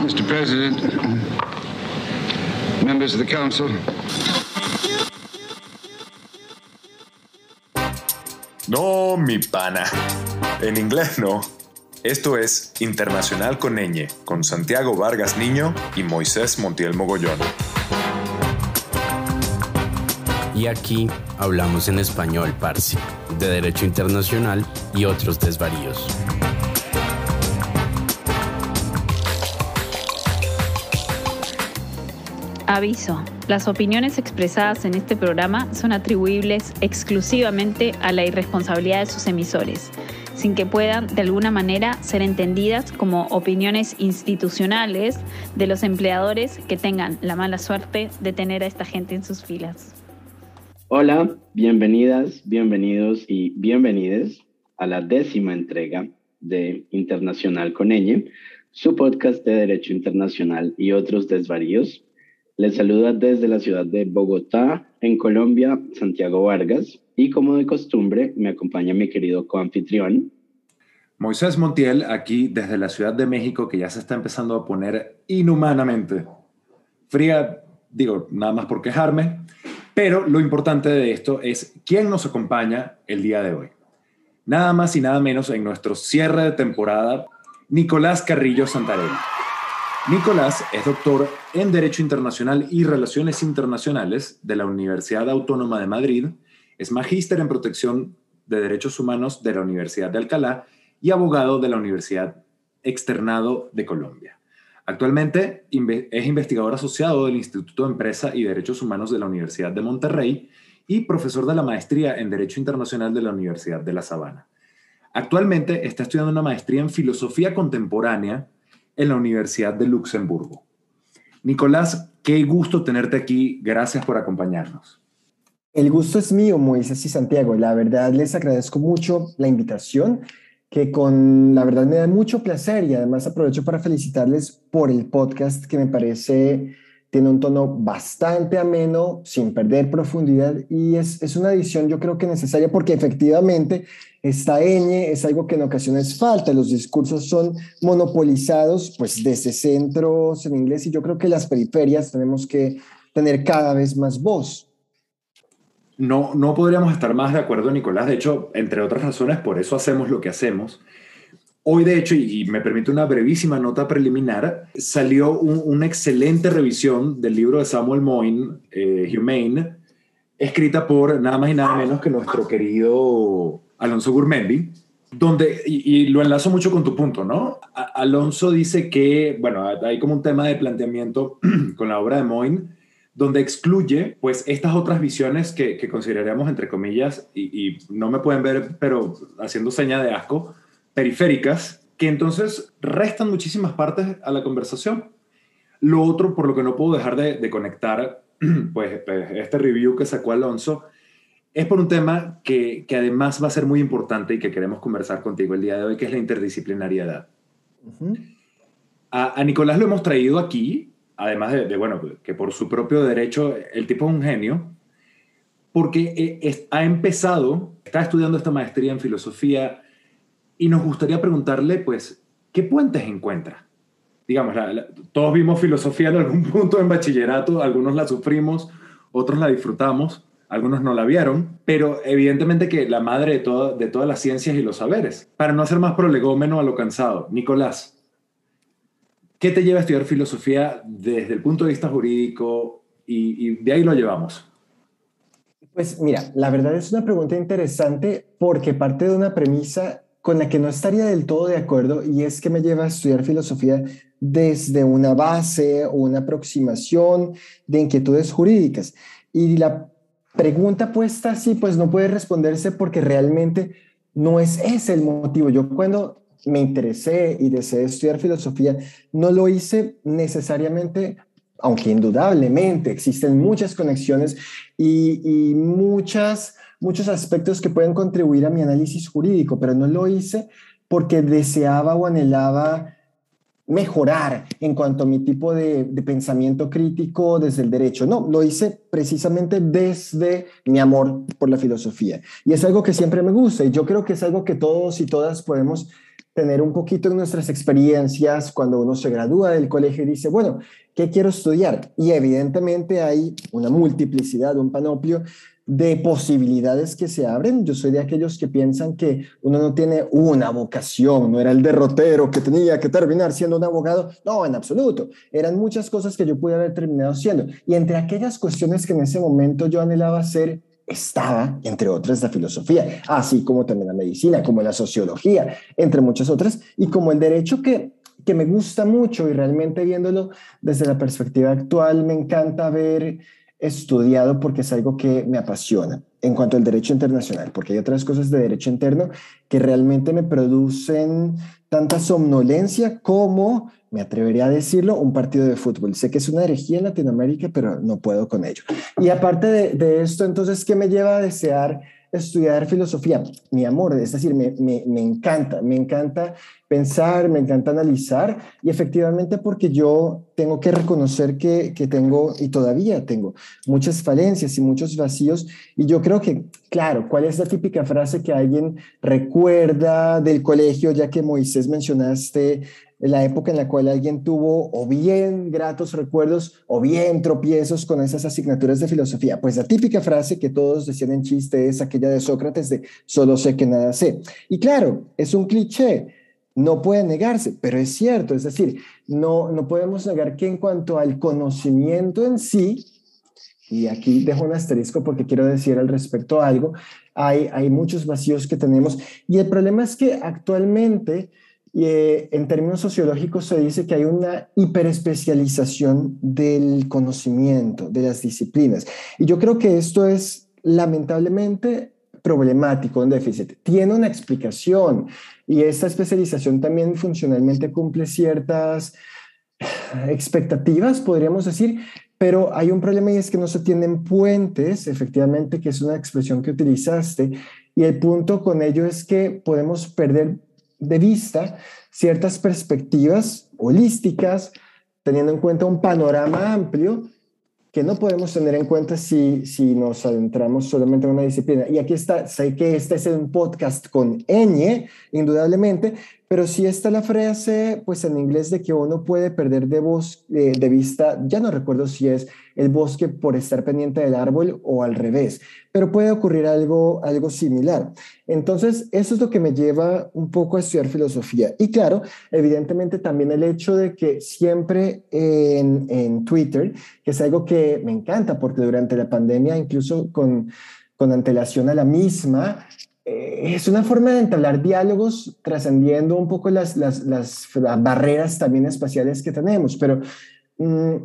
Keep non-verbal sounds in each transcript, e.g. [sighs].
Mr. President, members of the council. No, mi pana. En inglés no. Esto es Internacional con Ñ, con Santiago Vargas Niño y Moisés Montiel Mogollón. Y aquí hablamos en español, Parsi, de Derecho Internacional y otros desvaríos. Aviso. Las opiniones expresadas en este programa son atribuibles exclusivamente a la irresponsabilidad de sus emisores, sin que puedan de alguna manera ser entendidas como opiniones institucionales de los empleadores que tengan la mala suerte de tener a esta gente en sus filas. Hola, bienvenidas, bienvenidos y bienvenides a la décima entrega de Internacional con su podcast de Derecho Internacional y otros desvaríos les saluda desde la ciudad de Bogotá, en Colombia, Santiago Vargas, y como de costumbre me acompaña mi querido coanfitrión. Moisés Montiel, aquí desde la Ciudad de México, que ya se está empezando a poner inhumanamente fría, digo, nada más por quejarme, pero lo importante de esto es quién nos acompaña el día de hoy. Nada más y nada menos en nuestro cierre de temporada, Nicolás Carrillo Santarelli. Nicolás es doctor en Derecho Internacional y Relaciones Internacionales de la Universidad Autónoma de Madrid, es magíster en Protección de Derechos Humanos de la Universidad de Alcalá y abogado de la Universidad Externado de Colombia. Actualmente es investigador asociado del Instituto de Empresa y Derechos Humanos de la Universidad de Monterrey y profesor de la maestría en Derecho Internacional de la Universidad de La Sabana. Actualmente está estudiando una maestría en Filosofía Contemporánea en la Universidad de Luxemburgo. Nicolás, qué gusto tenerte aquí. Gracias por acompañarnos. El gusto es mío, Moisés y Santiago. La verdad les agradezco mucho la invitación, que con la verdad me da mucho placer y además aprovecho para felicitarles por el podcast que me parece tiene un tono bastante ameno, sin perder profundidad y es, es una edición yo creo que necesaria porque efectivamente esta ñ es algo que en ocasiones falta, los discursos son monopolizados pues desde centros en inglés y yo creo que las periferias tenemos que tener cada vez más voz. No, no podríamos estar más de acuerdo, Nicolás. De hecho, entre otras razones, por eso hacemos lo que hacemos Hoy, de hecho, y me permite una brevísima nota preliminar, salió una excelente revisión del libro de Samuel Moyne, eh, Humane, escrita por nada más y nada menos que nuestro querido Alonso Gurmendi, donde, y, lo enlazo mucho con tu punto, ¿no? Alonso dice que, bueno, hay como un tema de planteamiento [clears throat] con la obra de Moyne, donde excluye, pues, estas otras visiones que, que consideraríamos, entre comillas, y, y no me pueden ver, pero haciendo seña de asco, periféricas que entonces restan muchísimas partes a la conversación. Lo otro, por lo que no puedo dejar de, conectar, [clears throat] pues, pues, este review que sacó Alonso, es por un tema que, que, además va a ser muy importante y que queremos conversar contigo el día de hoy, que es la interdisciplinariedad. a, Nicolás lo hemos traído aquí, además de, bueno, que por su propio derecho, el tipo es un genio, porque eh, ha empezado, está estudiando esta maestría en filosofía, y nos gustaría preguntarle, pues, ¿qué puentes encuentra? Digamos, todos vimos filosofía en algún [laughs] punto en bachillerato, algunos la sufrimos, otros la disfrutamos, algunos no la vieron, pero evidentemente que la madre de, de todas las ciencias y los saberes. Para no hacer más prolegómeno a lo cansado, Nicolás, ¿qué te lleva a estudiar filosofía desde el punto de vista jurídico y de ahí lo llevamos? Pues mira, la verdad es una pregunta interesante porque parte de una premisa con la que no estaría del todo de acuerdo y es que me lleva a estudiar filosofía desde una base o una aproximación de inquietudes jurídicas. Y la pregunta puesta así, pues no puede responderse porque realmente no es ese el motivo. Yo cuando me interesé y deseé estudiar filosofía, no lo hice necesariamente, aunque indudablemente existen muchas conexiones y, y muchas muchos aspectos que pueden contribuir a mi análisis jurídico, pero no lo hice porque deseaba o anhelaba mejorar en cuanto a mi tipo de, pensamiento crítico desde el derecho. No, lo hice precisamente desde mi amor por la filosofía. Y es algo que siempre me gusta y yo creo que es algo que todos y todas podemos tener un poquito en nuestras experiencias cuando uno se gradúa del colegio y dice, bueno, ¿qué quiero estudiar? Y evidentemente hay una multiplicidad, un panopio de posibilidades que se abren. Yo soy de aquellos que piensan que uno no tiene una vocación, no era el derrotero que tenía que terminar siendo un abogado. No, en absoluto. Eran muchas cosas que yo pude haber terminado siendo. Y entre aquellas cuestiones que en ese momento yo anhelaba hacer, estaba, entre otras, la filosofía, así como también la medicina, como la sociología, entre muchas otras, y como el derecho que, que me gusta mucho y realmente viéndolo desde la perspectiva actual, me encanta ver estudiado porque es algo que me apasiona en cuanto al derecho internacional, porque hay otras cosas de derecho interno que realmente me producen tanta somnolencia como, me atrevería a decirlo, un partido de fútbol. Sé que es una herejía en Latinoamérica, pero no puedo con ello. Y aparte de, de esto, entonces, ¿qué me lleva a desear estudiar filosofía, mi amor, es decir, me, me, me, encanta, me encanta pensar, me encanta analizar y efectivamente porque yo tengo que reconocer que, que tengo y todavía tengo muchas falencias y muchos vacíos. Y yo creo que, claro, ¿cuál es la típica frase que alguien recuerda del colegio, ya que Moisés mencionaste la época en la cual alguien tuvo o bien gratos recuerdos o bien tropiezos con esas asignaturas de filosofía. Pues la típica frase que todos decían en chiste es aquella de Sócrates de solo sé que nada sé. Y claro, es un cliché, no puede negarse, pero es cierto, es decir, no, no podemos negar que en cuanto al conocimiento en sí, y aquí dejo un asterisco porque quiero decir al respecto algo, hay, hay muchos vacíos que tenemos y el problema es que actualmente y, eh, en términos sociológicos se dice que hay una hiperespecialización del conocimiento, de las disciplinas. Y yo creo que esto es lamentablemente problemático, un déficit. Tiene una explicación y esta especialización también funcionalmente cumple ciertas expectativas, podríamos decir, pero hay un problema y es que no se tienen puentes, efectivamente, que es una expresión que utilizaste, y el punto con ello es que podemos perder de vista ciertas perspectivas holísticas, teniendo en cuenta un panorama amplio que no podemos tener en cuenta si, si nos adentramos solamente en una disciplina. Y aquí está, sé que este es un podcast con ñ, indudablemente, pero si está la frase, pues en inglés, de que uno puede perder de, voz, eh, de vista, ya no recuerdo si es el bosque por estar pendiente del árbol o al revés, pero puede ocurrir algo, algo similar. Entonces, eso es lo que me lleva un poco a estudiar filosofía. Y claro, evidentemente también el hecho de que siempre en, en Twitter, que es algo que me encanta, porque durante la pandemia, incluso con, con antelación a la misma, eh, es una forma de entablar diálogos trascendiendo un poco las, las, las, barreras también espaciales que tenemos, pero mm,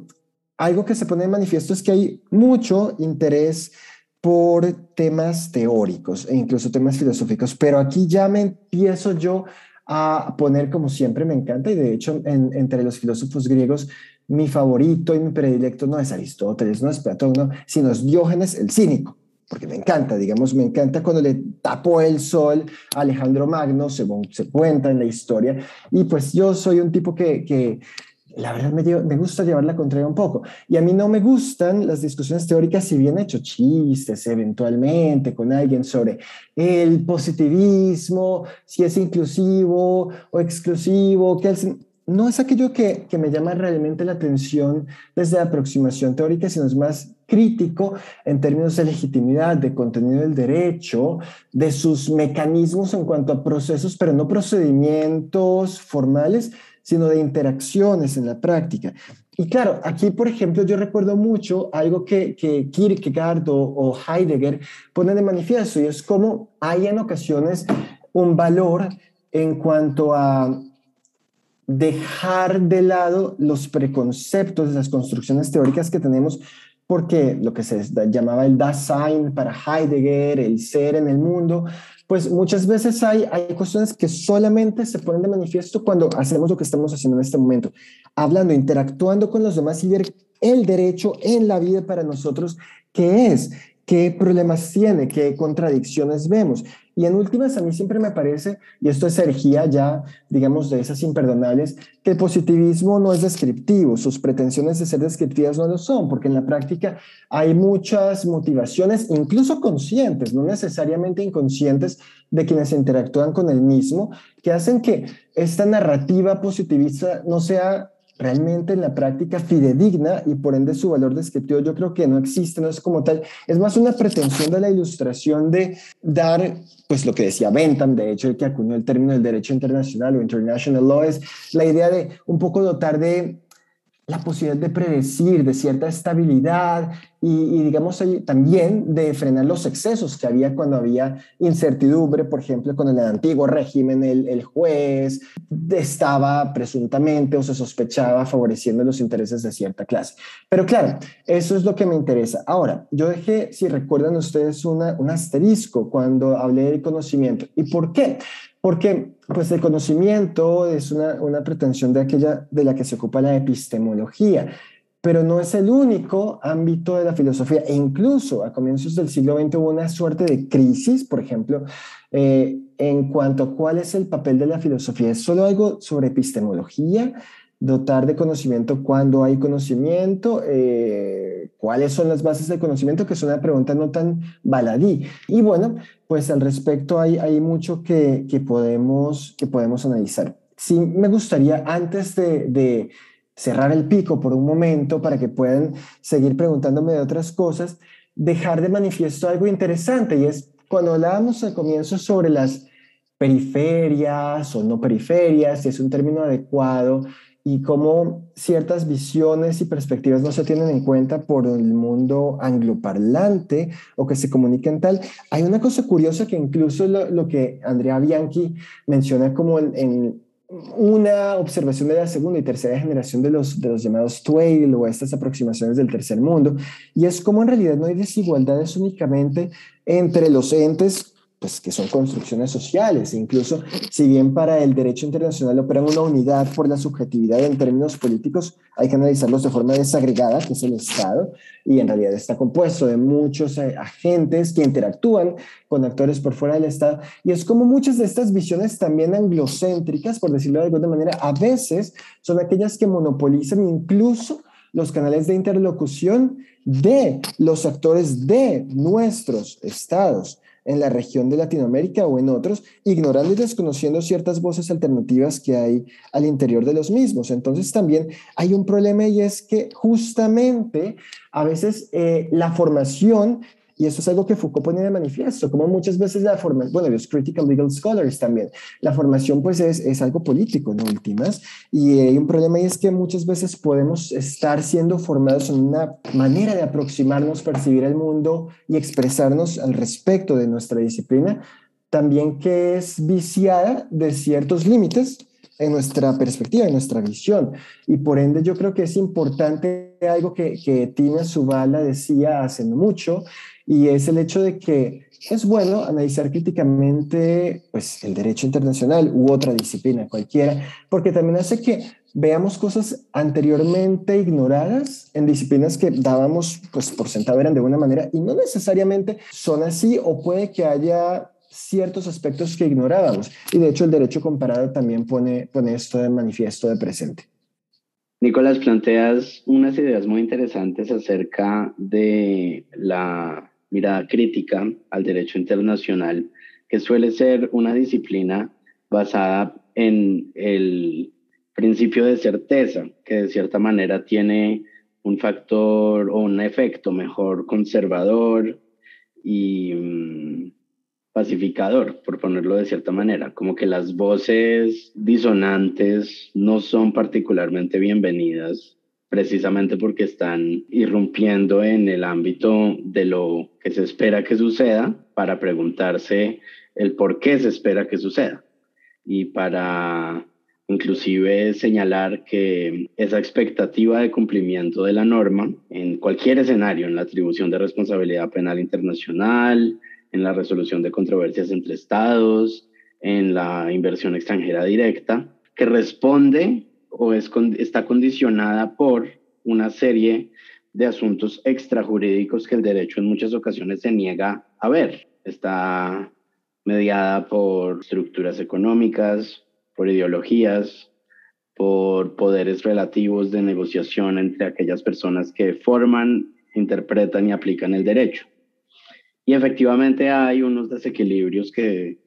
algo que se pone en manifiesto es que hay mucho interés por temas teóricos e incluso temas filosóficos, pero aquí ya me empiezo yo a poner como siempre me encanta y de hecho entre los filósofos griegos mi favorito y mi predilecto no es Aristóteles, no es Platón, no, sino es Diógenes el cínico porque me encanta, digamos, me encanta cuando le tapó el sol a Alejandro Magno, según se cuenta en la historia, y pues yo soy un tipo que la verdad me, me gusta llevar la contraria un poco, y a mí no me gustan las discusiones teóricas si bien he hecho chistes eventualmente con alguien sobre el positivismo, si es inclusivo o exclusivo, que no es aquello que, que, me llama realmente la atención desde la aproximación teórica, sino es más crítico en términos de legitimidad, de contenido del derecho, de sus mecanismos en cuanto a procesos, pero no procedimientos formales, sino de interacciones en la práctica. Y claro, aquí, por ejemplo, yo recuerdo mucho algo que, que Kierkegaard o, o Heidegger ponen de manifiesto, y es como hay en ocasiones un valor en cuanto a dejar de lado los preconceptos las construcciones teóricas que tenemos, porque lo que se llamaba el Dasein para Heidegger, el ser en el mundo, pues muchas veces hay, hay cuestiones que solamente se ponen de manifiesto cuando hacemos lo que estamos haciendo en este momento, hablando, interactuando con los demás y ver el derecho en la vida para nosotros, qué es, qué problemas tiene, qué contradicciones vemos. Y en últimas, a mí siempre me parece, y esto es herejía ya, digamos, de esas imperdonables, que el positivismo no es descriptivo, sus pretensiones de ser descriptivas no lo son, porque en la práctica hay muchas motivaciones, incluso conscientes, no necesariamente inconscientes, de quienes interactúan con el mismo, que hacen que esta narrativa positivista no sea realmente en la práctica fidedigna y por ende su valor descriptivo yo creo que no existe, no es como tal, es más una pretensión de la ilustración de dar, pues lo que decía Bentham, de hecho el que acuñó el término del derecho internacional o international law, es la idea de un poco dotar de la posibilidad de predecir, de cierta estabilidad y, digamos también de frenar los excesos que había cuando había incertidumbre, por ejemplo, con el antiguo régimen, el, el juez estaba presuntamente o se sospechaba favoreciendo los intereses de cierta clase. Pero claro, eso es lo que me interesa. Ahora, yo dejé, si recuerdan ustedes, una, un asterisco cuando hablé del conocimiento. ¿Y por qué? Porque pues el conocimiento es una, una, pretensión de aquella de la que se ocupa la epistemología, pero no es el único ámbito de la filosofía. E incluso a comienzos del siglo XX hubo una suerte de crisis, por ejemplo, eh, en cuanto a cuál es el papel de la filosofía. ¿Es solo algo sobre epistemología? dotar de conocimiento cuando hay conocimiento, eh, cuáles son las bases del conocimiento, que es una pregunta no tan baladí. Y bueno, pues al respecto hay, hay mucho que, que, podemos, que podemos analizar. Sí, me gustaría antes de, de cerrar el pico por un momento para que puedan seguir preguntándome de otras cosas, dejar de manifiesto algo interesante y es cuando hablábamos al comienzo sobre las periferias o no periferias, si es un término adecuado, y cómo ciertas visiones y perspectivas no se tienen en cuenta por el mundo angloparlante o que se comuniquen tal. Hay una cosa curiosa que incluso lo, que Andrea Bianchi menciona como en, una observación de la segunda y tercera generación de los, de los llamados TWAIL o estas aproximaciones del tercer mundo, y es como en realidad no hay desigualdades únicamente entre los entes pues, que son construcciones sociales. Incluso, si bien para el derecho internacional operan una unidad por la subjetividad en términos políticos, hay que analizarlos de forma desagregada, que es el Estado, y en realidad está compuesto de muchos eh, agentes que interactúan con actores por fuera del Estado. Y es como muchas de estas visiones también anglocéntricas, por decirlo de alguna manera, a veces son aquellas que monopolizan incluso los canales de interlocución de los actores de nuestros estados en la región de Latinoamérica o en otros, ignorando y desconociendo ciertas voces alternativas que hay al interior de los mismos. Entonces también hay un problema y es que justamente a veces eh, la formación y eso es algo que Foucault pone de manifiesto, como muchas veces la formación, bueno, los critical legal scholars también, la formación pues es, es algo político en últimas, y hay un problema y es que muchas veces podemos estar siendo formados en una manera de aproximarnos, percibir el mundo y expresarnos al respecto de nuestra disciplina, también que es viciada de ciertos límites en nuestra perspectiva, en nuestra visión. Y por ende yo creo que es importante algo que, que Tina Subala decía hace mucho, y es el hecho de que es bueno analizar críticamente pues, el derecho internacional u otra disciplina cualquiera, porque también hace que veamos cosas anteriormente ignoradas en disciplinas que dábamos pues, por sentado eran de una manera y no necesariamente son así o puede que haya ciertos aspectos que ignorábamos. Y de hecho el derecho comparado también pone, pone esto de manifiesto de presente. Nicolás, planteas unas ideas muy interesantes acerca de la mirada crítica al derecho internacional, que suele ser una disciplina basada en el principio de certeza, que de cierta manera tiene un factor o un efecto mejor conservador y mm, pacificador, por ponerlo de cierta manera, como que las voces disonantes no son particularmente bienvenidas precisamente porque están irrumpiendo en el ámbito de lo que se espera que suceda para preguntarse el por qué se espera que suceda. Y para inclusive señalar que esa expectativa de cumplimiento de la norma en cualquier escenario, en la atribución de responsabilidad penal internacional, en la resolución de controversias entre estados, en la inversión extranjera directa, que responde o es, está condicionada por una serie de asuntos extrajurídicos que el derecho en muchas ocasiones se niega a ver. Está mediada por estructuras económicas, por ideologías, por poderes relativos de negociación entre aquellas personas que forman, interpretan y aplican el derecho. Y efectivamente hay unos desequilibrios que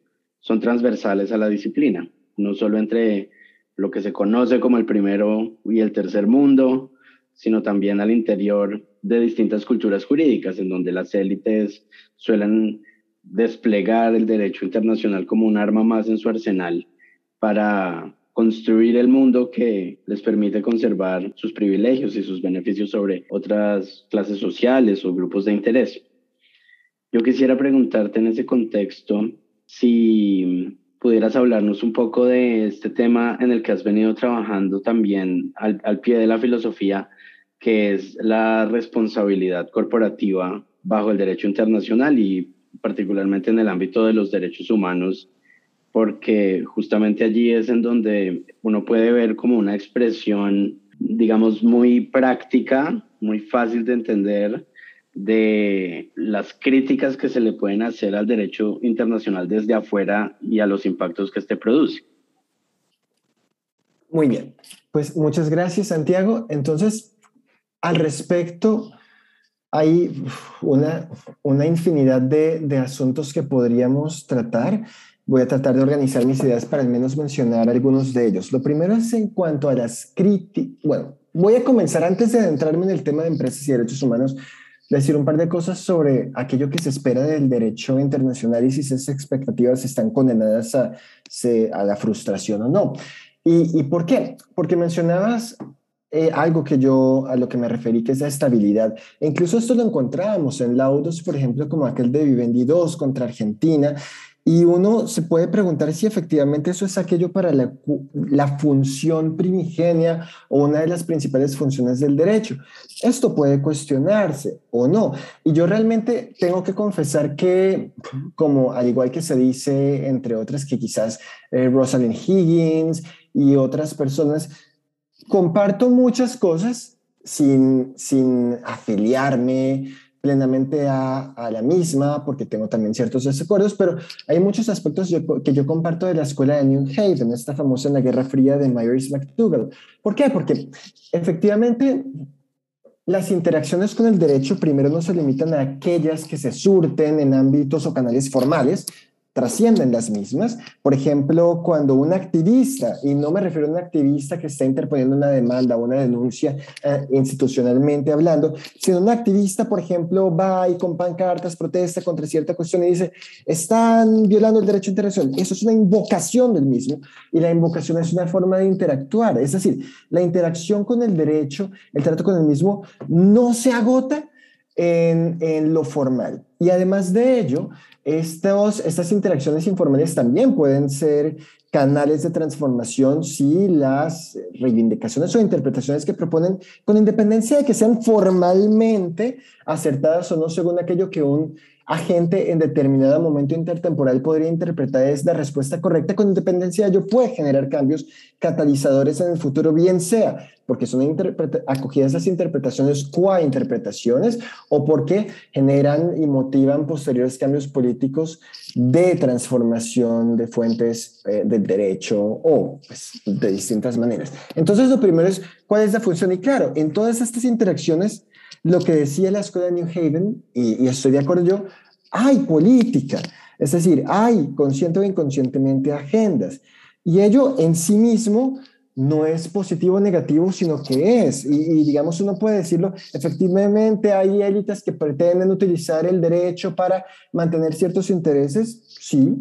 son transversales a la disciplina, no solo entre lo que se conoce como el primero y el tercer mundo, sino también al interior de distintas culturas jurídicas, en donde las élites suelen desplegar el derecho internacional como un arma más en su arsenal para construir el mundo que les permite conservar sus privilegios y sus beneficios sobre otras clases sociales o grupos de interés. Yo quisiera preguntarte en ese contexto si pudieras hablarnos un poco de este tema en el que has venido trabajando también al, al pie de la filosofía, que es la responsabilidad corporativa bajo el derecho internacional y particularmente en el ámbito de los derechos humanos, porque justamente allí es en donde uno puede ver como una expresión, digamos, muy práctica, muy fácil de entender de las críticas que se le pueden hacer al derecho internacional desde afuera y a los impactos que este produce. Muy bien, pues muchas gracias Santiago. Entonces, al respecto, hay una, una infinidad de, de, asuntos que podríamos tratar. Voy a tratar de organizar mis ideas para al menos mencionar algunos de ellos. Lo primero es en cuanto a las críticas. Bueno, voy a comenzar antes de adentrarme en el tema de empresas y derechos humanos, decir un par de cosas sobre aquello que se espera del derecho internacional y si esas expectativas están condenadas a, a la frustración o no. ¿Y, ¿Y por qué? Porque mencionabas eh, algo que yo a lo que me referí, que es la estabilidad. E incluso esto lo encontrábamos en laudos, por ejemplo, como aquel de Vivendi 2 contra Argentina, y uno se puede preguntar si efectivamente eso es aquello para la, función primigenia o una de las principales funciones del derecho. Esto puede cuestionarse o no. Y yo realmente tengo que confesar que, como al igual que se dice, entre otras, que quizás eh, Rosalind Higgins y otras personas, comparto muchas cosas sin, sin afiliarme plenamente a, a, la misma, porque tengo también ciertos desacuerdos, pero hay muchos aspectos que yo comparto de la escuela de New Haven, esta famosa en la Guerra Fría de Myers McDougall. ¿Por qué? Porque efectivamente las interacciones con el derecho primero no se limitan a aquellas que se surten en ámbitos o canales formales, trascienden las mismas. Por ejemplo, cuando un activista, y no me refiero a un activista que está interponiendo una demanda o una denuncia eh, institucionalmente hablando, sino un activista, por ejemplo, va y con pancartas protesta contra cierta cuestión y dice, están violando el derecho internacional. Eso es una invocación del mismo y la invocación es una forma de interactuar. Es decir, la interacción con el derecho, el trato con el mismo, no se agota en, en lo formal. Y además de ello, estos, estas interacciones informales también pueden ser canales de transformación si las reivindicaciones o interpretaciones que proponen, con independencia de que sean formalmente acertadas o no según aquello que un agente en determinado momento intertemporal podría interpretar es la respuesta correcta, con independencia de ello puede generar cambios catalizadores en el futuro, bien sea porque son acogidas las interpretaciones qua interpretaciones o porque generan y motivan posteriores cambios políticos de transformación de fuentes eh, del derecho o pues, de distintas maneras. Entonces, lo primero es, ¿cuál es la función? Y claro, en todas estas interacciones, lo que decía la escuela de New Haven, y, y estoy de acuerdo yo, hay política, es decir, hay consciente o inconscientemente agendas. Y ello en sí mismo no es positivo o negativo, sino que es. Y, digamos, uno puede decirlo, efectivamente hay élites que pretenden utilizar el derecho para mantener ciertos intereses. Sí,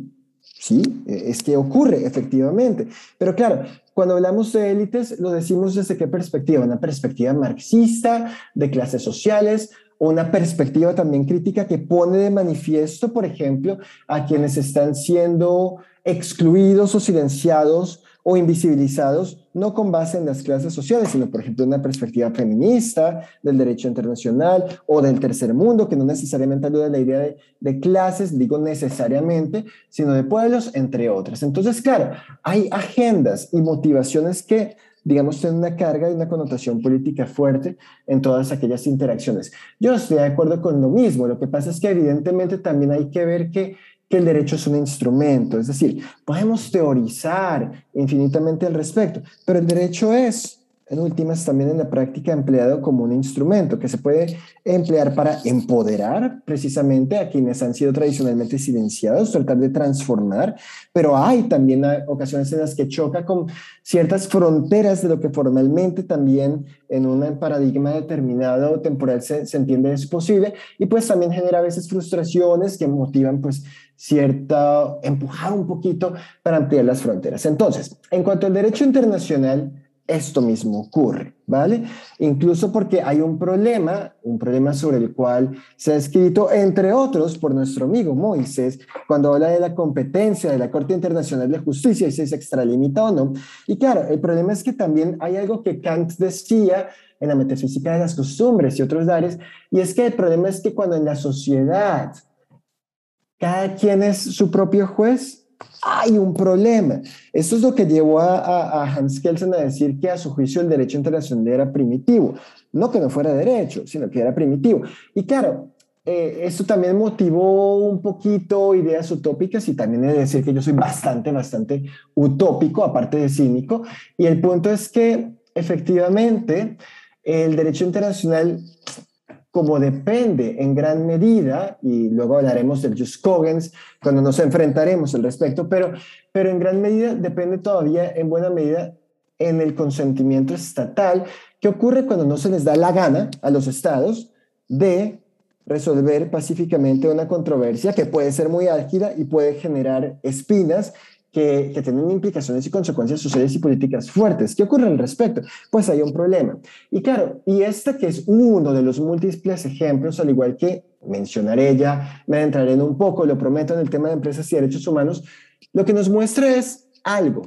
sí, e, es que ocurre, efectivamente. Pero claro, cuando hablamos de élites, lo decimos desde qué perspectiva? Una perspectiva marxista, de clases sociales, una perspectiva también crítica que pone de manifiesto, por ejemplo, a quienes están siendo excluidos o silenciados o invisibilizados, no con base en las clases sociales, sino, por ejemplo, una perspectiva feminista del derecho internacional o del tercer mundo, que no necesariamente ayuda a la idea de, de clases, digo necesariamente, sino de pueblos, entre otras. Entonces, claro, hay agendas y motivaciones que digamos, tienen una carga y una connotación política fuerte en todas aquellas interacciones. Yo estoy de acuerdo con lo mismo, lo que pasa es que evidentemente también hay que ver que que el derecho es un instrumento, es decir, podemos teorizar infinitamente al respecto, pero el derecho es en últimas también en la práctica empleado como un instrumento que se puede emplear para empoderar precisamente a quienes han sido tradicionalmente silenciados, tratar de transformar, pero hay también ocasiones en las que choca con ciertas fronteras de lo que formalmente también en un paradigma determinado temporal se, se entiende es posible y pues también genera a veces frustraciones que motivan pues cierta empujar un poquito para ampliar las fronteras. Entonces, en cuanto al derecho internacional, esto mismo ocurre, ¿vale? Incluso porque hay un problema, un problema sobre el cual se ha escrito, entre otros, por nuestro amigo Moisés, cuando habla de la competencia de la Corte Internacional de Justicia y si se extralimita o no. Y claro, el problema es que también hay algo que Kant decía en la metafísica de las costumbres y otros lares, y es que el problema es que cuando en la sociedad cada quien es su propio juez, hay un problema. Esto es lo que llevó a, Hans Kelsen a decir que a su juicio el derecho internacional era primitivo. No que no fuera derecho, sino que era primitivo. Y claro, eh, esto también motivó un poquito ideas utópicas y también he de decir que yo soy bastante, bastante utópico, aparte de cínico. Y el punto es que efectivamente el derecho internacional como depende en gran medida, y luego hablaremos del Just cuando nos enfrentaremos al respecto, pero, pero en gran medida depende todavía en buena medida en el consentimiento estatal, que ocurre cuando no se les da la gana a los estados de resolver pacíficamente una controversia que puede ser muy álgida y puede generar espinas que, tienen implicaciones y consecuencias sociales y políticas fuertes. ¿Qué ocurre al respecto? Pues hay un problema. Y claro, y este que es uno de los múltiples ejemplos, al igual que mencionaré ya, me adentraré en un poco, lo prometo, en el tema de empresas y derechos humanos, lo que nos muestra es algo.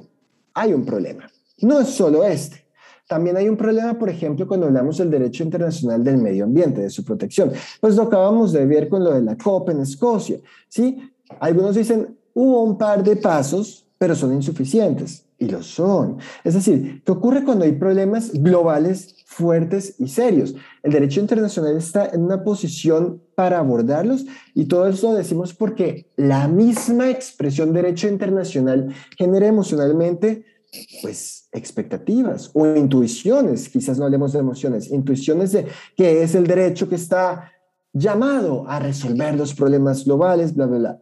Hay un problema. No es solo este. También hay un problema, por ejemplo, cuando hablamos del derecho internacional del medio ambiente, de su protección. Pues lo acabamos de ver con lo de la COP en Escocia, ¿sí? Algunos dicen, hubo un par de pasos, pero son insuficientes. Y lo son. Es decir, ¿qué ocurre cuando hay problemas globales fuertes y serios? El derecho internacional está en una posición para abordarlos y todo eso lo decimos porque la misma expresión derecho internacional genera emocionalmente pues expectativas o intuiciones, quizás no hablemos de emociones, intuiciones de que es el derecho que está llamado a resolver los problemas globales, bla, bla, bla.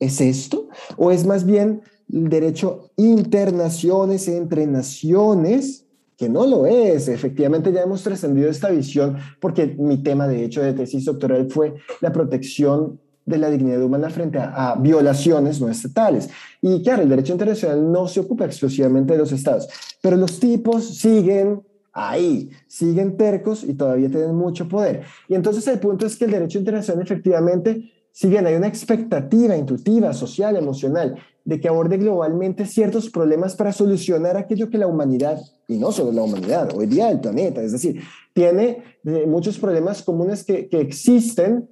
¿Es esto? ¿O es más bien el derecho internaciones entre naciones? Que no lo es. Efectivamente, ya hemos trascendido esta visión porque mi tema, de hecho, de tesis doctoral fue la protección de la dignidad humana frente a, violaciones no estatales. Y claro, el derecho internacional no se ocupa exclusivamente de los estados, pero los tipos siguen ahí, siguen tercos y todavía tienen mucho poder. Y entonces el punto es que el derecho internacional efectivamente si bien hay una expectativa intuitiva, social, emocional, de que aborde globalmente ciertos problemas para solucionar aquello que la humanidad, y no solo la humanidad, hoy día el planeta, es decir, tiene eh, muchos problemas comunes que, que existen,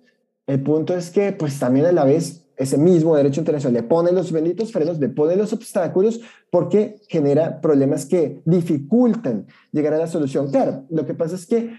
el punto es que pues también a la vez ese mismo derecho internacional le pone los benditos frenos, le pone los obstáculos porque genera problemas que dificultan llegar a la solución. Claro, lo que pasa es que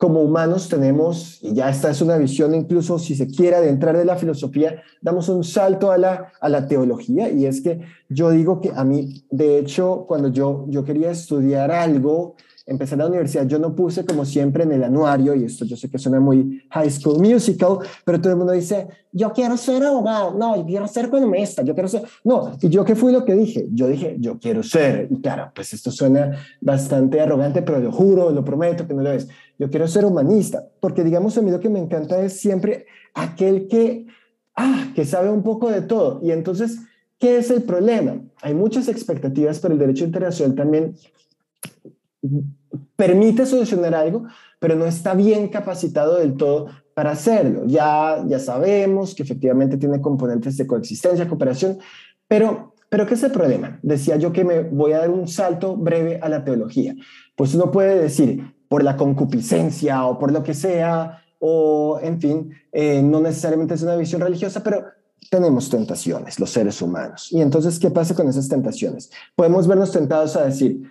como humanos tenemos, y ya esta es una visión incluso si se quiere adentrar de la filosofía, damos un salto a la, a la teología. Y es que yo digo que a mí, de hecho, cuando yo, yo quería estudiar algo, empecé la universidad, yo no puse como siempre en el anuario, y esto yo sé que suena muy high school musical, pero todo el mundo dice, yo quiero ser abogado, no, yo quiero ser economista, yo quiero ser, no, y yo qué fui lo que dije, yo dije, yo quiero ser, y claro, pues esto suena bastante arrogante, pero lo juro, lo prometo que no lo es, yo quiero ser humanista, porque digamos a mí lo que me encanta es siempre aquel que, ah, que sabe un poco de todo, y entonces, ¿qué es el problema? Hay muchas expectativas, pero el derecho internacional también permite solucionar algo, pero no está bien capacitado del todo para hacerlo. Ya, ya sabemos que efectivamente tiene componentes de coexistencia, cooperación, pero, pero ¿qué es el problema? Decía yo que me voy a dar un salto breve a la teología. Pues uno puede decir, por la concupiscencia o por lo que sea, o en fin, eh, no necesariamente es una visión religiosa, pero tenemos tentaciones, los seres humanos. Y entonces, ¿qué pasa con esas tentaciones? Podemos vernos tentados a decir,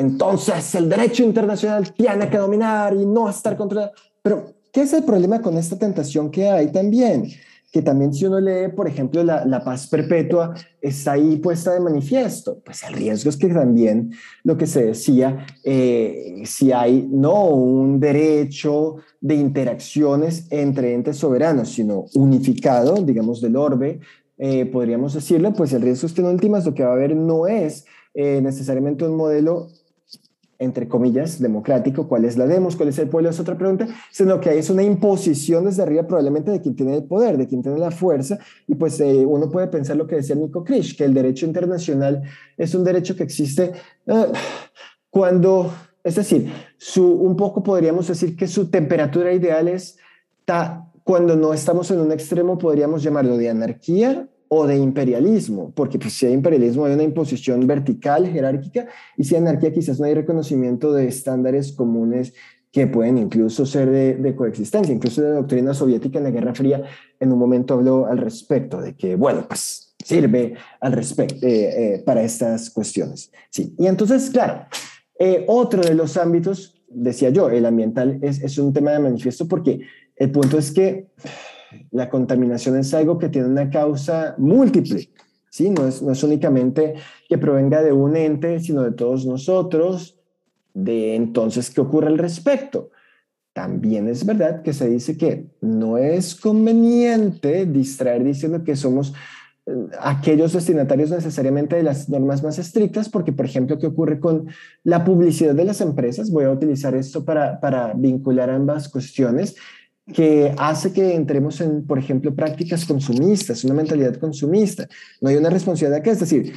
entonces el derecho internacional tiene que dominar y no estar contra... Pero, ¿qué es el problema con esta tentación que hay también? que también si uno lee, por ejemplo, la, la, paz perpetua, está ahí puesta de manifiesto. Pues el riesgo es que también lo que se decía, eh, si hay no un derecho de interacciones entre entes soberanos, sino unificado, digamos, del orbe, eh, podríamos decirlo, pues el riesgo es que en últimas lo que va a haber no es eh, necesariamente un modelo entre comillas, democrático, cuál es la demos, cuál es el pueblo, es otra pregunta, sino que es una imposición desde arriba probablemente de quien tiene el poder, de quien tiene la fuerza, y pues eh, uno puede pensar lo que decía Nico Krish, que el derecho internacional es un derecho que existe uh, cuando, es decir, su, un poco podríamos decir que su temperatura ideal es ta, cuando no estamos en un extremo, podríamos llamarlo de anarquía o de imperialismo, porque pues, si hay imperialismo hay una imposición vertical, jerárquica, y si hay anarquía quizás no hay reconocimiento de estándares comunes que pueden incluso ser de, coexistencia. Incluso la doctrina soviética en la Guerra Fría en un momento habló al respecto, de que, bueno, pues sirve al respecto eh, eh, para estas cuestiones. Sí, y entonces, claro, eh, otro de los ámbitos, decía yo, el ambiental es, es un tema de manifiesto porque el punto es que la contaminación es algo que tiene una causa múltiple, ¿sí? No es, no es únicamente que provenga de un ente, sino de todos nosotros. De entonces, ¿qué ocurre al respecto? También es verdad que se dice que no es conveniente distraer diciendo que somos eh, aquellos destinatarios necesariamente de las normas más estrictas, porque, por ejemplo, ¿qué ocurre con la publicidad de las empresas? Voy a utilizar esto para, para vincular ambas cuestiones que hace que entremos en, por ejemplo, prácticas consumistas, una mentalidad consumista. No hay una responsabilidad que, es decir,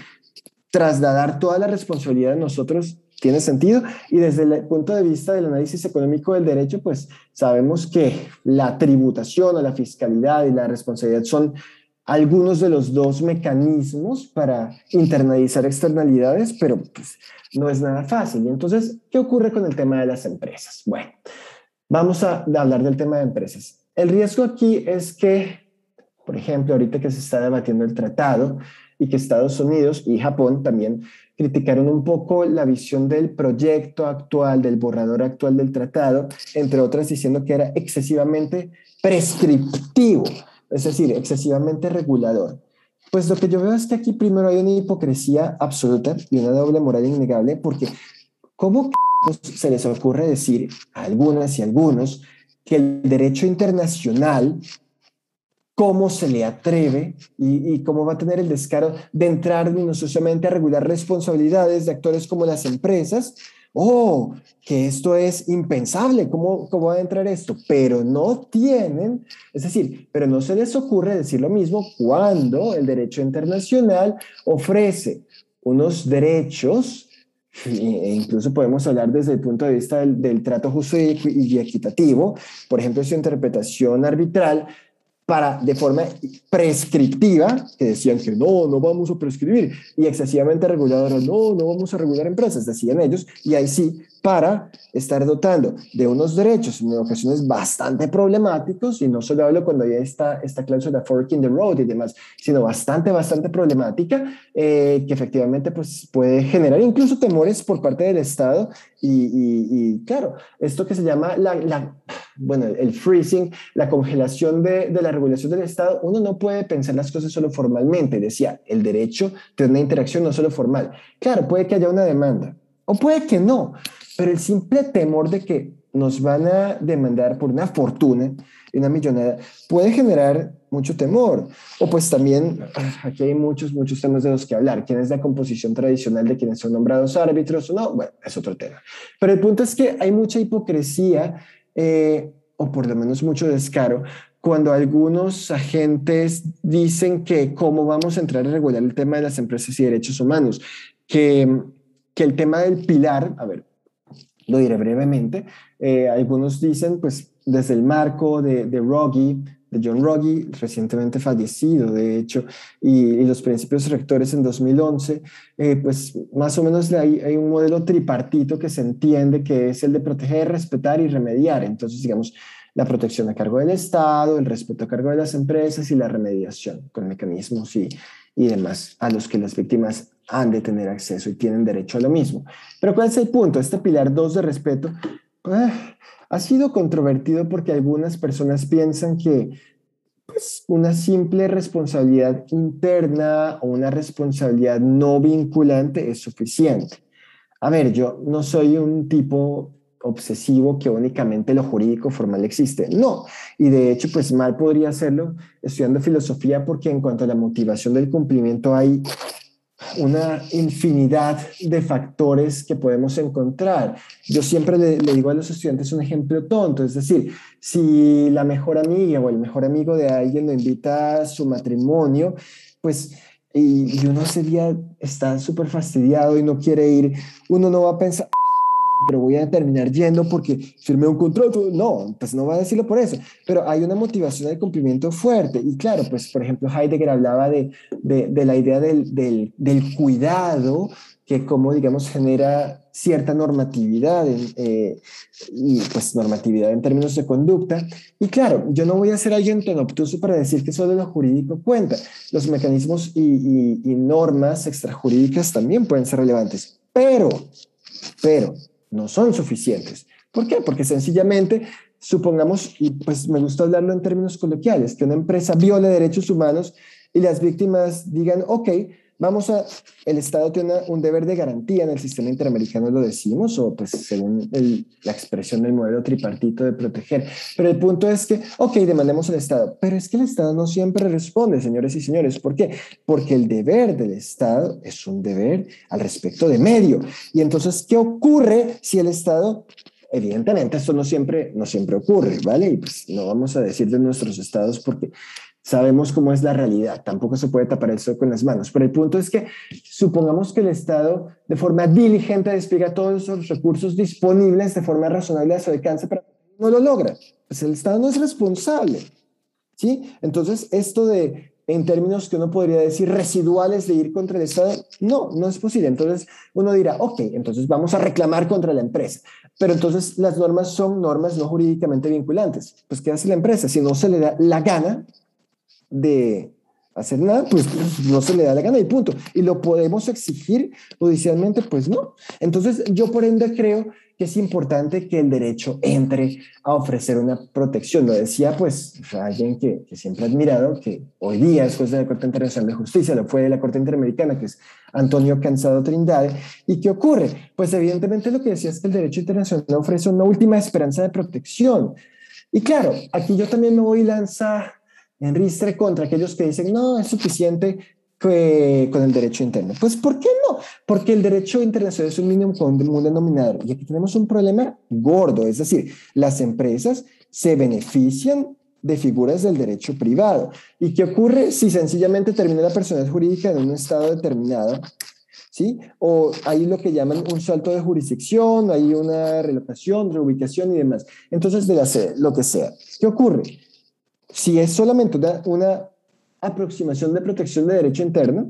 trasladar toda la responsabilidad de nosotros tiene sentido y desde el punto de vista del análisis económico del derecho, pues sabemos que la tributación o la fiscalidad y la responsabilidad son algunos de los dos mecanismos para internalizar externalidades, pero pues no es nada fácil. Y entonces, ¿qué ocurre con el tema de las empresas? Bueno, Vamos a hablar del tema de empresas. El riesgo aquí es que, por ejemplo, ahorita que se está debatiendo el tratado y que Estados Unidos y Japón también criticaron un poco la visión del proyecto actual, del borrador actual del tratado, entre otras diciendo que era excesivamente prescriptivo, es decir, excesivamente regulador. Pues lo que yo veo es que aquí primero hay una hipocresía absoluta y una doble moral innegable, porque ¿cómo se les ocurre decir a algunas y algunos que el derecho internacional, cómo se le atreve y, cómo va a tener el descaro de entrar minuciosamente a regular responsabilidades de actores como las empresas. Oh, que esto es impensable, ¿cómo, ¿cómo va a entrar esto? Pero no tienen, es decir, pero no se les ocurre decir lo mismo cuando el derecho internacional ofrece unos derechos e incluso podemos hablar desde el punto de vista del, trato justo y, equitativo, por ejemplo, su interpretación arbitral para de forma prescriptiva, que decían que no, no vamos a prescribir, y excesivamente reguladora, no, no vamos a regular empresas, decían ellos, y ahí sí, para estar dotando de unos derechos en ocasiones bastante problemáticos, y no solo hablo cuando ya está esta cláusula fork in the road y demás, sino bastante, bastante problemática, eh, que efectivamente pues, puede generar incluso temores por parte del Estado, y, y, claro, esto que se llama la, la bueno, el freezing, la congelación de, de, la regulación del Estado, uno no puede pensar las cosas solo formalmente. Decía, el derecho tiene una interacción no solo formal. Claro, puede que haya una demanda, o puede que no, pero el simple temor de que nos van a demandar por una fortuna y una millonada puede generar mucho temor. O pues también, ah, aquí hay muchos, muchos temas de los que hablar. ¿Quién es la composición tradicional de quienes son nombrados árbitros o no? Bueno, es otro tema. Pero el punto es que hay mucha hipocresía eh, o por lo menos mucho descaro, cuando algunos agentes dicen que cómo vamos a entrar a regular el tema de las empresas y derechos humanos, que, que el tema del pilar, a ver, lo diré brevemente, eh, algunos dicen, pues desde el marco de, de de John Ruggie, recientemente fallecido, de hecho, y, los principios rectores en 2011, eh, pues más o menos hay, hay, un modelo tripartito que se entiende que es el de proteger, respetar y remediar. Entonces, digamos, la protección a cargo del Estado, el respeto a cargo de las empresas y la remediación con mecanismos y, y demás a los que las víctimas han de tener acceso y tienen derecho a lo mismo. Pero ¿cuál es el punto? Este pilar 2 de respeto, pues, ha sido controvertido porque algunas personas piensan que pues una simple responsabilidad interna o una responsabilidad no vinculante es suficiente. A ver, yo no soy un tipo obsesivo que únicamente lo jurídico formal existe. No, y de hecho, pues mal podría hacerlo estudiando filosofía porque en cuanto a la motivación del cumplimiento hay una infinidad de factores que podemos encontrar. Yo siempre le, digo a los estudiantes un ejemplo tonto, es decir, si la mejor amiga o el mejor amigo de alguien lo invita a su matrimonio, pues y, y uno ese día está súper fastidiado y no quiere ir, uno no va a pensar, pero voy a terminar yendo porque firmé un contrato. No, pues no va a decirlo por eso, pero hay una motivación de cumplimiento fuerte. Y claro, pues por ejemplo, Heidegger hablaba de, de, la idea del, del, del, cuidado que como, digamos, genera cierta normatividad eh, y pues normatividad en términos de conducta. Y claro, yo no voy a ser alguien tan obtuso para decir que solo lo jurídico cuenta. Los mecanismos y, y, y normas extrajurídicas también pueden ser relevantes, pero, pero no son suficientes. ¿Por qué? Porque sencillamente, supongamos, y pues me gusta hablarlo en términos coloquiales, que una empresa viole derechos humanos y las víctimas digan, ok, Vamos a, el Estado tiene un deber de garantía en el sistema interamericano, lo decimos, o pues según la expresión del modelo tripartito de proteger. Pero el punto es que, ok, demandemos al Estado, pero es que el Estado no siempre responde, señores y señores. ¿Por qué? Porque el deber del Estado es un deber al respecto de medio. Y entonces, ¿qué ocurre si el Estado evidentemente esto no siempre, no siempre ocurre, ¿vale? Y pues no vamos a decir de nuestros estados porque Sabemos cómo es la realidad, tampoco se puede tapar eso con las manos, pero el punto es que supongamos que el Estado de forma diligente despliega todos esos recursos disponibles de forma razonable a su alcance, pero no lo logra. Pues el Estado no es responsable. ¿sí? Entonces, esto de, en términos que uno podría decir residuales de ir contra el Estado, no, no es posible. Entonces, uno dirá, ok, entonces vamos a reclamar contra la empresa. Pero entonces las normas son normas no jurídicamente vinculantes. Pues, ¿qué hace la empresa? Si no se le da la gana, de hacer nada, pues no se le da la gana y punto. Y lo podemos exigir judicialmente, pues no. Entonces yo por ende creo que es importante que el derecho entre a ofrecer una protección. Lo decía pues alguien que, siempre he admirado, que hoy día es juez de la Corte Internacional de Justicia, lo fue de la Corte Interamericana, que es Antonio Cansado Trindade. ¿Y qué ocurre? Pues evidentemente lo que decía es que el derecho internacional ofrece una última esperanza de protección. Y claro, aquí yo también me voy a lanzar en ristre contra aquellos que dicen, no, es suficiente con el derecho interno. Pues, ¿por qué no? Porque el derecho internacional es un mínimo común denominador. Y aquí tenemos un problema gordo, es decir, las empresas se benefician de figuras del derecho privado. ¿Y qué ocurre si sencillamente termina la personalidad jurídica en un estado determinado? ¿Sí? O hay lo que llaman un salto de jurisdicción, hay una relocación, reubicación y demás. Entonces, de la lo que sea. ¿Qué ocurre? Si es solamente una, aproximación de protección de derecho interno,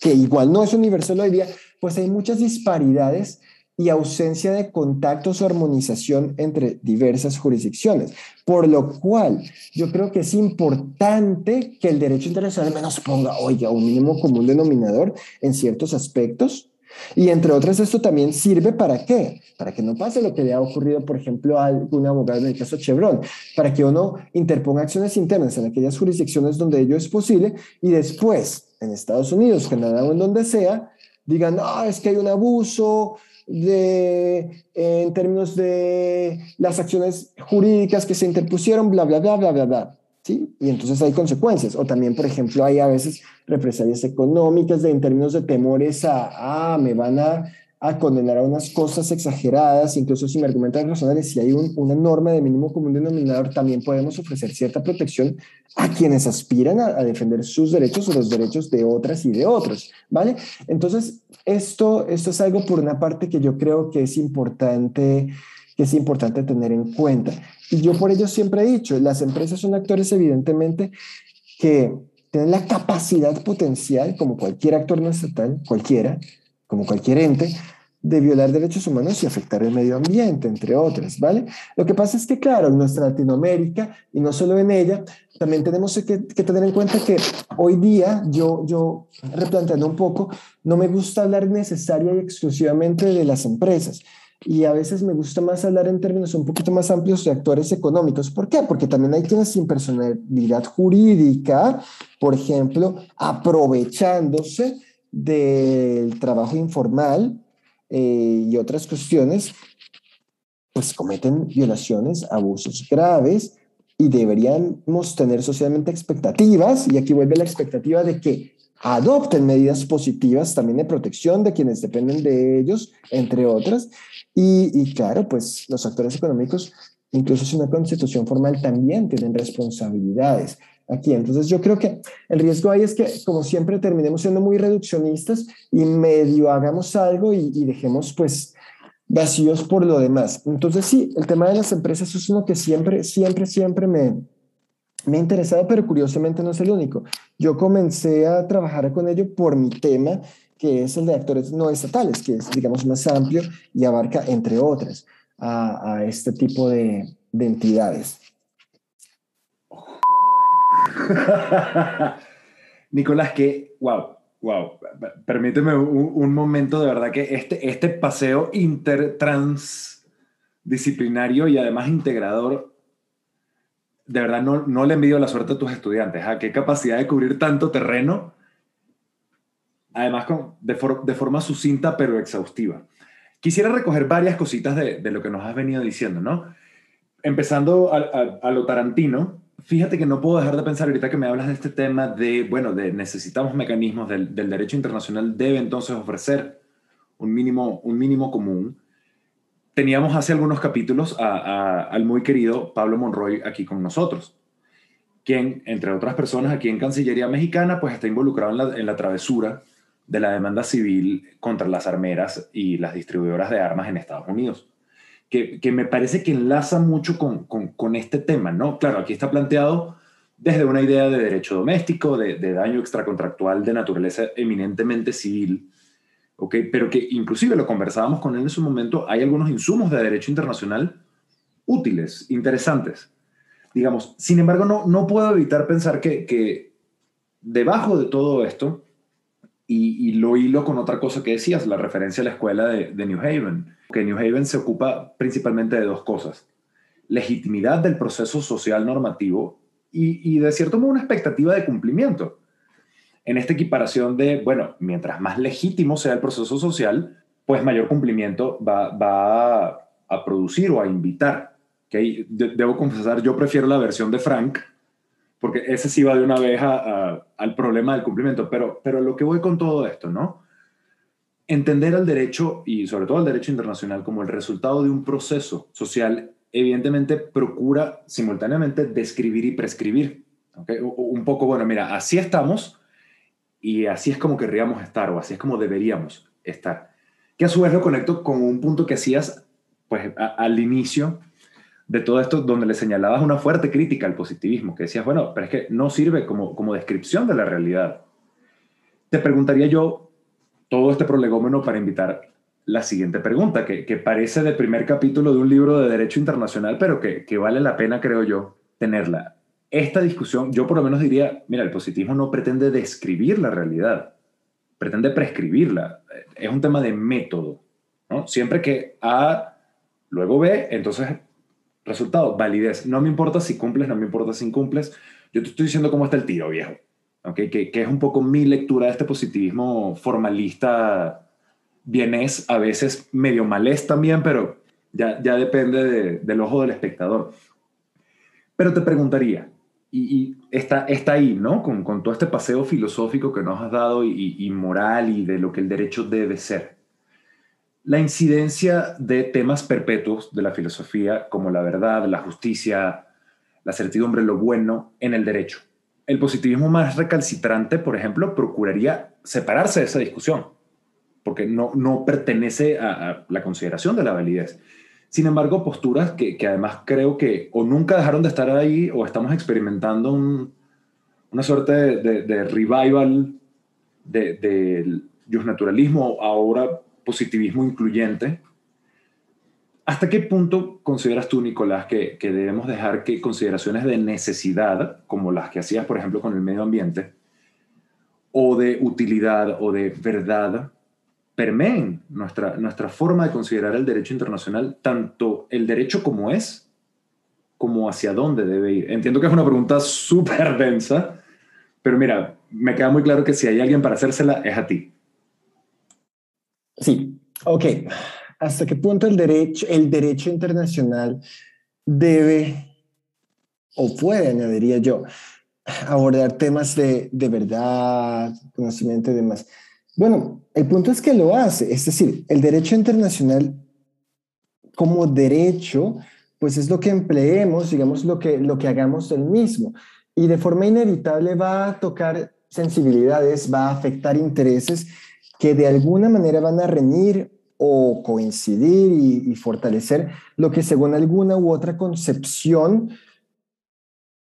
que igual no es universal hoy día, pues hay muchas disparidades y ausencia de contactos o armonización entre diversas jurisdicciones. Por lo cual, yo creo que es importante que el derecho internacional menos ponga, oiga, un mínimo común denominador en ciertos aspectos y entre otras, esto también sirve para qué? Para que no pase lo que le ha ocurrido, por ejemplo, a algún abogado en el caso Chevron, para que uno interponga acciones internas en aquellas jurisdicciones donde ello es posible y después, en Estados Unidos, Canadá o en donde sea, digan, no, es que hay un abuso de, en términos de las acciones jurídicas que se interpusieron, bla, bla, bla, bla, bla, bla. ¿Sí? Y entonces hay consecuencias. O también, por ejemplo, hay a veces represalias económicas de, en términos de temores a, ah, me van a, a, condenar a unas cosas exageradas, incluso si me argumentan razonables, si hay una norma de mínimo común denominador, también podemos ofrecer cierta protección a quienes aspiran a, a, defender sus derechos o los derechos de otras y de otros, ¿vale? Entonces, esto, esto es algo por una parte que yo creo que es importante que es importante tener en cuenta. Yo por ello siempre he dicho, las empresas son actores evidentemente que tienen la capacidad potencial, como cualquier actor no estatal, cualquiera, como cualquier ente, de violar derechos humanos y afectar el medio ambiente, entre otras, ¿vale? Lo que pasa es que, claro, en nuestra Latinoamérica, y no solo en ella, también tenemos que, que, tener en cuenta que hoy día, yo, yo replanteando un poco, no me gusta hablar necesaria y exclusivamente de las empresas, y a veces me gusta más hablar en términos un poquito más amplios de actores económicos. ¿Por qué? Porque también hay quienes sin personalidad jurídica, por ejemplo, aprovechándose del trabajo informal eh, y otras cuestiones, pues cometen violaciones, abusos graves y deberíamos tener socialmente expectativas, y aquí vuelve la expectativa de que adopten medidas positivas también de protección de quienes dependen de ellos, entre otras, y, claro, pues los actores económicos, incluso sin una constitución formal, también tienen responsabilidades aquí. Entonces yo creo que el riesgo ahí es que, como siempre, terminemos siendo muy reduccionistas y medio hagamos algo y, y dejemos pues vacíos por lo demás. Entonces sí, el tema de las empresas es uno que siempre, siempre, siempre me, me ha interesado, pero curiosamente no es el único. Yo comencé a trabajar con ello por mi tema que es el de actores no estatales, que es, digamos, más amplio y abarca, entre otras, a, este tipo de, entidades. [laughs] Nicolás, que, wow, wow, permíteme un, momento de verdad que este, este paseo intertransdisciplinario y además integrador, de verdad no, no le envidio la suerte a tus estudiantes. ¿a ¿ah? ¿Qué capacidad de cubrir tanto terreno? Además con, de, forma sucinta pero exhaustiva. Quisiera recoger varias cositas de, lo que nos has venido diciendo, ¿no? Empezando a, lo tarantino, fíjate que no puedo dejar de pensar ahorita que me hablas de este tema de, bueno, de necesitamos mecanismos del, derecho internacional, debe entonces ofrecer un mínimo, un mínimo común. Teníamos hace algunos capítulos al muy querido Pablo Monroy aquí con nosotros, quien, entre otras personas aquí en Cancillería Mexicana, pues está involucrado en la, en la travesura de la demanda civil contra las armeras y las distribuidoras de armas en Estados Unidos, que, me parece que enlaza mucho con, este tema, ¿no? Claro, aquí está planteado desde una idea de derecho doméstico, de, daño extracontractual de naturaleza eminentemente civil, ¿ok? Pero que inclusive lo conversábamos con él en su momento, hay algunos insumos de derecho internacional útiles, interesantes, digamos. Sin embargo, no, no puedo evitar pensar que, que debajo de todo esto y, lo hilo con otra cosa que decías, la referencia a la escuela de, New Haven, que New Haven se ocupa principalmente de dos cosas, legitimidad del proceso social normativo y, de cierto modo una expectativa de cumplimiento. En esta equiparación de, bueno, mientras más legítimo sea el proceso social, pues mayor cumplimiento va, va a, producir o a invitar. ¿okay? debo confesar, yo prefiero la versión de Frank, porque ese sí va de una vez al problema del cumplimiento, pero, pero lo que voy con todo esto, ¿no? Entender al derecho y sobre todo al derecho internacional como el resultado de un proceso social, evidentemente procura simultáneamente describir y prescribir. ¿okay? Un poco, bueno, mira, así estamos y así es como querríamos estar o así es como deberíamos estar. Que a su vez lo conecto con un punto que hacías pues al inicio de todo esto donde le señalabas una fuerte crítica al positivismo, que decías, bueno, pero es que no sirve como, como descripción de la realidad. Te preguntaría yo todo este prolegómeno para invitar la siguiente pregunta, que, que parece de primer capítulo de un libro de Derecho Internacional, pero que, que vale la pena, creo yo, tenerla. Esta discusión, yo por lo menos diría, mira, el positivismo no pretende describir la realidad, pretende prescribirla. Es un tema de método, ¿no? Siempre que A, luego B, entonces Resultado, validez. No me importa si cumples, no me importa si incumples. Yo te estoy diciendo cómo está el tiro, viejo. ¿Okay? Que, es un poco mi lectura de este positivismo formalista es a veces medio malés también, pero ya, ya depende del ojo del espectador. Pero te preguntaría, y, está, está ahí, ¿no? Con, con, todo este paseo filosófico que nos has dado y, y moral y de lo que el derecho debe ser la incidencia de temas perpetuos de la filosofía como la verdad, la justicia, la certidumbre, lo bueno en el derecho. El positivismo más recalcitrante, por ejemplo, procuraría separarse de esa discusión, porque no, no pertenece a, la consideración de la validez. Sin embargo, posturas que, además creo que o nunca dejaron de estar ahí o estamos experimentando una suerte de, revival del de, naturalismo ahora positivismo incluyente. ¿Hasta qué punto consideras tú, Nicolás, que, debemos dejar que consideraciones de necesidad, como las que hacías, por ejemplo, con el medio ambiente, o de utilidad o de verdad, permeen nuestra, nuestra forma de considerar el derecho internacional, tanto el derecho como es, como hacia dónde debe ir. Entiendo que es una pregunta súper densa, pero mira, me queda muy claro que si hay alguien para hacérsela, es a ti. Ok. ¿Hasta qué punto el derecho, el derecho internacional debe o puede, añadiría yo, abordar temas de, de verdad, conocimiento y demás? Bueno, el punto es que lo hace, es decir, el derecho internacional como derecho, pues es lo que empleemos, digamos, lo que, lo que hagamos del mismo. Y de forma inevitable va a tocar sensibilidades, va a afectar intereses que de alguna manera van a reñir o coincidir y, fortalecer lo que según alguna u otra concepción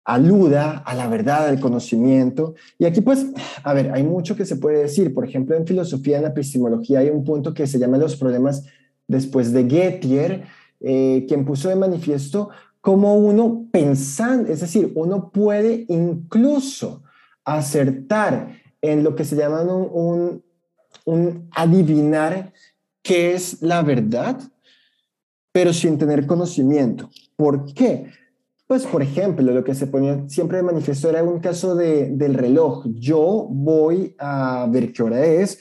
aluda a la verdad, al conocimiento. Y aquí pues, a ver, hay mucho que se puede decir. Por ejemplo, en filosofía, en la epistemología, hay un punto que se llama los problemas después de Gettier, eh, quien puso de manifiesto cómo uno pensando, es decir, uno puede incluso acertar en lo que se llama un, un adivinar qué es la verdad, pero sin tener conocimiento. ¿Por qué? Pues, por ejemplo, lo que se ponía siempre de manifiesto era un caso de, del reloj. Yo voy a ver qué hora es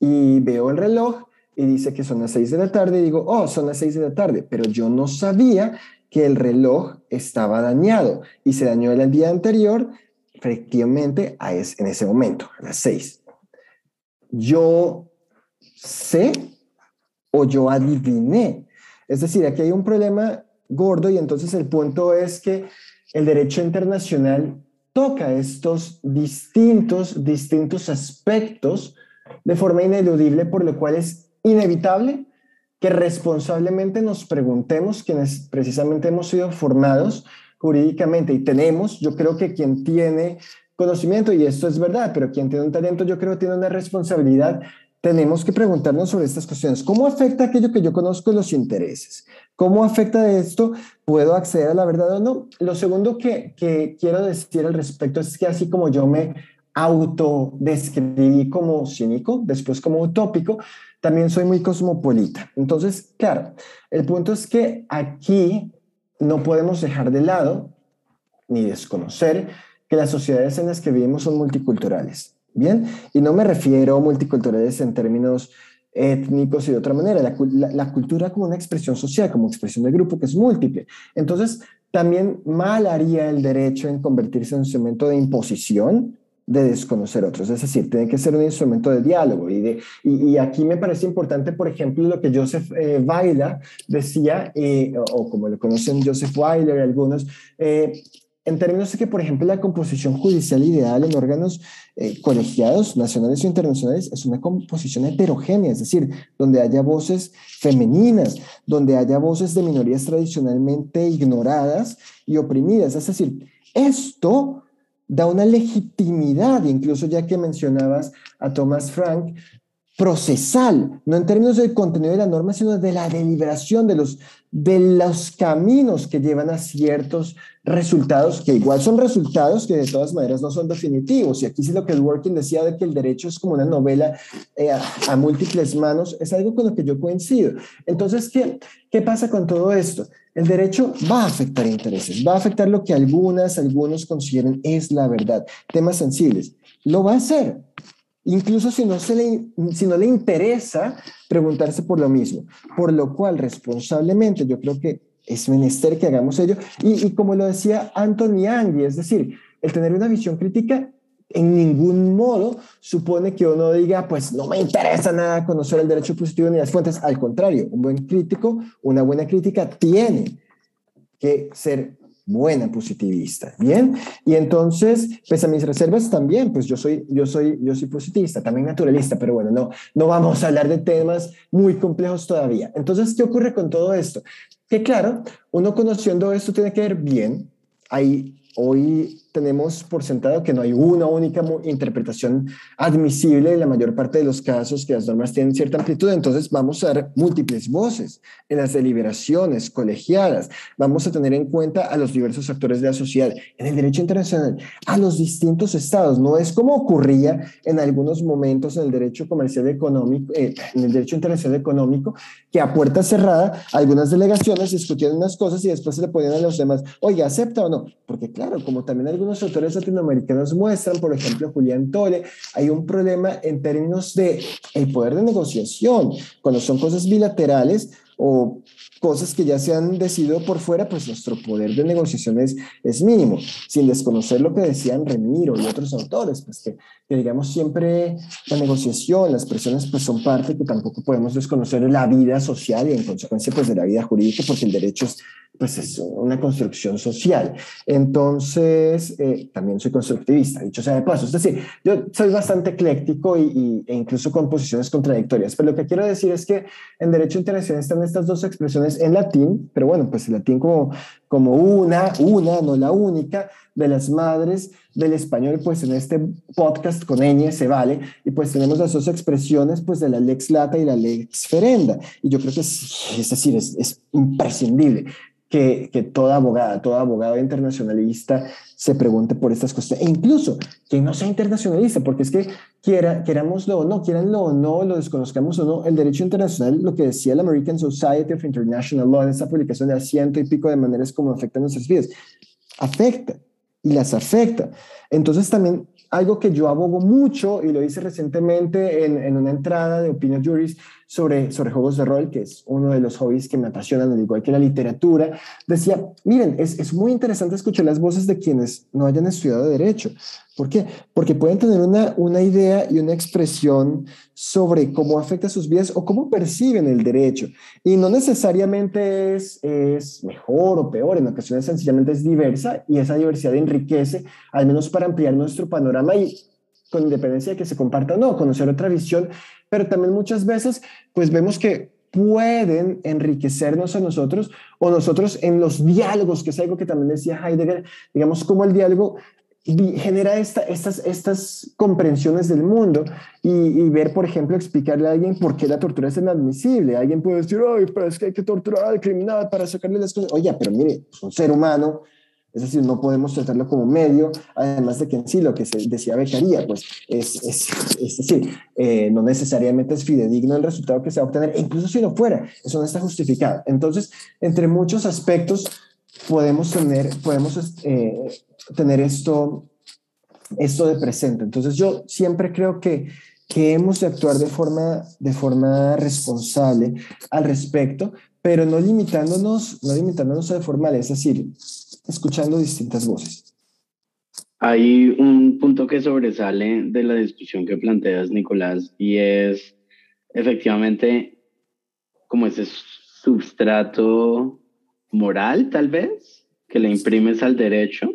y veo el reloj y dice que son las seis de la tarde y digo, oh, son las seis de la tarde, pero yo no sabía que el reloj estaba dañado y se dañó el día anterior, efectivamente, a es, en ese momento, a las seis. Yo sé o yo adiviné. Es decir, aquí hay un problema gordo y entonces el punto es que el derecho internacional toca estos distintos, distintos aspectos de forma ineludible, por lo cual es inevitable que responsablemente nos preguntemos, quienes precisamente hemos sido formados jurídicamente y tenemos, yo creo que quien tiene conocimiento, y esto es verdad, pero quien tiene un talento, yo creo que tiene una responsabilidad tenemos que preguntarnos sobre estas cuestiones. ¿Cómo afecta aquello que yo conozco los intereses? ¿Cómo afecta esto? ¿Puedo acceder a la verdad o no? Lo segundo que, quiero decir al respecto es que así como yo me autodescribí como cínico, después como utópico, también soy muy cosmopolita. Entonces, claro, el punto es que aquí no podemos dejar de lado ni desconocer que las sociedades en las que vivimos son multiculturales. Bien, y no me refiero a multiculturales en términos étnicos y de otra manera, la, cultura como una expresión social, como expresión de grupo que es múltiple. Entonces, también mal haría el derecho en convertirse en un instrumento de imposición de desconocer otros, es decir, tiene que ser un instrumento de diálogo y, de, y, aquí me parece importante, por ejemplo, lo que Joseph eh, Weiler decía, eh, o, como lo conocen Joseph Weiler algunos, eh, en términos de que, por ejemplo, la composición judicial ideal en órganos eh, colegiados nacionales o internacionales es una composición heterogénea, es decir, donde haya voces femeninas, donde haya voces de minorías tradicionalmente ignoradas y oprimidas. Es decir, esto da una legitimidad, incluso ya que mencionabas a Thomas Frank, procesal, no en términos del contenido de la norma, sino de la deliberación de los, de los caminos que llevan a ciertos resultados, que igual son resultados que de todas maneras no son definitivos. Y aquí sí lo que Dworkin decía de que el derecho es como una novela eh, a, múltiples manos, es algo con lo que yo coincido. Entonces, ¿qué, ¿qué pasa con todo esto? El derecho va a afectar intereses, va a afectar lo que algunas, algunos consideren es la verdad, temas sensibles. Lo va a hacer, incluso si no, se le, si no le interesa preguntarse por lo mismo. Por lo cual, responsablemente, yo creo que es menester que hagamos ello. Y, como lo decía Anthony Angui, es decir, el tener una visión crítica en ningún modo supone que uno diga, pues no me interesa nada conocer el derecho positivo ni las fuentes. Al contrario, un buen crítico, una buena crítica tiene que ser buena positivista, ¿bien? Y entonces, pues a mis reservas también, pues yo soy, yo soy, yo soy positivista, también naturalista, pero bueno, no, no vamos a hablar de temas muy complejos todavía. Entonces, ¿qué ocurre con todo esto? Que claro, uno conociendo esto tiene que ver bien, hay hoy tenemos por sentado que no hay una única interpretación admisible en la mayor parte de los casos, que las normas tienen cierta amplitud, entonces vamos a dar múltiples voces en las deliberaciones colegiadas, vamos a tener en cuenta a los diversos actores de la sociedad, en el derecho internacional, a los distintos estados, no es como ocurría en algunos momentos en el derecho comercial económico, eh, en el derecho internacional económico, que a puerta cerrada algunas delegaciones discutían unas cosas y después se le ponían a los demás, oye, ¿acepta o no? Porque claro, como también algunos algunos autores latinoamericanos muestran, por ejemplo, Julián Tole, hay un problema en términos de el poder de negociación. Cuando son cosas bilaterales, o cosas que ya se han decidido por fuera, pues nuestro poder de negociación es, mínimo, sin desconocer lo que decían Remiro y otros autores, pues que, digamos siempre la negociación, las presiones pues son parte que tampoco podemos desconocer de la vida social y en consecuencia pues de la vida jurídica porque el derecho es pues es una construcción social. Entonces, eh, también soy constructivista, dicho sea de paso. Es decir, yo soy bastante ecléctico y, e incluso con posiciones contradictorias, pero lo que quiero decir es que en derecho internacional están estas dos expresiones en latín, pero bueno, pues el latín como, como una, una, no la única, de las madres del español, pues en este podcast con ñ se vale, y pues tenemos las dos expresiones, pues de la lex lata y la lex ferenda, y yo creo que es, es decir, es, es imprescindible que, que, toda abogada, todo abogado internacionalista se pregunte por estas cosas. E incluso quien no sea internacionalista, porque es que quiera, querámoslo o no, quieranlo o no, lo desconozcamos o no, el derecho internacional, lo que decía la American Society of International Law en esta publicación de asiento y pico de maneras como afectan nuestras vidas, afecta y las afecta. Entonces también algo que yo abogo mucho y lo hice recientemente en, en una entrada de Opinion Juris sobre, sobre juegos de rol, que es uno de los hobbies que me apasionan, al igual que la literatura, decía, miren, es, es muy interesante escuchar las voces de quienes no hayan estudiado derecho. ¿Por qué? Porque pueden tener una, una idea y una expresión sobre cómo afecta sus vidas o cómo perciben el derecho. Y no necesariamente es, es mejor o peor, en ocasiones sencillamente es diversa y esa diversidad enriquece, al menos para ampliar nuestro panorama y con independencia de que se comparta o no, conocer otra visión, pero también muchas veces pues vemos que pueden enriquecernos a nosotros o nosotros en los diálogos, que es algo que también decía Heidegger, digamos como el diálogo genera esta, estas, estas comprensiones del mundo y, y, ver, por ejemplo, explicarle a alguien por qué la tortura es inadmisible. Alguien puede decir, ay, pero es que hay que torturar al criminal para sacarle las cosas. Oye, pero mire, es un ser humano, es decir, no podemos tratarlo como medio, además de que en sí lo que se decía Becaría, pues es, es, es decir, eh, no necesariamente es fidedigno el resultado que se va a obtener, incluso si no fuera, eso no está justificado. Entonces, entre muchos aspectos, podemos tener, podemos, eh, tener esto, esto de presente. Entonces, yo siempre creo que, que hemos de actuar de forma, de forma responsable al respecto, pero no limitándonos, no limitándonos a de formal, es decir, escuchando distintas voces. Hay un punto que sobresale de la discusión que planteas, Nicolás, y es efectivamente como ese substrato moral, tal vez, que le imprimes al derecho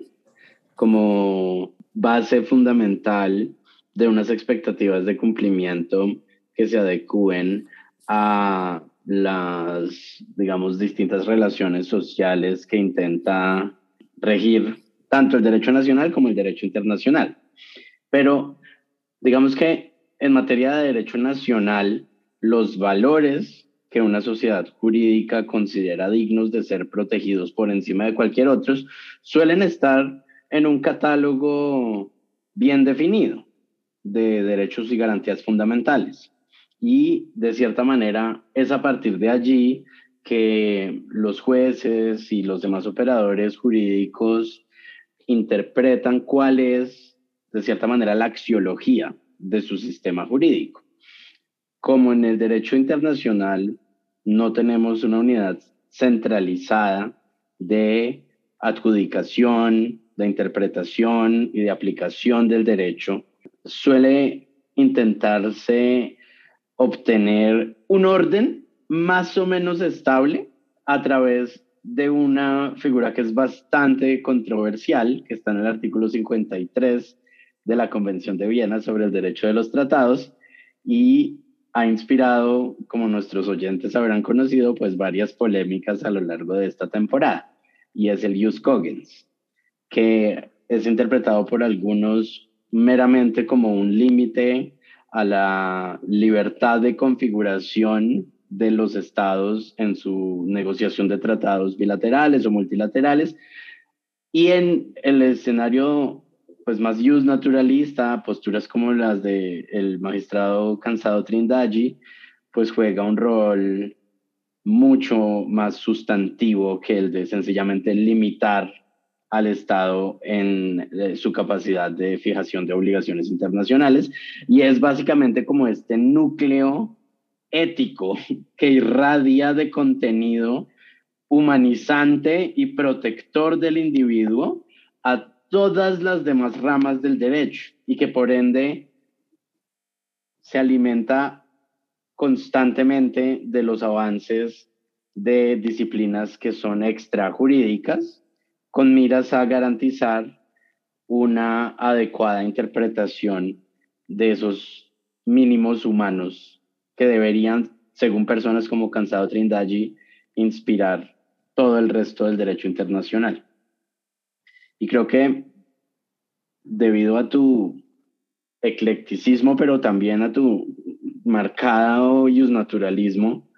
como base fundamental de unas expectativas de cumplimiento que se adecúen a las, digamos, distintas relaciones sociales que intenta regir tanto el derecho nacional como el derecho internacional. Pero digamos que en materia de derecho nacional, los valores que una sociedad jurídica considera dignos de ser protegidos por encima de cualquier otro suelen estar en un catálogo bien definido de derechos y garantías fundamentales. Y de cierta manera es a partir de allí que los jueces y los demás operadores jurídicos interpretan cuál es, de cierta manera, la axiología de su sistema jurídico. Como en el derecho internacional no tenemos una unidad centralizada de adjudicación, de interpretación y de aplicación del derecho, suele intentarse obtener un orden más o menos estable a través de una figura que es bastante controversial, que está en el artículo 53 de la Convención de Viena sobre el Derecho de los Tratados y ha inspirado, como nuestros oyentes habrán conocido, pues varias polémicas a lo largo de esta temporada, y es el Jus Cogens, que es interpretado por algunos meramente como un límite a la libertad de configuración de los estados en su negociación de tratados bilaterales o multilaterales. Y en el escenario pues más just naturalista, posturas como las del el magistrado Cansado Trindaggi, pues juega un rol mucho más sustantivo que el de sencillamente limitar al Estado en eh, su capacidad de fijación de obligaciones internacionales y es básicamente como este núcleo ético que irradia de contenido humanizante y protector del individuo a todas las demás ramas del derecho y que por ende se alimenta constantemente de los avances de disciplinas que son extrajurídicas con miras a garantizar una adecuada interpretación de esos mínimos humanos que deberían, según personas como Cansado Trindaggi, inspirar todo el resto del derecho internacional. Y creo que debido a tu eclecticismo, pero también a tu marcado naturalismo,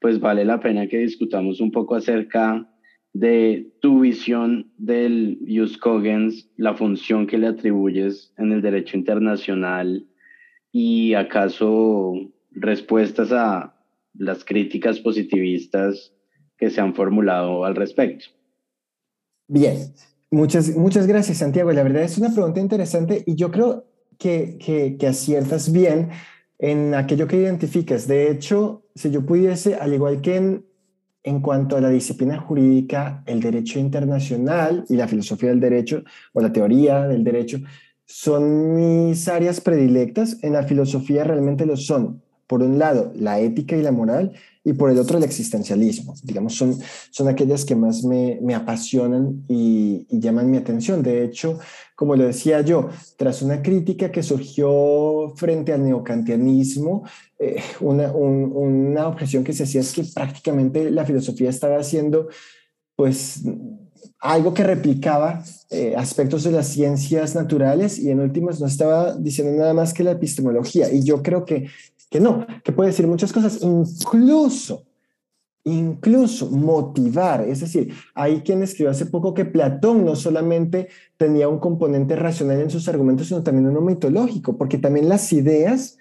pues vale la pena que discutamos un poco acerca de tu visión del Jus Cogens, la función que le atribuyes en el derecho internacional y acaso respuestas a las críticas positivistas que se han formulado al respecto. Bien, Muchas, muchas gracias, Santiago. La verdad es una pregunta interesante y yo creo que, que, aciertas bien en aquello que identificas. De hecho, si yo pudiese, al igual que en, en cuanto a la disciplina jurídica, el derecho internacional y la filosofía del derecho o la teoría del derecho son mis áreas predilectas. En la filosofía realmente lo son. Por un lado, la ética y la moral, y por el otro el existencialismo. Digamos, son, son aquellas que más me, me apasionan y, llaman mi atención. De hecho, como lo decía yo, tras una crítica que surgió frente al neocantianismo, eh, una, una objeción que se hacía es que prácticamente la filosofía estaba haciendo pues algo que replicaba eh, aspectos de las ciencias naturales y en últimas no estaba diciendo nada más que la epistemología. Y yo creo que que no, que puede decir muchas cosas, incluso, incluso motivar. Es decir, hay quien escribió hace poco que Platón no solamente tenía un componente racional en sus argumentos, sino también uno mitológico, porque también las ideas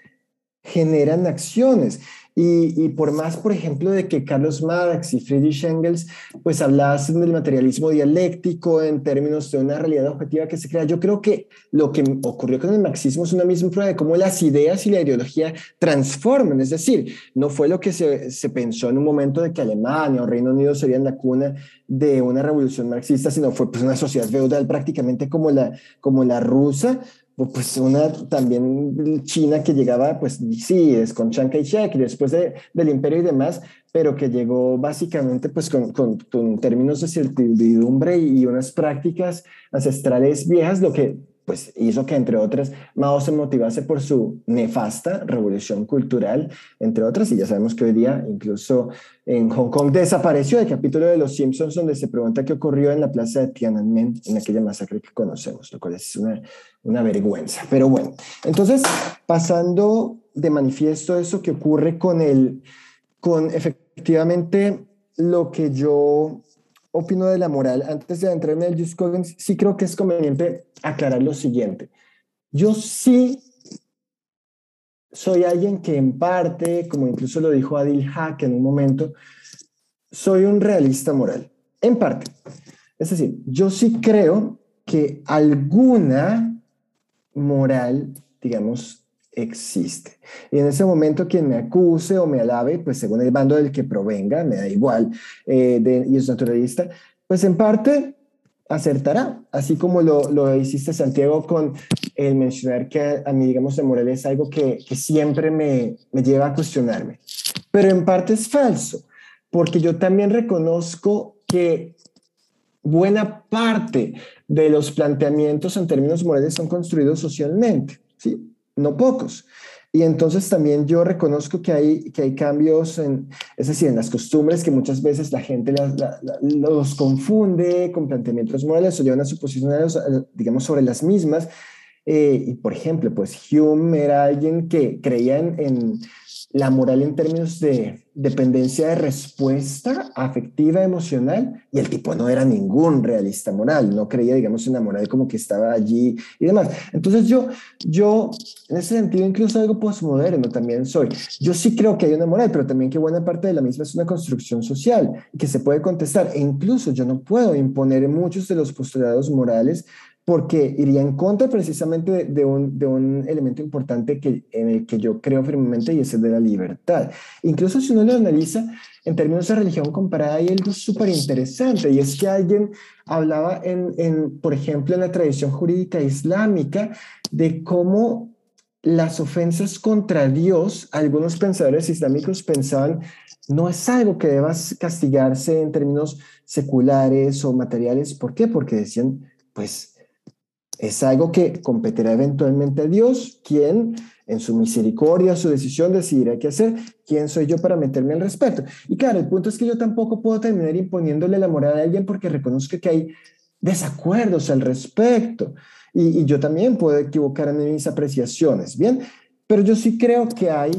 generan acciones. Y, por más, por ejemplo, de que Carlos Marx y Friedrich Engels pues hablasen del materialismo dialéctico en términos de una realidad objetiva que se crea, yo creo que lo que ocurrió con el marxismo es una misma prueba de cómo las ideas y la ideología transforman. Es decir, no fue lo que se, se pensó en un momento de que Alemania o Reino Unido serían la cuna de una revolución marxista, sino fue pues una sociedad feudal prácticamente como la, como la rusa, pues una también China que llegaba, pues sí, es con Chiang Kai-shek después de, del imperio y demás, pero que llegó básicamente pues con, con, con términos de certidumbre y unas prácticas ancestrales viejas, lo que pues hizo que, entre otras, Mao se motivase por su nefasta revolución cultural, entre otras, y ya sabemos que hoy día incluso en Hong Kong desapareció el capítulo de Los Simpsons donde se pregunta qué ocurrió en la plaza de Tiananmen en aquella masacre que conocemos, lo cual es una, una vergüenza. Pero bueno, entonces, pasando de manifiesto eso que ocurre con el, con efectivamente lo que yo opino de la moral, antes de entrar en el Just Coggins, sí creo que es conveniente aclarar lo siguiente. Yo sí soy alguien que en parte, como incluso lo dijo Adil Hack en un momento, soy un realista moral. En parte. Es decir, yo sí creo que alguna moral, digamos, existe. Y en ese momento quien me acuse o me alabe, pues según el bando del que provenga, me da igual, eh, y es naturalista, pues en parte acertará, así como lo, lo, hiciste Santiago con el mencionar que a, mí, digamos, de moral es algo que, que siempre me, me lleva a cuestionarme. Pero en parte es falso, porque yo también reconozco que buena parte de los planteamientos en términos morales son construidos socialmente, ¿sí? No pocos. Y entonces también yo reconozco que hay, que hay cambios, en, es decir, en las costumbres que muchas veces la gente los confunde con planteamientos morales o llevan a suposiciones, digamos, sobre las mismas. Eh, y por ejemplo, pues Hume era alguien que creía en la moral en términos de dependencia de respuesta afectiva, emocional, y el tipo no era ningún realista moral, no creía, digamos, en la moral como que estaba allí y demás. Entonces yo, yo, en ese sentido, incluso algo postmoderno también soy. Yo sí creo que hay una moral, pero también que buena parte de la misma es una construcción social que se puede contestar, e incluso yo no puedo imponer muchos de los postulados morales porque iría en contra precisamente de, un, de, un, elemento importante que, en el que yo creo firmemente y es el de la libertad. Incluso si uno lo analiza en términos de religión comparada, hay algo súper interesante y es que alguien hablaba, en, en, por ejemplo, en la tradición jurídica islámica, de cómo las ofensas contra Dios, algunos pensadores islámicos pensaban, no es algo que deba castigarse en términos seculares o materiales. ¿Por qué? Porque decían, pues es algo que competirá eventualmente a Dios, quien en su misericordia, su decisión decidirá qué hacer. ¿Quién soy yo para meterme al respecto? Y claro, el punto es que yo tampoco puedo terminar imponiéndole la moral a alguien porque reconozco que hay desacuerdos al respecto. Y, yo también puedo equivocar en mis apreciaciones, ¿bien? Pero yo sí creo que hay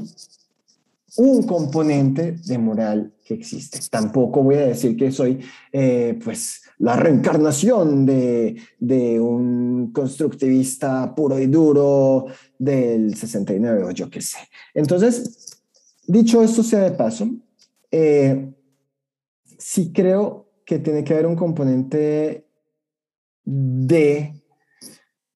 un componente de moral que existe. Tampoco voy a decir que soy, eh, pues, la reencarnación de, de, un constructivista puro y duro del 69 o yo qué sé. Entonces, dicho esto sea de paso, eh, sí creo que tiene que haber un componente de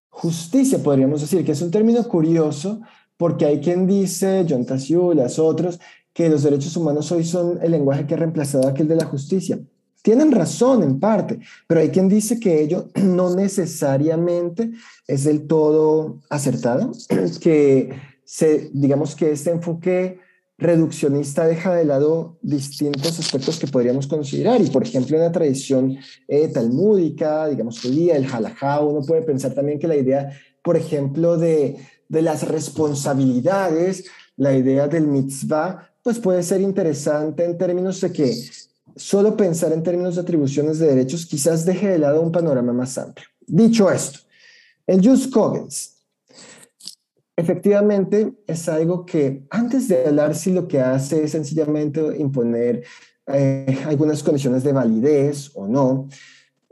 justicia, podríamos decir, que es un término curioso porque hay quien dice, John Tassiu y las otros, que los derechos humanos hoy son el lenguaje que ha reemplazado aquel de la justicia. Tienen razón en parte, pero hay quien dice que ello [clears throat] no necesariamente es del todo acertado, [clears throat] que se, digamos que este enfoque reduccionista deja de lado distintos aspectos que podríamos considerar. Y por ejemplo, en la tradición eh, talmúdica, digamos judía, el halajá, uno puede pensar también que la idea, por ejemplo, de, de las responsabilidades, la idea del mitzvah, pues puede ser interesante en términos de que solo pensar en términos de atribuciones de derechos quizás deje de lado un panorama más amplio. Dicho esto, el Jus Cogens efectivamente es algo que antes de hablar si lo que hace es sencillamente imponer eh, algunas condiciones de validez o no,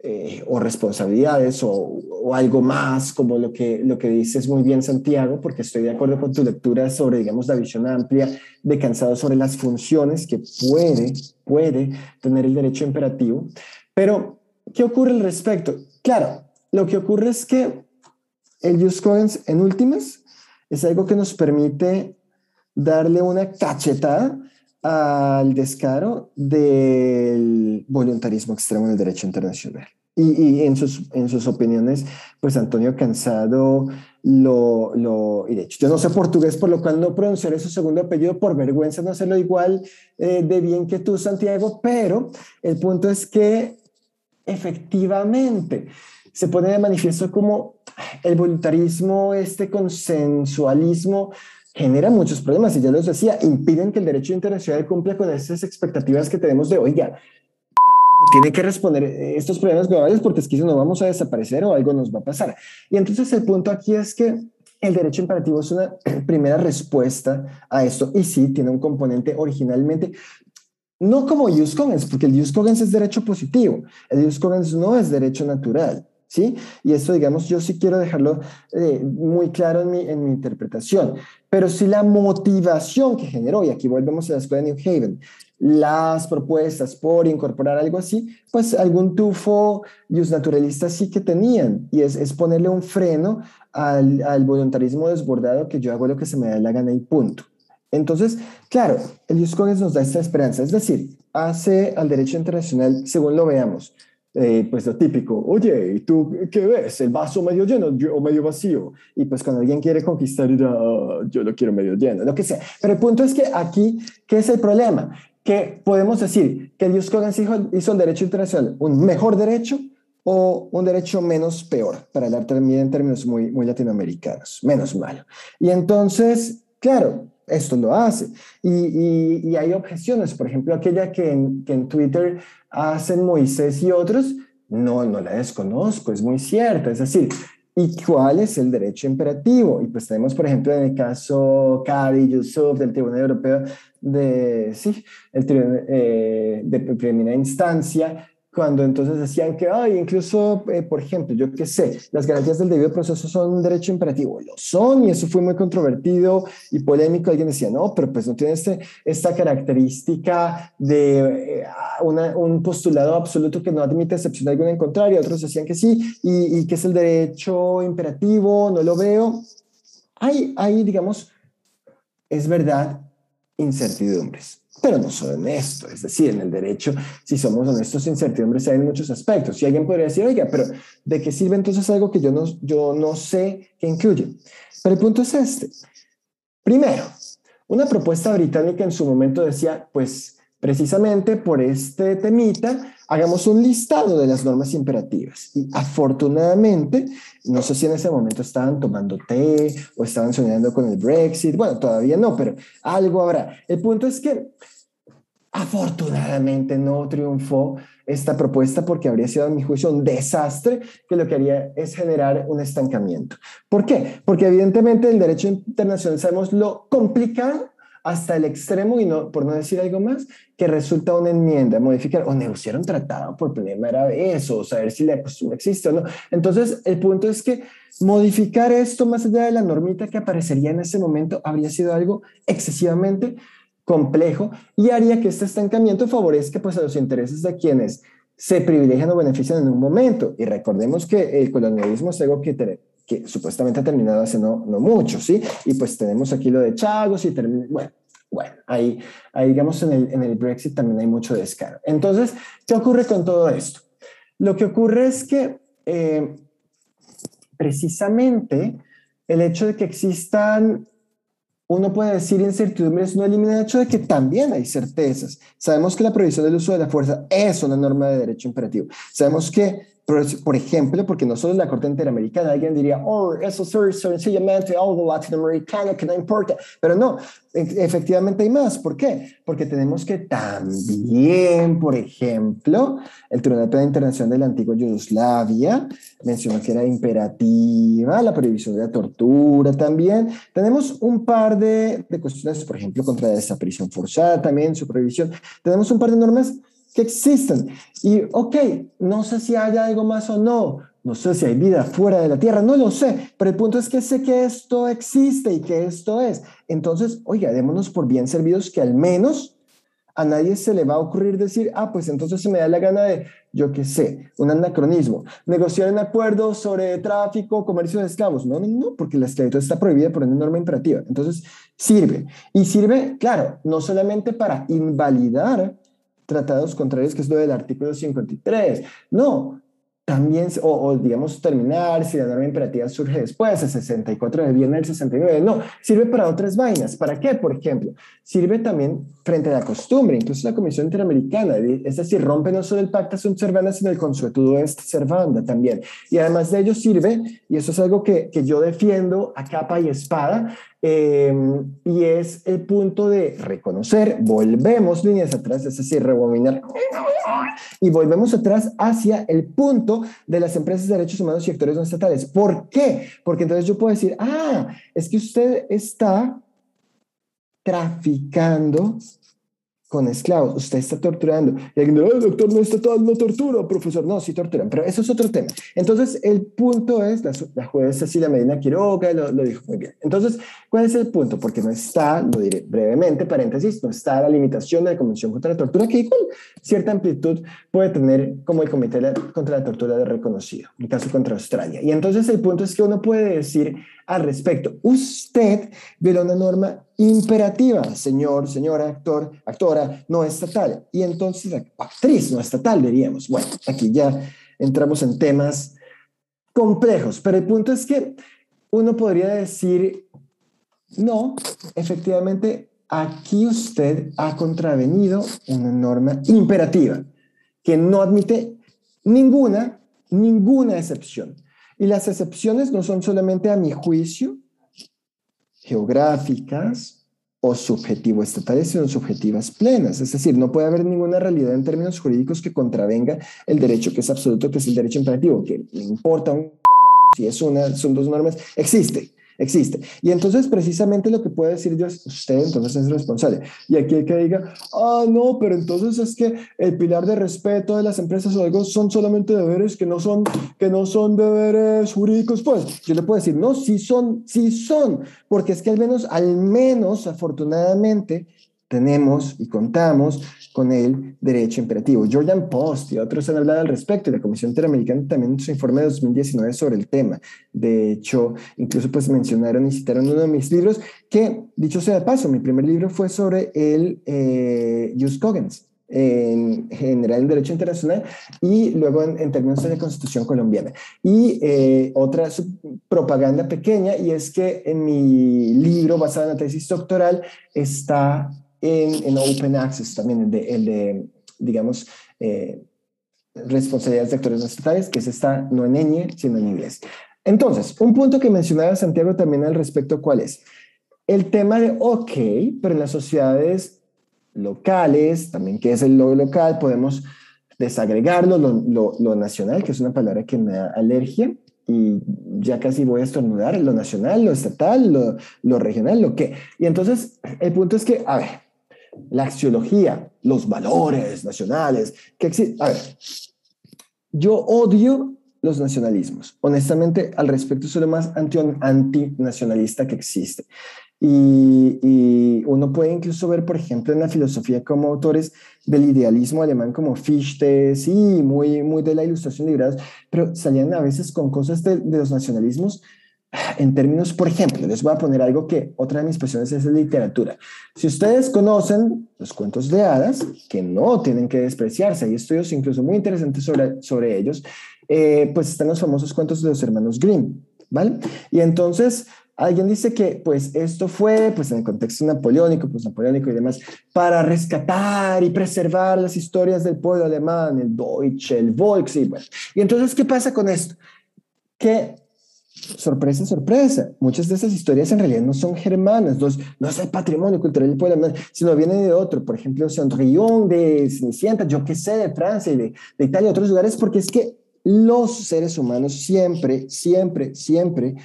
eh, o responsabilidades o, algo más, como lo que, lo que dices muy bien Santiago, porque estoy de acuerdo con tu lectura sobre, digamos, la visión amplia de Cansado sobre las funciones que puede, puede tener el derecho imperativo. Pero, ¿qué ocurre al respecto? Claro, lo que ocurre es que el use cogens, en últimas, es algo que nos permite darle una cachetada al descaro del voluntarismo extremo en el derecho internacional. Y, en, sus, en sus opiniones, pues Antonio Cansado lo, lo, y de hecho yo no sé portugués, por lo cual no pronunciaré su segundo apellido por vergüenza no hacerlo igual eh, de bien que tú, Santiago, pero el punto es que efectivamente se pone de manifiesto como el voluntarismo, este consensualismo, genera muchos problemas y ya los decía, impiden que el derecho internacional cumpla con esas expectativas que tenemos de, oiga, tiene que responder estos problemas globales porque es que si no vamos a desaparecer o algo nos va a pasar. Y entonces el punto aquí es que el derecho imperativo es una [clears throat] primera respuesta a esto y sí tiene un componente originalmente no como jus cogens, porque el jus cogens es derecho positivo, el jus cogens no es derecho natural. ¿sí? Y esto, digamos, yo sí quiero dejarlo eh, muy claro en mi, en mi interpretación. Pero si la motivación que generó, y aquí volvemos a la escuela de New Haven, las propuestas por incorporar algo así, pues algún tufo naturalista sí que tenían, y es, es ponerle un freno al, al, voluntarismo desbordado que yo hago lo que se me da la gana y punto. Entonces, claro, el Jus nos da esta esperanza, es decir, hace al derecho internacional, según lo veamos, eh, pues lo típico, oye, ¿y tú qué ves? ¿El vaso medio lleno o medio vacío? Y pues cuando alguien quiere conquistar, dirá, yo lo quiero medio lleno, lo que sea. Pero el punto es que aquí, ¿qué es el problema? Que podemos decir que Dios Coggins hizo, hizo el derecho internacional un mejor derecho o un derecho menos peor, para hablar también en términos muy, muy latinoamericanos, menos malo. Y entonces, Claro, esto lo hace. Y, hay objeciones, por ejemplo, aquella que en, que en Twitter hacen Moisés y otros, no, no la desconozco, es muy cierta. Es decir, ¿y cuál es el derecho imperativo? Y pues tenemos, por ejemplo, en el caso Kadi Yusuf del Tribunal Europeo de, sí, el eh, de primera instancia, cuando entonces decían que, ay, incluso, eh, por ejemplo, yo qué sé, las garantías del debido proceso son un derecho imperativo. Lo son, y eso fue muy controvertido y polémico. Alguien decía, no, pero pues no tiene este, esta característica de eh, un postulado absoluto que no admite excepción alguna en contrario. Otros decían que sí, y, y que es el derecho imperativo, no lo veo. Hay, hay, digamos, es verdad, incertidumbres pero no solo en esto, es decir, en el derecho, si somos honestos, incertidumbres hay en muchos aspectos. Si alguien podría decir, oiga, pero ¿de qué sirve entonces algo que yo no, yo no sé qué incluye? Pero el punto es este. Primero, una propuesta británica en su momento decía, pues precisamente por este temita, hagamos un listado de las normas imperativas. Y afortunadamente, no sé si en ese momento estaban tomando té o estaban soñando con el Brexit, bueno, todavía no, pero algo habrá. El punto es que afortunadamente no triunfó esta propuesta porque habría sido, a mi juicio, un desastre que lo que haría es generar un estancamiento. ¿Por qué? Porque evidentemente el derecho internacional sabemos lo complicado hasta el extremo, y no, por no decir algo más, que resulta una enmienda, modificar o negociar un tratado por primera vez o saber si la costumbre existe o no. Entonces, el punto es que modificar esto más allá de la normita que aparecería en ese momento habría sido algo excesivamente complejo y haría que este estancamiento favorezca pues a los intereses de quienes se privilegian o benefician en un momento. Y recordemos que el colonialismo es algo que que supuestamente ha terminado hace no, no mucho, ¿sí? Y pues tenemos aquí lo de Chagos y bueno, bueno, ahí, ahí digamos en el, en el Brexit también hay mucho descaro. Entonces, ¿qué ocurre con todo esto? Lo que ocurre es que eh, precisamente el hecho de que existan uno puede decir incertidumbres no elimina el hecho de que también hay certezas. Sabemos que la prohibición del uso de la fuerza es una norma de derecho imperativo. Sabemos que por ejemplo, porque no solo la Corte Interamericana, alguien diría, oh, eso es sencillamente algo latinoamericano que no importa, pero no, e, efectivamente hay más. ¿Por qué? Porque tenemos que también, por ejemplo, el Tribunal Penal Internacional de la antigua Yugoslavia mencionó que era imperativa la prohibición de la tortura también. Tenemos un par de, de cuestiones, por ejemplo, contra la desaparición forzada también, su prohibición. Tenemos un par de normas que existen. Y, ok, no sé si hay algo más o no, no sé si hay vida fuera de la Tierra, no lo sé, pero el punto es que sé que esto existe y que esto es. Entonces, oiga, démonos por bien servidos que al menos a nadie se le va a ocurrir decir, ah, pues entonces se me da la gana de, yo qué sé, un anacronismo, negociar un acuerdo sobre tráfico, comercio de esclavos. No, no, no, porque la esclavitud está prohibida por una norma imperativa. Entonces, sirve. Y sirve, claro, no solamente para invalidar tratados contrarios, que es lo del artículo 53. No, también, o, digamos terminar, si la norma imperativa surge después, el 64 de viene el 69, no, sirve para otras vainas. ¿Para qué? Por ejemplo, sirve también frente a la costumbre, incluso la Comisión Interamericana, es decir, rompe no solo el pacta sunt servanda, sino el consuetudo est servanda también. Y además de ello sirve, y eso es algo que, que yo defiendo a capa y espada, Em, y es el punto de reconocer, volvemos líneas atrás, es decir, rebobinar, y volvemos atrás hacia el punto de las empresas de derechos humanos y actores no estatales. ¿Por qué? Porque entonces yo puedo decir, ah, es que usted está traficando con esclavos, usted está torturando. Y dice, doctor, no está todo, no tortura, profesor. No, sí torturan, pero eso es otro tema. Entonces, el punto es, la, la juez Cecilia Medina Quiroga lo, lo, dijo muy bien. Entonces, ¿cuál es el punto? Porque no está, lo diré brevemente, paréntesis, no está la limitación de la Convención contra la Tortura, que igual cierta amplitud puede tener como el Comité contra la Tortura de reconocido, en caso contra Australia. Y entonces el punto es que uno puede decir al respecto, usted violó una norma imperativa, señor, señora, actor, actora no estatal. Y entonces, actriz no estatal, diríamos. Bueno, aquí ya entramos en temas complejos, pero el punto es que uno podría decir, no, efectivamente, aquí usted ha contravenido una norma imperativa que no admite ninguna, ninguna excepción. Y las excepciones no son solamente a mi juicio, geográficas o subjetivo-estatales, sino subjetivas plenas. Es decir, no puede haber ninguna realidad en términos jurídicos que contravenga el derecho que es absoluto, que es el derecho imperativo, que le importa un si es una, son dos normas, existe existe. Y entonces precisamente lo que puede decir yo es, usted entonces es responsable. Y aquí hay que diga, ah, no, pero entonces es que el pilar de respeto de las empresas o algo son solamente deberes que no son, que no son deberes jurídicos. Pues yo le puedo decir, no, sí son, sí son, porque es que al menos, al menos afortunadamente, tenemos y contamos con el derecho imperativo. Jordan Post y otros han hablado al respecto y la Comisión Interamericana también en su informe de 2019 sobre el tema. De hecho, incluso pues mencionaron y citaron uno de mis libros que, dicho sea de paso, mi primer libro fue sobre el eh, Jus Cogens en general en derecho internacional y luego en, términos de la constitución colombiana. Y eh, otra propaganda pequeña y es que en mi libro basado en la tesis doctoral está en, Open Access también, el de, el de digamos, eh, responsabilidades de actores estatales, que se está no en ñ, sino en inglés. Entonces, un punto que mencionaba Santiago también al respecto, ¿cuál es? El tema de, ok, pero en las sociedades locales, también que es el lo local, podemos desagregarlo, lo, lo, nacional, que es una palabra que me da alergia, y ya casi voy a estornudar, lo nacional, lo estatal, lo, lo regional, lo que. Y entonces, el punto es que, a ver, la axiología, los valores nacionales, que A ver, yo odio los nacionalismos. Honestamente, al respecto, soy lo más anti antinacionalista que existe. Y, uno puede incluso ver, por ejemplo, en la filosofía como autores del idealismo alemán como Fichte, sí, muy, muy de la ilustración liberal, pero salían a veces con cosas de, de los nacionalismos en términos, por ejemplo, les voy a poner algo que otra de mis pasiones es literatura. Si ustedes conocen los cuentos de hadas, que no tienen que despreciarse, hay estudios incluso muy interesantes sobre, sobre ellos, eh, pues están los famosos cuentos de los hermanos Grimm, ¿vale? Y entonces alguien dice que pues esto fue pues en el contexto napoleónico, pues napoleónico y demás, para rescatar y preservar las historias del pueblo alemán, el Deutsche, el Volks y bueno. Y entonces, ¿qué pasa con esto? Que sorpresa, sorpresa, muchas de esas historias en realidad no son germanas, no, no es el patrimonio cultural del pueblo, sino viene de otro, por ejemplo, Cendrillon de Cenicienta, yo qué sé, de Francia y de, de Italia, otros lugares, porque es que los seres humanos siempre, siempre, siempre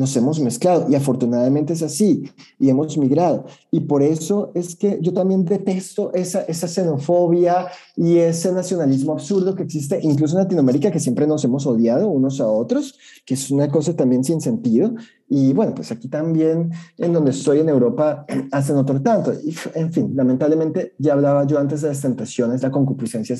nos hemos mezclado y afortunadamente es así y hemos migrado. Y por eso es que yo también detesto esa, esa xenofobia y ese nacionalismo absurdo que existe incluso en Latinoamérica, que siempre nos hemos odiado unos a otros, que es una cosa también sin sentido. Y bueno, pues aquí también, en donde estoy en Europa, [clears throat] hacen otro tanto. Y, en fin, lamentablemente, ya hablaba yo antes de las tentaciones, la concupiscencia,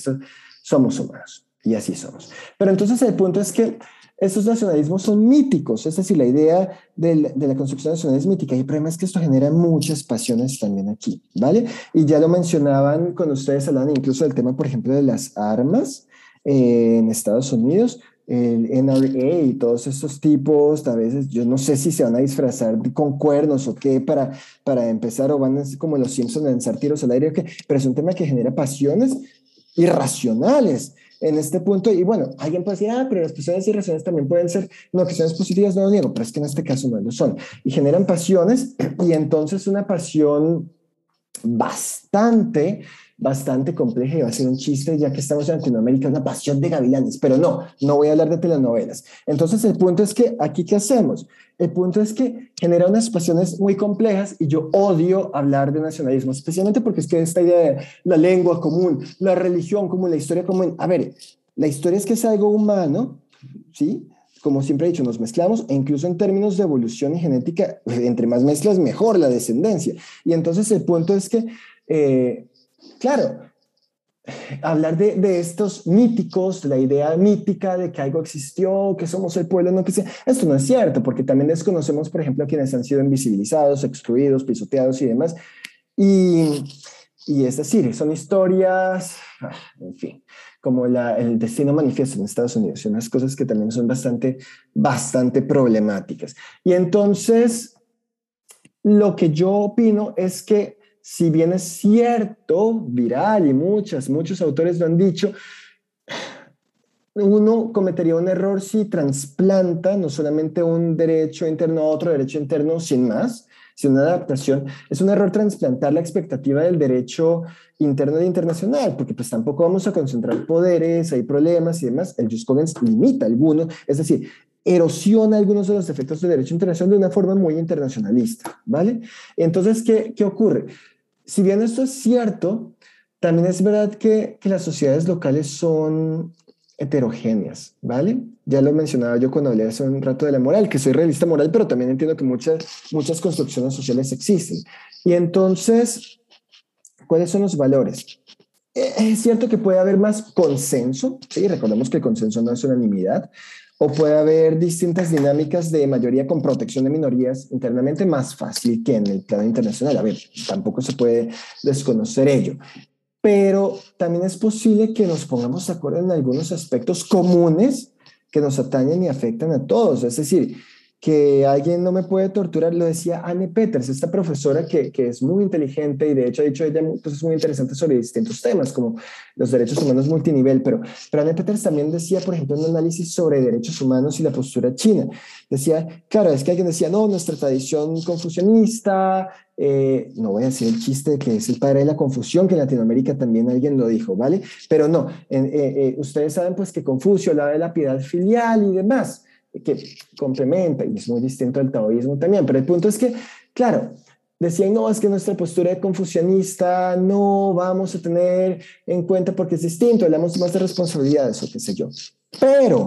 somos humanos y así somos. Pero entonces el punto es que estos nacionalismos son míticos, es decir, la idea de la, construcción nacional es mítica y el problema es que esto genera muchas pasiones también aquí, ¿vale? Y ya lo mencionaban con ustedes, hablaban incluso del tema, por ejemplo, de las armas eh, en Estados Unidos, el NRA y todos estos tipos, a veces yo no sé si se van a disfrazar con cuernos o qué para, para empezar o van a como los Simpsons a lanzar tiros al aire, o qué, pero es un tema que genera pasiones irracionales en este punto. Y bueno, alguien puede decir, ah, pero las pasiones irracionales también pueden ser, no, que positivas, no lo niego, pero es que en este caso no lo son. Y generan pasiones [clears throat] y entonces una pasión bastante bastante compleja y va a ser un chiste ya que estamos en Latinoamérica, una pasión de gavilanes, pero no, no voy a hablar de telenovelas. Entonces el punto es que aquí qué hacemos? El punto es que genera unas pasiones muy complejas y yo odio hablar de nacionalismo, especialmente porque es que esta idea de la lengua común, la religión común, la historia común, a ver, la historia es que es algo humano, ¿sí? como siempre he dicho, nos mezclamos e incluso en términos de evolución y genética, entre más mezclas, mejor la descendencia. Y entonces el punto es que eh, Claro, hablar de, estos míticos, la idea mítica de que algo existió, que somos el pueblo, no que esto no es cierto, porque también desconocemos, por ejemplo, a quienes han sido invisibilizados, excluidos, pisoteados y demás. Y, es decir, son historias, ah, en fin, como el destino manifiesto en Estados Unidos, y unas cosas que también son bastante, bastante problemáticas. Y entonces, lo que yo opino es que si bien es cierto, viral y muchas, muchos autores lo han dicho, uno cometería un error si trasplanta no solamente un derecho interno a otro derecho interno sin más, sino una adaptación. Es un error trasplantar la expectativa del derecho interno e internacional, porque pues tampoco vamos a concentrar poderes, hay problemas y demás. El Jus Cogens limita algunos, es decir, erosiona algunos de los efectos del derecho internacional de una forma muy internacionalista, ¿vale? Entonces, ¿qué, qué ocurre? Si bien esto es cierto, también es verdad que, las sociedades locales son heterogéneas, ¿vale? Ya lo mencionaba yo cuando hablé hace un rato de la moral, que soy realista moral, pero también entiendo que muchas, muchas construcciones sociales existen. Y entonces, ¿cuáles son los valores? Eh, es cierto que puede haber más consenso, ¿sí? Recordemos que el consenso no es unanimidad, o puede haber distintas dinámicas de mayoría con protección de minorías internamente más fácil que en el plano internacional. A ver, tampoco se puede desconocer ello pero también es posible que nos pongamos de acuerdo en algunos aspectos comunes que nos atañen y afectan a todos. Es decir, que alguien no me puede torturar, lo decía Anne Peters, esta profesora que, que es muy inteligente y de hecho ha dicho ella cosas muy interesantes sobre distintos temas como los derechos humanos multinivel, pero, pero Anne Peters también decía, por ejemplo, un análisis sobre derechos humanos y la postura china. Decía, claro, es que alguien decía, no, nuestra tradición confucianista, eh, no voy a decir el chiste de que es el padre de la confusión, que en Latinoamérica también alguien lo dijo, ¿vale? Pero no, eh, eh, ustedes saben pues que Confucio hablaba de la piedad filial y demás que complementa y es muy distinto al taoísmo también, pero el punto es que, claro, decían, no, es que nuestra postura de confucianista no vamos a tener en cuenta porque es distinto, hablamos más de responsabilidades o qué sé yo. Pero,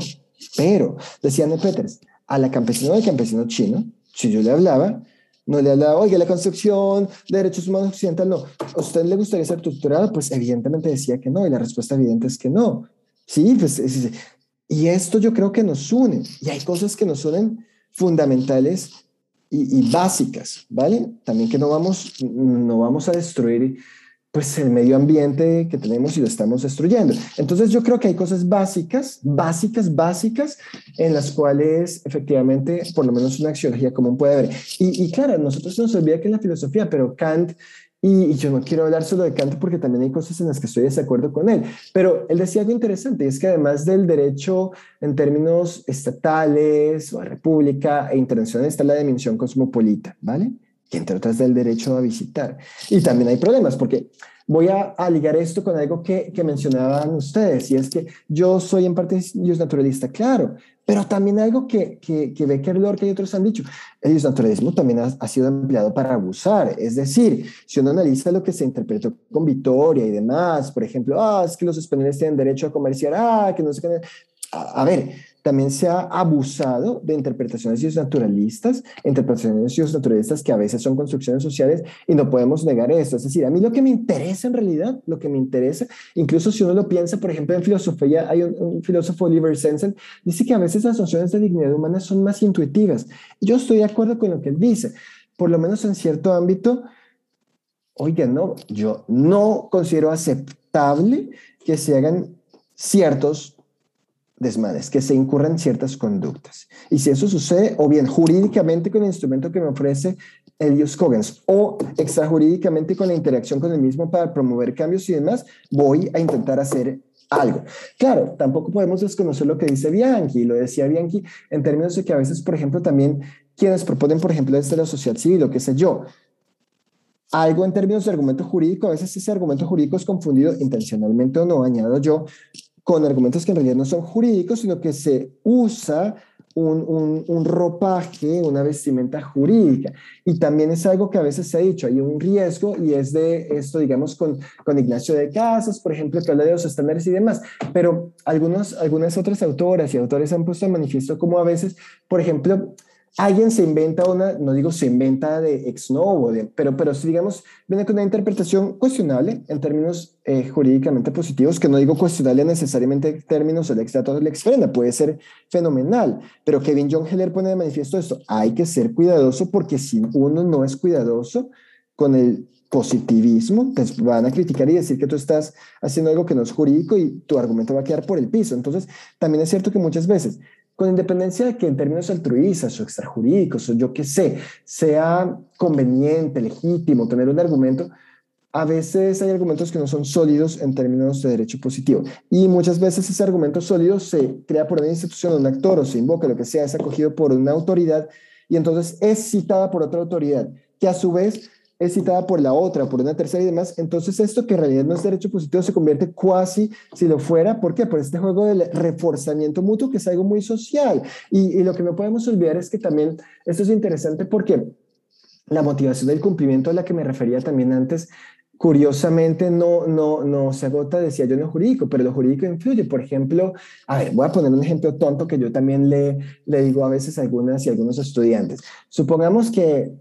pero, decían de Peters, a la campesina del campesino chino, si yo le hablaba, no le hablaba, oye, la construcción de derechos humanos occidental, no. ¿A usted le gustaría ser torturado? Pues evidentemente decía que no, y la respuesta evidente es que no. Sí, pues y esto yo creo que nos une, y hay cosas que nos unen fundamentales y, básicas, ¿vale? También que no vamos, no vamos a destruir pues el medio ambiente que tenemos y lo estamos destruyendo. Entonces yo creo que hay cosas básicas, básicas, básicas, en las cuales efectivamente por lo menos una axiología común puede haber. Y, y claro, nosotros nos olvida que es la filosofía, pero Kant y, yo no quiero hablar solo de Kant porque también hay cosas en las que estoy de desacuerdo con él. Pero él decía algo interesante, y es que además del derecho en términos estatales o a república e internacional está la dimensión cosmopolita, ¿vale? Que entre otras del derecho a visitar. Y también hay problemas porque voy a, ligar esto con algo que, que, mencionaban ustedes, y es que yo soy en parte naturalista, claro, pero también algo que, que, que Becker Lorca y otros han dicho, el naturalismo también ha, sido empleado para abusar. Es decir, si uno analiza lo que se interpretó con Vitoria y demás, por ejemplo, ah, es que los españoles tienen derecho a comerciar, ah, que no sé qué. a ver, también se ha abusado de interpretaciones naturalistas, interpretaciones naturalistas que a veces son construcciones sociales y no podemos negar eso. Es decir, a mí lo que me interesa en realidad, lo que me interesa, incluso si uno lo piensa, por ejemplo, en filosofía, hay un, filósofo, Oliver Sensen, dice que a veces las nociones de dignidad humana son más intuitivas. Yo estoy de acuerdo con lo que él dice, por lo menos en cierto ámbito. Oiga, no, yo no considero aceptable que se hagan ciertos desmanes, que se incurran ciertas conductas. Y si eso sucede, o bien jurídicamente con el instrumento que me ofrece Elios Coggins, o extrajurídicamente con la interacción con el mismo para promover cambios y demás, voy a intentar hacer algo. Claro, tampoco podemos desconocer lo que dice Bianchi, lo decía Bianchi en términos de que a veces, por ejemplo, también quienes proponen, por ejemplo, desde la sociedad civil, lo que sé yo, algo en términos de argumento jurídico, a veces ese argumento jurídico es confundido intencionalmente o no, añado yo, con argumentos que en realidad no son jurídicos, sino que se usa un, un, ropaje, una vestimenta jurídica. Y también es algo que a veces se ha dicho, hay un riesgo y es de esto, digamos, con, con Ignacio de Casas, por ejemplo, que habla de los estándares y demás. Pero algunos, algunas otras autoras y autores han puesto en manifiesto como a veces, por ejemplo, alguien se inventa una, no digo se inventa de ex novo, de, pero, pero digamos, viene con una interpretación cuestionable en términos eh, jurídicamente positivos, que no digo cuestionable necesariamente en términos del ex dato del ex puede ser fenomenal, pero Kevin John Heller pone de manifiesto esto, hay que ser cuidadoso porque si uno no es cuidadoso con el positivismo, pues van a criticar y decir que tú estás haciendo algo que no es jurídico y tu argumento va a quedar por el piso. Entonces, también es cierto que muchas veces con independencia de que en términos altruistas o extrajurídicos o yo qué sé, sea conveniente, legítimo tener un argumento, a veces hay argumentos que no son sólidos en términos de derecho positivo. Y muchas veces ese argumento sólido se crea por una institución, un actor o se invoca, lo que sea, es acogido por una autoridad y entonces es citada por otra autoridad, que a su vez es citada por la otra, por una tercera y demás. Entonces esto que en realidad no es derecho positivo se convierte cuasi si lo fuera. ¿Por qué? Por este juego del reforzamiento mutuo que es algo muy social. Y, y lo que no podemos olvidar es que también esto es interesante porque la motivación del cumplimiento a la que me refería también antes curiosamente no, no, no se agota, decía yo, en lo jurídico, pero lo jurídico influye. Por ejemplo, a ver, voy a poner un ejemplo tonto que yo también le, le digo a veces a algunas y algunos estudiantes. Supongamos que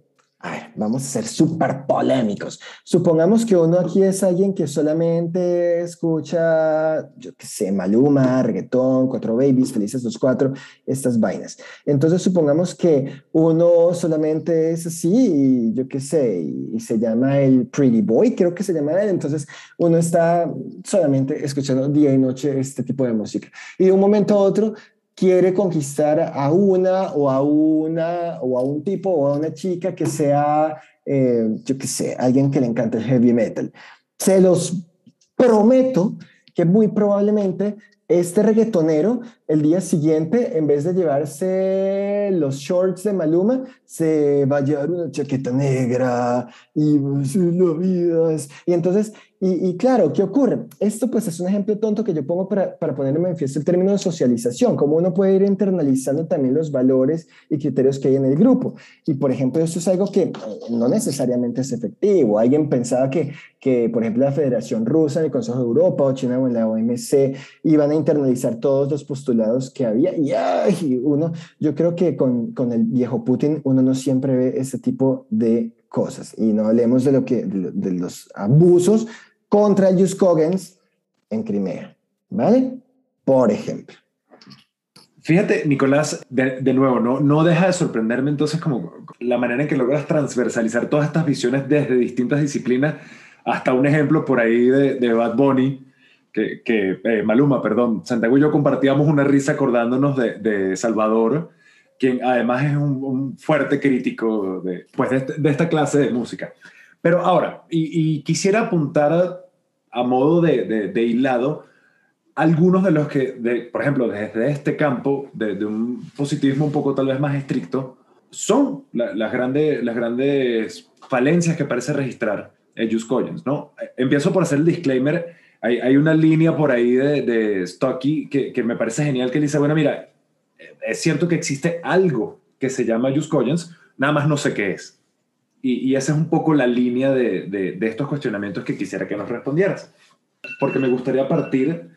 a ver, vamos a ser súper polémicos. Supongamos que uno aquí es alguien que solamente escucha, yo qué sé, Maluma, reggaetón, Cuatro Babies, Felices los Cuatro, estas vainas. Entonces, supongamos que uno solamente es así, y yo qué sé, y, se llama el Pretty Boy, creo que se llama él. Entonces, uno está solamente escuchando día y noche este tipo de música. Y de un momento a otro quiere conquistar a una o a una o a un tipo o a una chica que sea, eh, yo qué sé, alguien que le encante el heavy metal. Se los prometo que muy probablemente este reggaetonero el día siguiente, en vez de llevarse los shorts de Maluma, se va a llevar una chaqueta negra y la vida Y entonces y, claro, ¿qué ocurre? Esto pues es un ejemplo tonto que yo pongo para, para poner en manifiesto el término de socialización, cómo uno puede ir internalizando también los valores y criterios que hay en el grupo. Y por ejemplo, esto es algo que eh, no necesariamente es efectivo. Alguien pensaba que, que por ejemplo, la Federación Rusa, el Consejo de Europa o China o la OMC iban a internalizar todos los postulados que había. Y ay, uno, yo creo que con, con el viejo Putin uno no siempre ve ese tipo de cosas. Y no hablemos de, lo que, de los abusos contra Jus Cogens en Crimea, ¿vale? Por ejemplo. Fíjate, Nicolás, de, nuevo, no, no deja de sorprenderme entonces como la manera en que logras transversalizar todas estas visiones desde distintas disciplinas hasta un ejemplo por ahí de, de Bad Bunny, que, que eh, Maluma, perdón, Santiago y yo compartíamos una risa acordándonos de, Salvador, quien además es un, fuerte crítico de, pues de, de, esta clase de música. Pero ahora, y, quisiera apuntar a, modo de, hilado algunos de los que, por ejemplo, desde este campo de, un positivismo un poco tal vez más estricto, son las, grandes, las grandes falencias que parece registrar el Just Collins, ¿no? Empiezo por hacer el disclaimer. Hay, una línea por ahí de, de Stocky que, me parece genial que dice, bueno, mira, es cierto que existe algo que se llama Just Collins, nada más no sé qué es. Y, esa es un poco la línea de, de, estos cuestionamientos que quisiera que nos respondieras. Porque me gustaría partir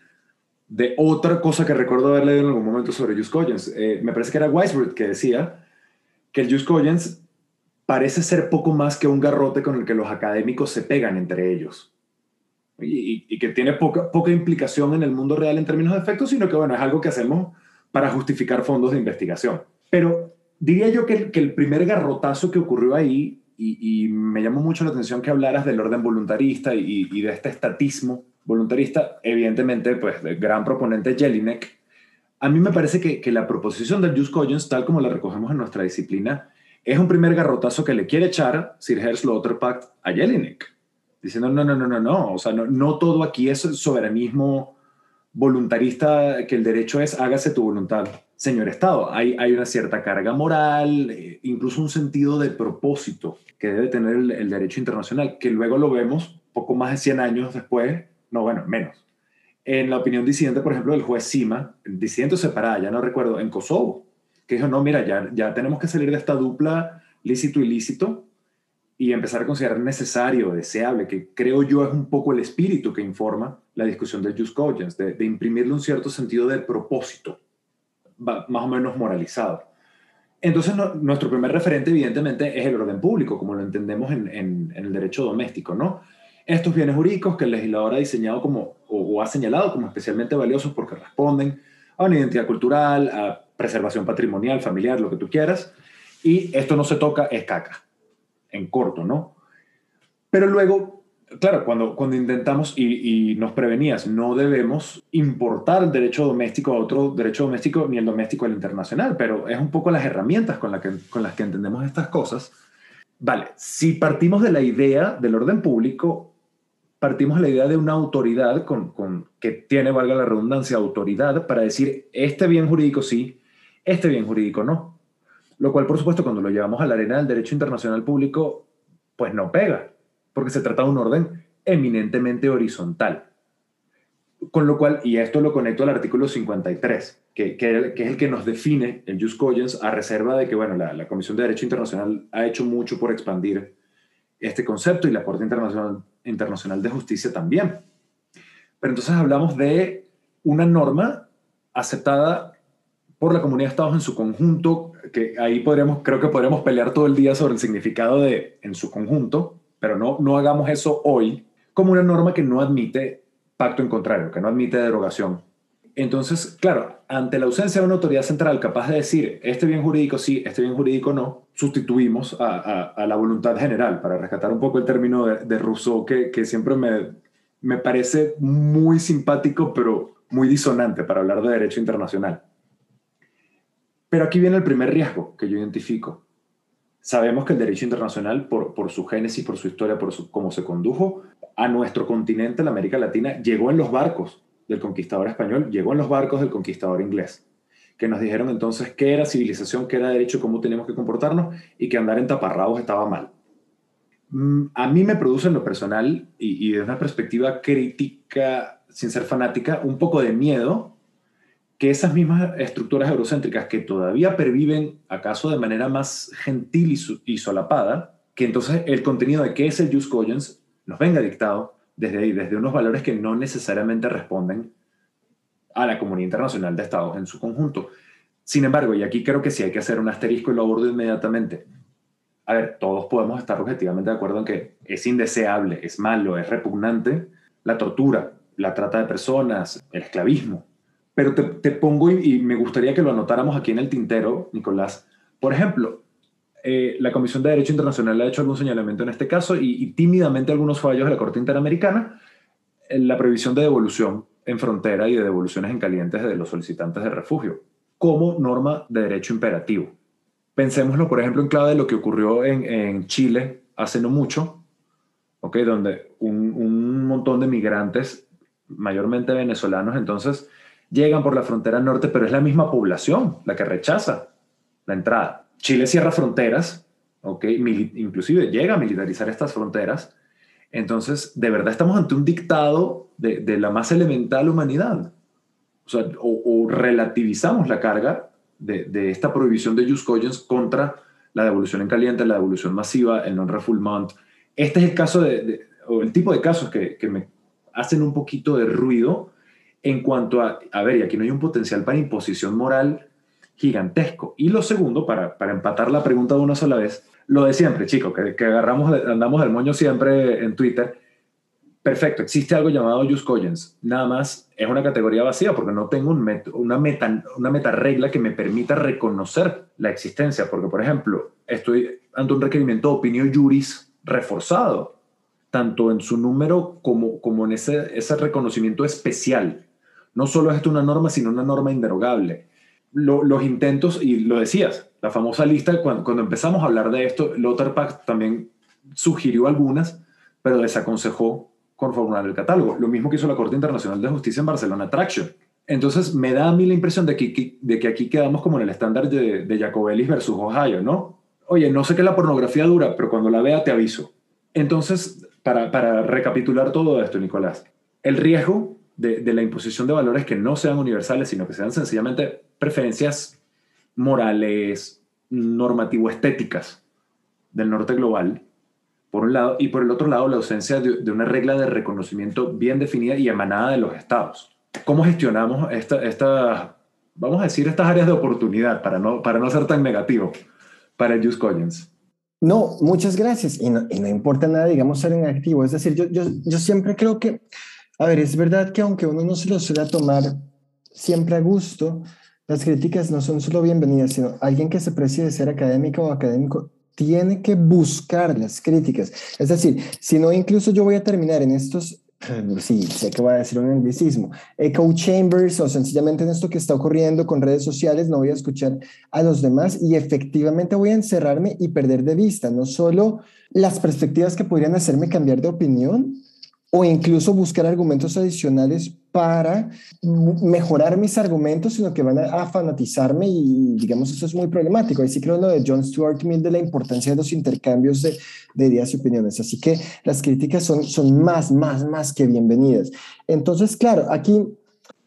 de otra cosa que recuerdo haber leído en algún momento sobre Just Collins. Eh, me parece que era Weisbrot que decía que el Just Collins parece ser poco más que un garrote con el que los académicos se pegan entre ellos. Y, y, que tiene poca, poca implicación en el mundo real en términos de efectos, sino que bueno, es algo que hacemos para justificar fondos de investigación. Pero diría yo que, que el primer garrotazo que ocurrió ahí y, me llamó mucho la atención que hablaras del orden voluntarista y, de este estatismo voluntarista, evidentemente, pues, de gran proponente Jelinek. A mí me parece que, que la proposición del Jus Cogens, tal como la recogemos en nuestra disciplina, es un primer garrotazo que le quiere echar Sir Herr Slaughterpact a Jelinek, diciendo, no, no, no, no, no, o sea, no, no todo aquí es soberanismo voluntarista, que el derecho es hágase tu voluntad señor Estado. Hay, hay una cierta carga moral, eh, incluso un sentido de propósito que debe tener el, derecho internacional, que luego lo vemos poco más de 100 años después, no, bueno, menos. En la opinión disidente, por ejemplo, del juez Sima, disidente separada, ya no recuerdo, en Kosovo, que dijo, no, mira, ya, ya tenemos que salir de esta dupla lícito-ilícito y empezar a considerar necesario, deseable, que creo yo es un poco el espíritu que informa la discusión del Just Cogence, de, de imprimirle un cierto sentido de propósito más o menos moralizado. Entonces, nuestro primer referente, evidentemente, es el orden público, como lo entendemos en, en, el derecho doméstico, ¿no? Estos bienes jurídicos que el legislador ha diseñado como, o, ha señalado como especialmente valiosos porque responden a una identidad cultural, a preservación patrimonial, familiar, lo que tú quieras, y esto no se toca, es caca, en corto, ¿no? Pero luego claro, cuando, cuando intentamos y, nos prevenías, no debemos importar el derecho doméstico a otro derecho doméstico ni el doméstico al internacional, pero es un poco las herramientas con, que, con las que entendemos estas cosas. Vale, si partimos de la idea del orden público, partimos de la idea de una autoridad con, con, que tiene, valga la redundancia, autoridad para decir este bien jurídico sí, este bien jurídico no. Lo cual, por supuesto, cuando lo llevamos a la arena del derecho internacional público, pues no pega, porque se trata de un orden eminentemente horizontal. Con lo cual, y esto lo conecto al artículo 53, que, que, es el que nos define el jus cogens a reserva de que, bueno, la, la, Comisión de Derecho Internacional ha hecho mucho por expandir este concepto y la Corte Internacional, Internacional de Justicia también. Pero entonces hablamos de una norma aceptada por la comunidad de estados en su conjunto, que ahí podríamos, creo que podríamos pelear todo el día sobre el significado de en su conjunto, pero no, no hagamos eso hoy, como una norma que no admite pacto en contrario, que no admite derogación. Entonces, claro, ante la ausencia de una autoridad central capaz de decir este bien jurídico sí, este bien jurídico no, sustituimos a, a, la voluntad general, para rescatar un poco el término de, de Rousseau, que, que siempre me, me parece muy simpático, pero muy disonante para hablar de derecho internacional. Pero aquí viene el primer riesgo que yo identifico. Sabemos que el derecho internacional, por, su génesis, por su historia, por su, cómo se condujo a nuestro continente, la América Latina, llegó en los barcos del conquistador español, llegó en los barcos del conquistador inglés, que nos dijeron entonces qué era civilización, qué era derecho, cómo teníamos que comportarnos y que andar en taparrabos estaba mal. Mm, a mí me produce en lo personal y, y desde una perspectiva crítica, sin ser fanática, un poco de miedo que esas mismas estructuras eurocéntricas que todavía perviven, acaso de manera más gentil y, solapada, que entonces el contenido de qué es el Jus Cogens nos venga dictado desde ahí, desde unos valores que no necesariamente responden a la comunidad internacional de estados en su conjunto. Sin embargo, y aquí creo que sí hay que hacer un asterisco y lo abordo inmediatamente. A ver, todos podemos estar objetivamente de acuerdo en que es indeseable, es malo, es repugnante la tortura, la trata de personas, el esclavismo, pero te, pongo y, me gustaría que lo anotáramos aquí en el tintero, Nicolás. Por ejemplo, eh, la Comisión de Derecho Internacional ha hecho algún señalamiento en este caso y, tímidamente algunos fallos de la Corte Interamericana en la previsión de devolución en frontera y de devoluciones en calientes de los solicitantes de refugio como norma de derecho imperativo. Pensémoslo, por ejemplo, en clave de lo que ocurrió en, Chile hace no mucho, ¿okay? donde un, un montón de migrantes, mayormente venezolanos, entonces llegan por la frontera norte, pero es la misma población la que rechaza la entrada. Chile cierra fronteras, ¿ok? inclusive llega a militarizar estas fronteras. Entonces, de verdad estamos ante un dictado de, la más elemental humanidad. O, relativizamos la carga de, esta prohibición de jus cogens contra la devolución en caliente, la devolución masiva, el non-refoulement. Este es el caso de, o el tipo de casos que me hacen un poquito de ruido en cuanto a, a ver, y aquí no hay un potencial para imposición moral gigantesco. Y lo segundo, para, empatar la pregunta de una sola vez, lo de siempre, chicos, que, agarramos, andamos del moño siempre en Twitter. Perfecto, existe algo llamado Just Cogens. Nada más es una categoría vacía porque no tengo un una, meta, una meta regla que me permita reconocer la existencia. Porque, por ejemplo, estoy ante un requerimiento de opinión juris reforzado, tanto en su número como, como en ese, ese reconocimiento especial no solo es esto una norma, sino una norma inderogable. los intentos, y lo decías, la famosa lista, cuando, empezamos a hablar de esto, Lothar Pack también sugirió algunas, pero desaconsejó conformar el catálogo. Lo mismo que hizo la Corte Internacional de Justicia en Barcelona Traction. Entonces, me da a mí la impresión de que, de que aquí quedamos como en el estándar de, de Jacobellis versus Ohio, ¿no? Oye, no sé qué la pornografía dura, pero cuando la vea te aviso. Entonces, para, para recapitular todo esto, Nicolás, el riesgo de, la imposición de valores que no sean universales, sino que sean sencillamente preferencias morales, normativo-estéticas del norte global, por un lado, y por el otro lado la ausencia de, una regla de reconocimiento bien definida y emanada de los estados. ¿Cómo gestionamos esta, esta, vamos a decir, estas áreas de oportunidad para no, para no ser tan negativo para el Just Collins? No, muchas gracias. Y no, y no importa nada, digamos, ser en. Es decir, yo, yo, yo siempre creo que a ver, es verdad que aunque uno no se lo suele tomar siempre a gusto, las críticas no son solo bienvenidas, sino alguien que se precie de ser académico o académico tiene que buscar las críticas. Es decir, si no, incluso yo voy a terminar en estos, [sighs] sí, sé que voy a decir un anglicismo, echo chambers o sencillamente en esto que está ocurriendo con redes sociales, no voy a escuchar a los demás y efectivamente voy a encerrarme y perder de vista no solo las perspectivas que podrían hacerme cambiar de opinión, o incluso buscar argumentos adicionales para mejorar mis argumentos, sino que van a, fanatizarme y digamos eso es muy problemático. Ahí sí creo lo de John Stuart Mill de la importancia de los intercambios de, de, ideas y opiniones. Así que las críticas son, son más, más, más que bienvenidas. Entonces, claro, aquí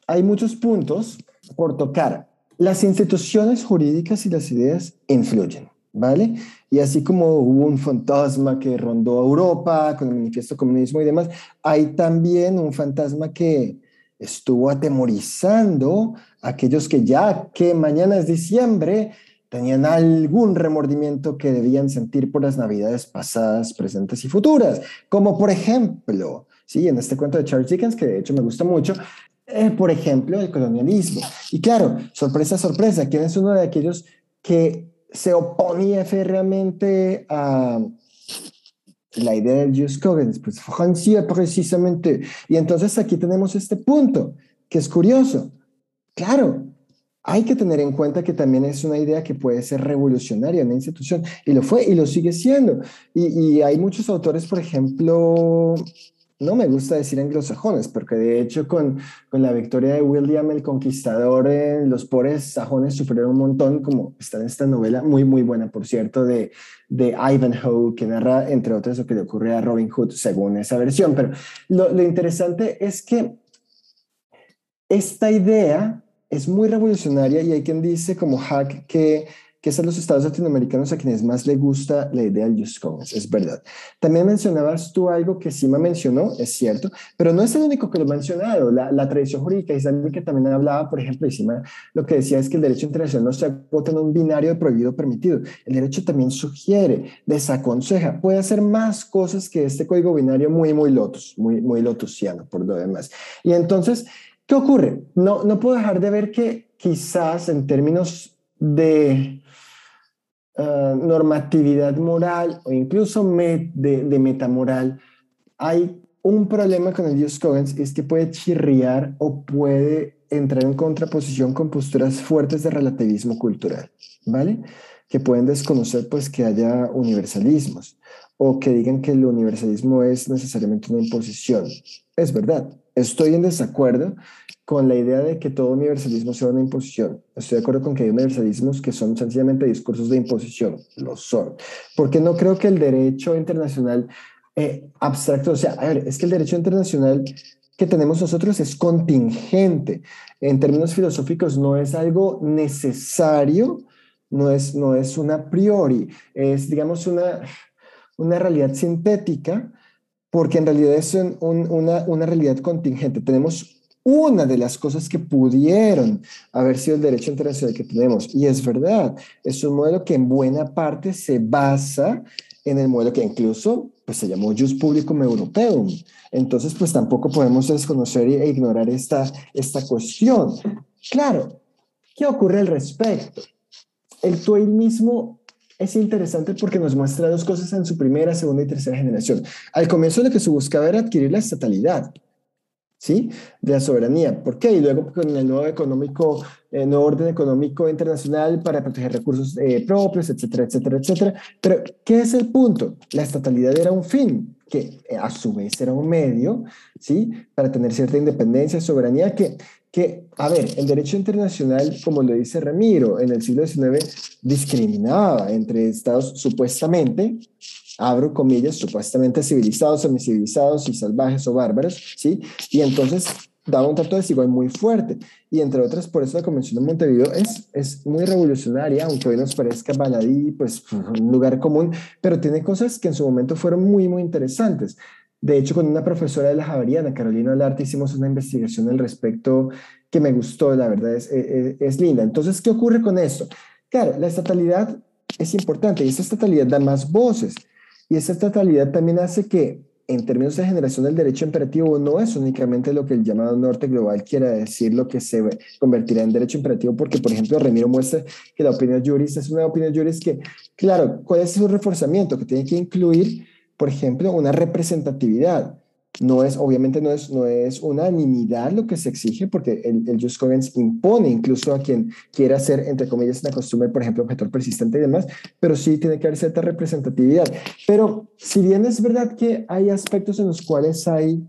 hay muchos puntos por tocar. Las instituciones jurídicas y las ideas influyen. ¿Vale? Y así como hubo un fantasma que rondó Europa con el manifiesto comunismo y demás, hay también un fantasma que estuvo atemorizando a aquellos que ya que mañana es diciembre tenían algún remordimiento que debían sentir por las navidades pasadas, presentes y futuras, como por ejemplo, sí, en este cuento de Charles Dickens, que de hecho me gusta mucho, eh, por ejemplo, el colonialismo. Y claro, sorpresa, sorpresa, ¿quién es uno de aquellos que se oponía férreamente a la idea de Just Coggins, pues Francia precisamente. Y entonces aquí tenemos este punto, que es curioso. Claro, hay que tener en cuenta que también es una idea que puede ser revolucionaria en la institución, y lo fue y lo sigue siendo. Y hay muchos autores, por ejemplo, no me gusta decir anglosajones, porque de hecho con, con la victoria de William el Conquistador, los pobres sajones sufrieron un montón, como está en esta novela, muy, muy buena, por cierto, de, de Ivanhoe, que narra, entre otras, lo que le ocurre a Robin Hood, según esa versión. Pero lo, lo interesante es que esta idea es muy revolucionaria y hay quien dice, como Hack, que que es a los estados latinoamericanos a quienes más le gusta la idea del Just es verdad. También mencionabas tú algo que Sima mencionó, es cierto, pero no es el único que lo ha mencionado. La, la tradición jurídica islámica también hablaba, por ejemplo, y Sima lo que decía es que el derecho internacional no se agota en un binario de prohibido permitido. El derecho también sugiere, desaconseja, puede hacer más cosas que este código binario muy, muy lotus, muy, muy lotusiano por lo demás. Y entonces, ¿qué ocurre? No, no puedo dejar de ver que quizás en términos de eh, normatividad moral o incluso de, de, metamoral, hay un problema con el Dios Coggins, es que puede chirriar o puede entrar en contraposición con posturas fuertes de relativismo cultural, ¿vale? Que pueden desconocer pues que haya universalismos o que digan que el universalismo es necesariamente una imposición. Es verdad, estoy en desacuerdo con la idea de que todo universalismo sea una imposición. Estoy de acuerdo con que hay universalismos que son sencillamente discursos de imposición, lo son. Porque no creo que el derecho internacional eh, abstracto, o sea, a ver, es que el derecho internacional que tenemos nosotros es contingente. En términos filosóficos no es algo necesario, no es, no es una priori, es, digamos, una, una realidad sintética, porque en realidad es una, realidad contingente. Tenemos una de las cosas que pudieron haber sido el derecho internacional que tenemos. Y es verdad, es un modelo que en buena parte se basa en el modelo que incluso pues, se llamó Jus Publicum Europeum. Entonces, pues tampoco podemos desconocer e ignorar esta, esta cuestión. Claro, ¿qué ocurre al respecto? El Twain mismo es interesante porque nos muestra dos cosas en su primera, segunda y tercera generación. Al comienzo lo que se buscaba era adquirir la estatalidad. ¿sí? de la soberanía. ¿Por qué? Y luego con el nuevo, económico, el eh, nuevo orden económico internacional para proteger recursos eh, propios, etcétera, etcétera, etcétera. Pero, ¿qué es el punto? La estatalidad era un fin, que eh, a su vez era un medio, ¿sí? Para tener cierta independencia, soberanía, que, que, a ver, el derecho internacional, como lo dice Ramiro, en el siglo XIX discriminaba entre estados supuestamente abro comillas, supuestamente civilizados, semicivilizados y salvajes o bárbaros, ¿sí? Y entonces daba un trato desigual muy fuerte. Y entre otras, por eso la Convención de Montevideo es, es muy revolucionaria, aunque hoy nos parezca baladí, pues un lugar común, pero tiene cosas que en su momento fueron muy, muy interesantes. De hecho, con una profesora de la Javeriana, Carolina Olarte, hicimos una investigación al respecto que me gustó, la verdad es, es, es linda. Entonces, ¿qué ocurre con esto? Claro, la estatalidad es importante y esa estatalidad da más voces. Y esa estatalidad también hace que, en términos de generación del derecho imperativo, no es únicamente lo que el llamado norte global quiera decir, lo que se convertirá en derecho imperativo, porque, por ejemplo, Remiro muestra que la opinión juris es una opinión juris que, claro, ¿cuál es su reforzamiento? Que tiene que incluir, por ejemplo, una representatividad. no es, obviamente no es, no es unanimidad lo que se exige, porque el, el Just impone incluso a quien quiera hacer, entre comillas, una costumbre, por ejemplo, objetor persistente y demás, pero sí tiene que haber cierta representatividad. Pero si bien es verdad que hay aspectos en los cuales hay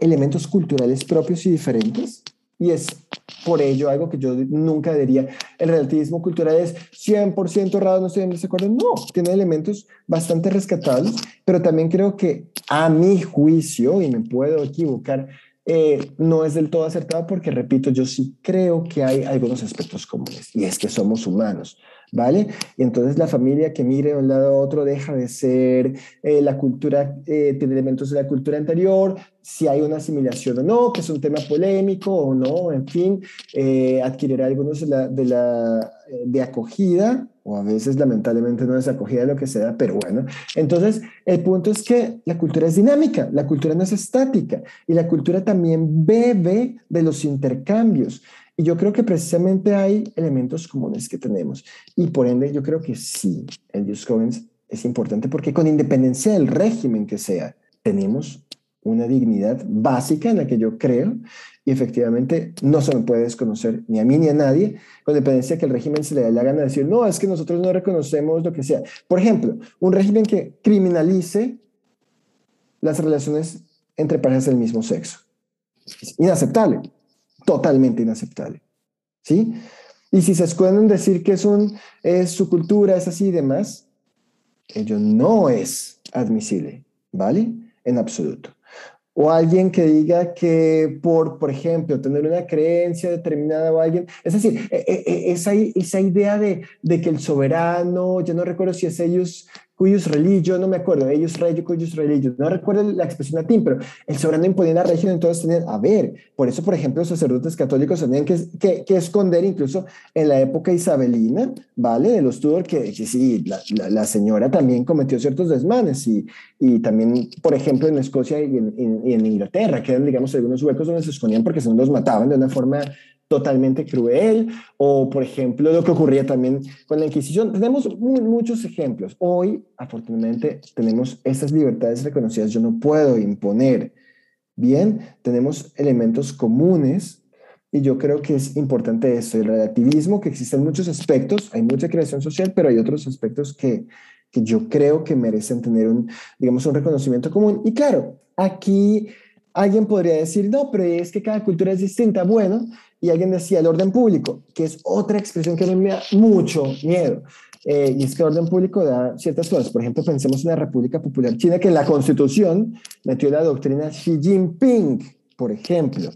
elementos culturales propios y diferentes, y es por ello algo que yo nunca diría, el relativismo cultural es 100% errado, no estoy en desacuerdo. No, tiene elementos bastante rescatables, pero también creo que a mi juicio, y me puedo equivocar, eh, no es del todo acertado porque, repito, yo sí creo que hay algunos aspectos comunes, y es que somos humanos. ¿Vale? Y entonces la familia que mire de un lado a otro deja de ser eh, la cultura, eh, tiene elementos de la cultura anterior, si hay una asimilación o no, que es un tema polémico o no, en fin, eh, adquirirá algunos de la, de, la, de acogida, o a veces lamentablemente no es acogida lo que sea, pero bueno. Entonces, el punto es que la cultura es dinámica, la cultura no es estática y la cultura también bebe de los intercambios. Y yo creo que precisamente hay elementos comunes que tenemos. Y por ende, yo creo que sí, el Just es importante porque con independencia del régimen que sea, tenemos una dignidad básica en la que yo creo y efectivamente no se me puede desconocer ni a mí ni a nadie, con independencia que el régimen se le dé la gana de decir, no, es que nosotros no reconocemos lo que sea. Por ejemplo, un régimen que criminalice las relaciones entre parejas del mismo sexo. Es inaceptable totalmente inaceptable. ¿Sí? Y si se escudan decir que es, su cultura, es así y demás, ello no es admisible, ¿vale? En absoluto. O alguien que diga que por, por ejemplo, tener una creencia determinada o alguien, es decir, e, e, e, esa, esa idea de, de que el soberano, yo no recuerdo si es ellos cuyos religios, no me acuerdo, ellos reyes, cuyos religios, no recuerdo la expresión latín, pero el soberano imponía la religión, entonces tenían, a ver, por eso, por ejemplo, los sacerdotes católicos tenían que, que, que esconder incluso en la época isabelina, ¿vale? De los Tudor, que, sí, la, la, señora también cometió ciertos desmanes y, y también, por ejemplo, en Escocia y en, en, Inglaterra, que eran, digamos, algunos huecos donde se escondían porque se los mataban de una forma totalmente cruel, o por ejemplo lo que ocurría también con la Inquisición. Tenemos muchos ejemplos. Hoy, afortunadamente, tenemos esas libertades reconocidas. Yo no puedo imponer. Bien, tenemos elementos comunes y yo creo que es importante esto, el relativismo, que existen muchos aspectos, hay mucha creación social, pero hay otros aspectos que, que yo creo que merecen tener un, digamos, un reconocimiento común. Y claro, aquí alguien podría decir, no, pero es que cada cultura es distinta. Bueno, y alguien decía el orden público, que es otra expresión que a mí me da mucho miedo. Eh, y es que el orden público da ciertas cosas. Por ejemplo, pensemos en la República Popular China, que en la Constitución metió la doctrina Xi Jinping, por ejemplo.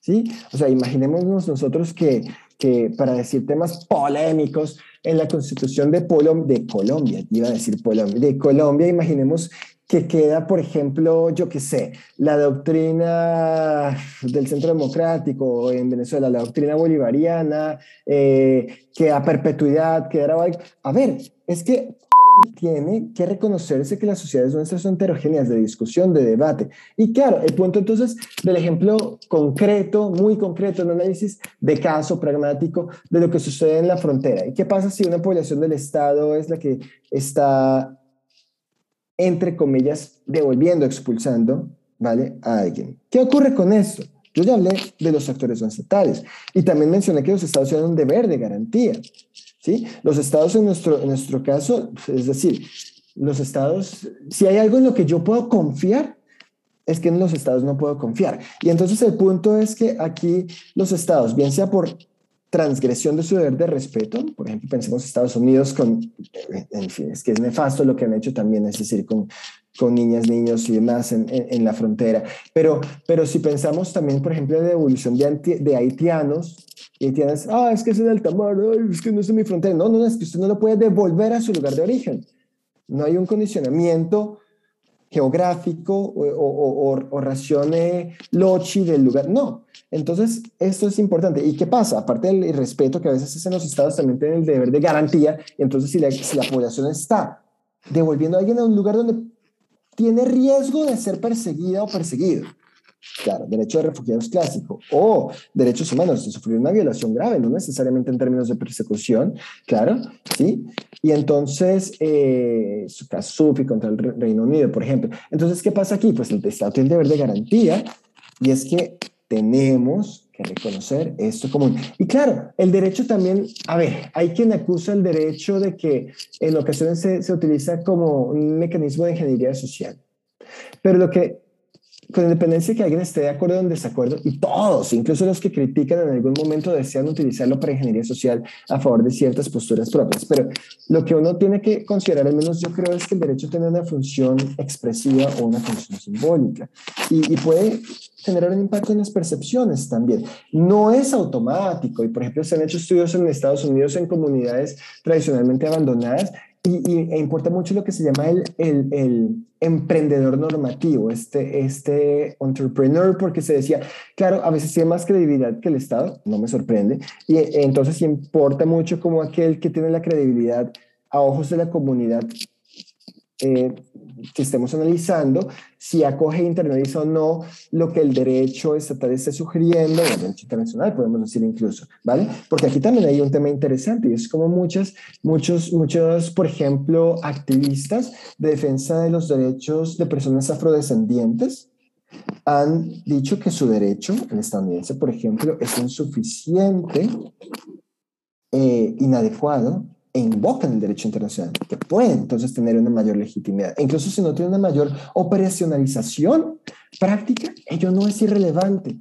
¿Sí? O sea, imaginémonos nosotros que, que para decir temas polémicos, en la Constitución de, de Colombia, iba a decir Colombia, de Colombia, imaginemos que queda, por ejemplo, yo qué sé, la doctrina del Centro Democrático en Venezuela, la doctrina bolivariana, eh, que a perpetuidad quedará... A ver, es que tiene que reconocerse que las sociedades nuestras son heterogéneas de discusión, de debate. Y claro, el punto entonces del ejemplo concreto, muy concreto, un análisis de caso pragmático de lo que sucede en la frontera. ¿Y qué pasa si una población del Estado es la que está entre comillas, devolviendo, expulsando, ¿vale? A alguien. ¿Qué ocurre con esto? Yo ya hablé de los actores no estatales y también mencioné que los estados tienen un deber de garantía, ¿sí? Los estados en nuestro, en nuestro caso, es decir, los estados, si hay algo en lo que yo puedo confiar, es que en los estados no puedo confiar. Y entonces el punto es que aquí los estados, bien sea por transgresión de su deber de respeto. Por ejemplo, pensemos Estados Unidos con, en fin, es que es nefasto lo que han hecho también, es decir, con, con niñas, niños y demás en, en, la frontera. Pero, pero si pensamos también, por ejemplo, en la evolución de, de haitianos, y haitianas, ah, es que es en alta mar, es que no es en mi frontera. No, no, es que usted no lo puede devolver a su lugar de origen. No hay un condicionamiento geográfico o, o, o, o lochi del lugar. No, entonces, esto es importante. ¿Y qué pasa? Aparte del respeto que a veces en los estados también tienen el deber de garantía, entonces si la, si la población está devolviendo a alguien a un lugar donde tiene riesgo de ser perseguida o perseguido, Claro, derecho de refugiados clásico o derechos humanos de sufrir una violación grave, no necesariamente en términos de persecución, claro, ¿sí? Y entonces, eh, su caso SUFI contra el Reino Unido, por ejemplo. Entonces, ¿qué pasa aquí? Pues el Estado tiene el deber de garantía y es que tenemos que reconocer esto común. Y claro, el derecho también, a ver, hay quien acusa el derecho de que en ocasiones se, se utiliza como un mecanismo de ingeniería social. Pero lo que con independencia de que alguien esté de acuerdo o en desacuerdo, y todos, incluso los que critican en algún momento, desean utilizarlo para ingeniería social a favor de ciertas posturas propias. Pero lo que uno tiene que considerar, al menos yo creo, es que el derecho tiene una función expresiva o una función simbólica y, y puede generar un impacto en las percepciones también. No es automático y, por ejemplo, se han hecho estudios en Estados Unidos en comunidades tradicionalmente abandonadas y, importa mucho lo que se llama el, el, el, emprendedor normativo, este, este entrepreneur, porque se decía, claro, a veces tiene más credibilidad que el Estado, no me sorprende, y entonces importa mucho como aquel que tiene la credibilidad a ojos de la comunidad eh, que estemos analizando si acoge internaliza o no lo que el derecho estatal esté sugiriendo, o el derecho internacional, podemos decir incluso, ¿vale? Porque aquí también hay un tema interesante y es como muchas, muchos, muchos, por ejemplo, activistas de defensa de los derechos de personas afrodescendientes han dicho que su derecho, el estadounidense, por ejemplo, es insuficiente, eh, inadecuado e invocan el derecho internacional, que puede entonces tener una mayor legitimidad. E incluso si no tiene una mayor operacionalización práctica, ello no es irrelevante,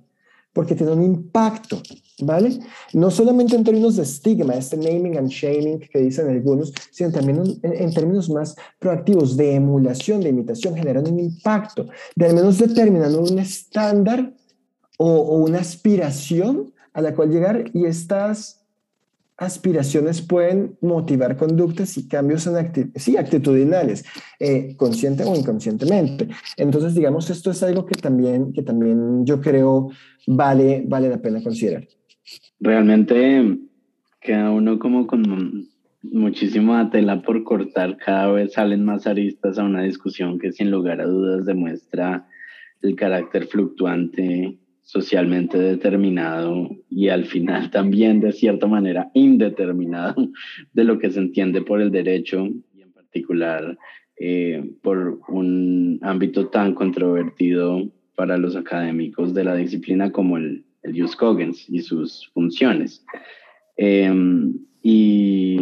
porque tiene un impacto, ¿vale? No solamente en términos de estigma, este naming and shaming que dicen algunos, sino también en, términos más proactivos de emulación, de imitación, generando un impacto, de al menos determinando un estándar o, o una aspiración a la cual llegar y estas aspiraciones pueden motivar conductas y cambios en acti sí, actitudinales, eh, consciente o inconscientemente. Entonces, digamos, esto es algo que también, que también yo creo vale, vale la pena considerar. Realmente queda uno como con muchísima tela por cortar, cada vez salen más aristas a una discusión que sin lugar a dudas demuestra el carácter fluctuante socialmente determinado y al final [laughs] también de cierta manera indeterminado de lo que se entiende por el derecho y en particular eh, por un ámbito tan controvertido para los académicos de la disciplina como el, el Jus Cogens y sus funciones. Eh, y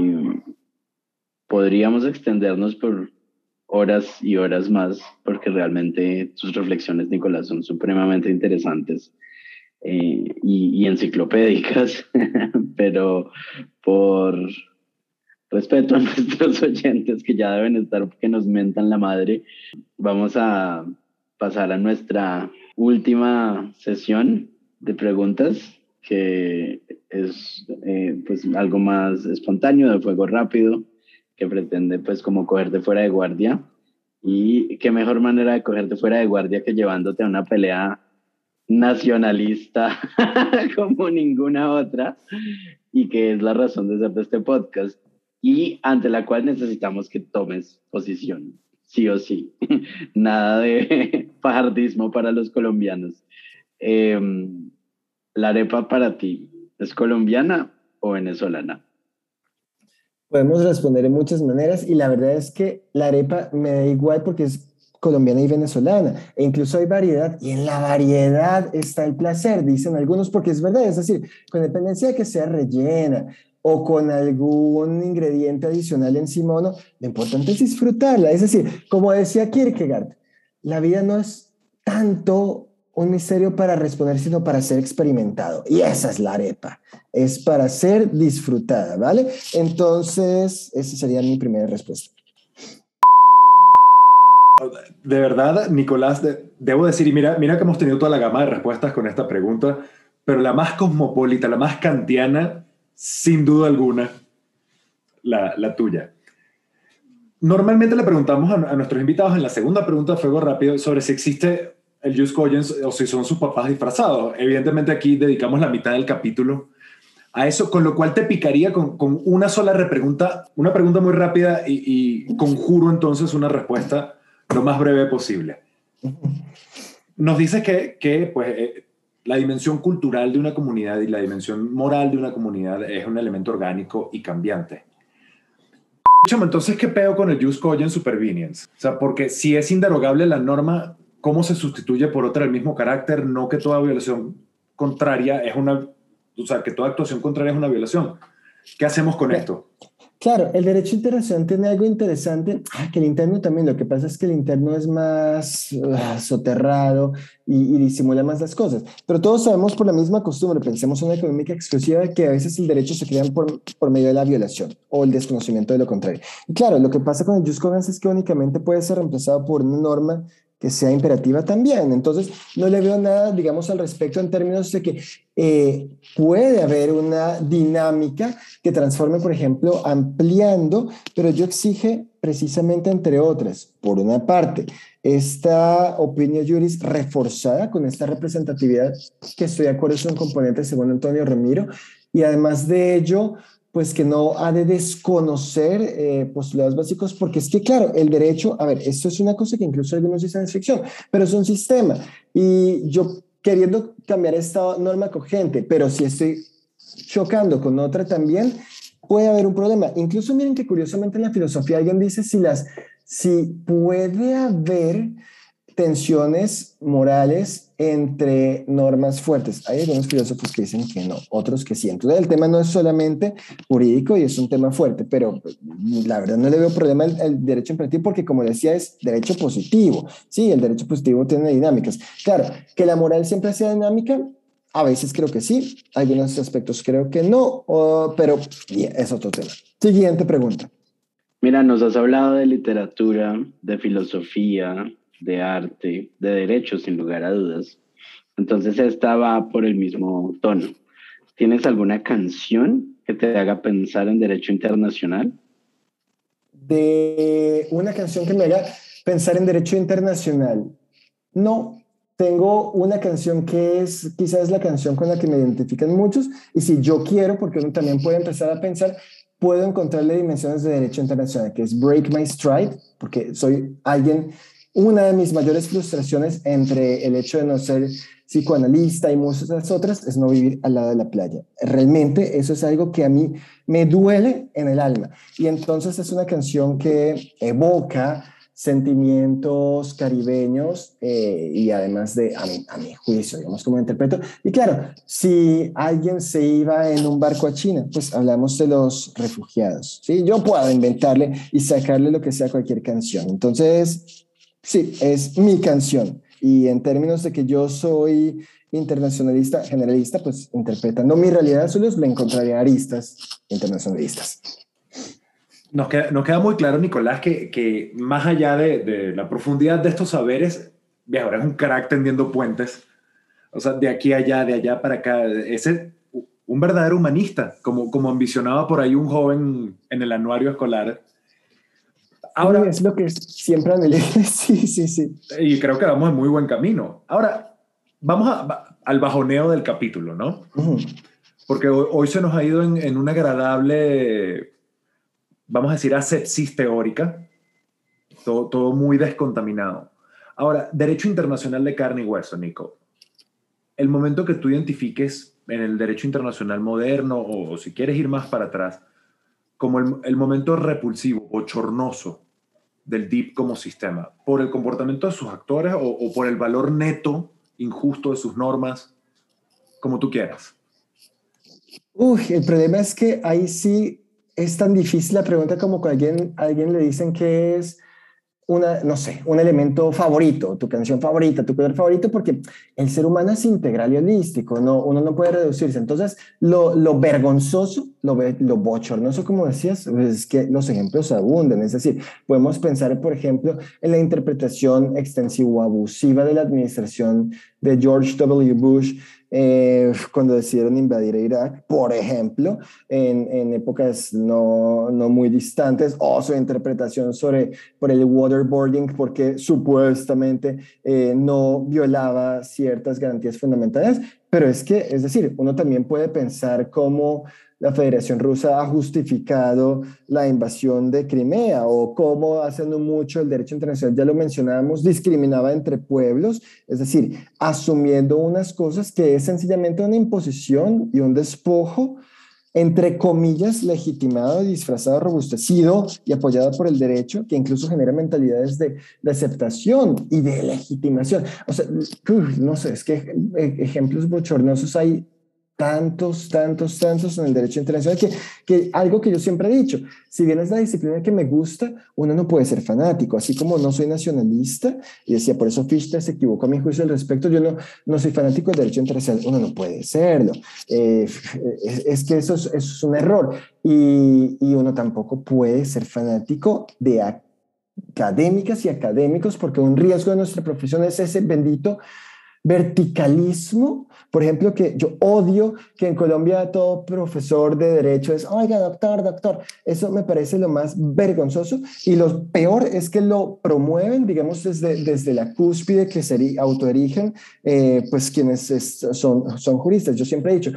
podríamos extendernos por horas y horas más, porque realmente sus reflexiones, Nicolás, son supremamente interesantes eh, y, y, enciclopédicas, [laughs] pero por respeto a [laughs] nuestros oyentes que ya deben estar porque nos mentan la madre, vamos a pasar a nuestra última sesión de preguntas que es eh, pues algo más espontáneo, de fuego rápido, que pretende pues como cogerte fuera de guardia. Y qué mejor manera de cogerte fuera de guardia que llevándote a una pelea nacionalista [laughs] como ninguna otra y que es la razón de hacer este podcast y ante la cual necesitamos que tomes posición, sí o sí. [laughs] Nada de [laughs] pajardismo para los colombianos. Eh, ¿La arepa para ti es colombiana o venezolana? Podemos responder de muchas maneras y la verdad es que la arepa me da igual porque es colombiana y venezolana. E incluso hay variedad y en la variedad está el placer, dicen algunos, porque es verdad, es decir, con dependencia de que sea rellena o con algún ingrediente adicional encima o no, lo importante es disfrutarla, es decir, como decía Kierkegaard, la vida no es tanto un misterio para responder, sino para ser experimentado. Y esa es la arepa, es para ser disfrutada, ¿vale? Entonces, esa sería mi primera respuesta. De verdad, Nicolás, debo decir, y mira, mira que hemos tenido toda la gama de respuestas con esta pregunta, pero la más cosmopolita, la más kantiana, sin duda alguna, la, la tuya. Normalmente le preguntamos a, nuestros invitados en la segunda pregunta de Fuego Rápido sobre si existe el Just Collins o si son sus papás disfrazados. Evidentemente aquí dedicamos la mitad del capítulo a eso, con lo cual te picaría con, con una sola repregunta, una pregunta muy rápida y, y, conjuro entonces una respuesta lo más breve posible. nos dice que, que pues, eh, la dimensión cultural de una comunidad y la dimensión moral de una comunidad es un elemento orgánico y cambiante. Entonces, ¿qué peo con el Just en Supervenience? O sea, porque si es inderogable la norma, ¿cómo se sustituye por otra del mismo carácter? No que toda violación contraria es una, o sea, que toda actuación contraria es una violación. ¿Qué hacemos con esto? Claro, el derecho internacional tiene algo interesante, que el interno también, lo que pasa es que el interno es más uh, soterrado y, disimula más las cosas, pero todos sabemos por la misma costumbre, pensemos en una económica exclusiva, que a veces el derecho se crea por, por medio de la violación o el desconocimiento de lo contrario. Y claro, lo que pasa con el jus es que únicamente puede ser reemplazado por una norma que sea imperativa también. Entonces, no le veo nada, digamos, al respecto en términos de que eh, puede haber una dinámica que transforme, por ejemplo, ampliando, pero yo exige precisamente, entre otras, por una parte, esta opinión juris reforzada con esta representatividad, que estoy de acuerdo es un componente según Antonio Ramiro, y además de ello, pues que no ha de desconocer eh, postulados básicos, porque es que, claro, el derecho, a ver, esto es una cosa que incluso algunos dicen es ficción, pero es un sistema. Y yo queriendo cambiar esta norma cogente, pero si estoy chocando con otra también, puede haber un problema. Incluso miren que curiosamente en la filosofía alguien dice si las, si puede haber tensiones morales entre normas fuertes. Hay algunos filósofos que dicen que no, otros que sí. Entonces el tema no es solamente jurídico y es un tema fuerte, pero la verdad no le veo problema al, derecho imperativo porque como decía es derecho positivo. Sí, el derecho positivo tiene dinámicas. Claro, que la moral siempre sea dinámica, a veces creo que sí, algunos aspectos creo que no, pero es otro tema. Siguiente pregunta. Mira, nos has hablado de literatura, de filosofía, de arte, de derecho, sin lugar a dudas. Entonces esta va por el mismo tono. ¿Tienes alguna canción que te haga pensar en derecho internacional? De una canción que me haga pensar en derecho internacional. No, tengo una canción que es quizás la canción con la que me identifican muchos y si yo quiero, porque uno también puede empezar a pensar, puedo encontrarle dimensiones de derecho internacional, que es Break My Stride, porque soy alguien una de mis mayores frustraciones entre el hecho de no ser psicoanalista y muchas otras es no vivir al lado de la playa. Realmente eso es algo que a mí me duele en el alma. Y entonces es una canción que evoca sentimientos caribeños eh, y además de, a mi, a mi juicio, digamos, como interpreto. Y claro, si alguien se iba en un barco a China, pues hablamos de los refugiados, ¿sí? Yo puedo inventarle y sacarle lo que sea cualquier canción. Entonces, Sí, es mi canción. Y en términos de que yo soy internacionalista, generalista, pues interpretando mi realidad solo le encontraría aristas internacionalistas. Nos queda, nos queda muy claro, Nicolás, que, que más allá de, de, la profundidad de estos saberes, ahora es un crack tendiendo puentes. O sea, de aquí a allá, de allá para acá. Es un verdadero humanista, como, como ambicionaba por ahí un joven en el anuario escolar Ahora es lo que siempre anhelé. [laughs] sí, sí, sí. Y creo que vamos en muy buen camino. Ahora, vamos al bajoneo del capítulo, ¿no? Porque hoy, se nos ha ido en, una agradable, vamos a decir, asepsis teórica. Todo, todo muy descontaminado. Ahora, derecho internacional de carne y hueso, Nico. El momento que tú identifiques en el derecho internacional moderno, o, si quieres ir más para atrás, como el, el momento repulsivo, bochornoso del DIP como sistema? ¿Por el comportamiento de sus actores o, por el valor neto injusto de sus normas? Como tú quieras. Uy, el problema es que ahí sí es tan difícil la pregunta como que alguien, alguien le dicen que es una, no sé, un elemento favorito, tu canción favorita, tu color favorito, porque el ser humano es integral y holístico, no, uno no puede reducirse. Entonces, lo, lo vergonzoso, lo, lo bochornoso, como decías, es que los ejemplos abundan. Es decir, podemos pensar, por ejemplo, en la interpretación extensiva o abusiva de la administración de George W. Bush eh, [laughs] cuando decidieron invadir Irak, por ejemplo, en, en épocas no, no, muy distantes, o su interpretación sobre por el waterboarding, porque supuestamente eh, no violaba ciertas garantías fundamentales, pero es que, es decir, uno también puede pensar cómo la Federación Rusa ha justificado la invasión de Crimea o cómo haciendo mucho el derecho internacional, ya lo mencionábamos, discriminaba entre pueblos, es decir, asumiendo unas cosas que es sencillamente una imposición y un despojo entre comillas, legitimado, disfrazado, robustecido y apoyado por el derecho, que incluso genera mentalidades de, de aceptación y de legitimación. O sea, no sé, es que eh, ejemplos bochornosos hay tantos, tantos, tantos en el derecho internacional, que, que algo que yo siempre he dicho, si bien es la disciplina que me gusta, uno no puede ser fanático, así como no soy nacionalista, y decía, por eso Fichte se equivocó a mi juicio al respecto, yo no, no soy fanático del derecho internacional, uno no puede serlo, eh, es, que eso es, eso es, un error, y, y uno tampoco puede ser fanático de académicas y académicos, porque un riesgo de nuestra profesión es ese bendito verticalismo, por ejemplo, que yo odio que en Colombia todo profesor de derecho es, oiga, doctor, doctor, eso me parece lo más vergonzoso. Y lo peor es que lo promueven, digamos, desde, desde la cúspide que se autoerigen, eh, pues quienes son, son juristas. Yo siempre he dicho,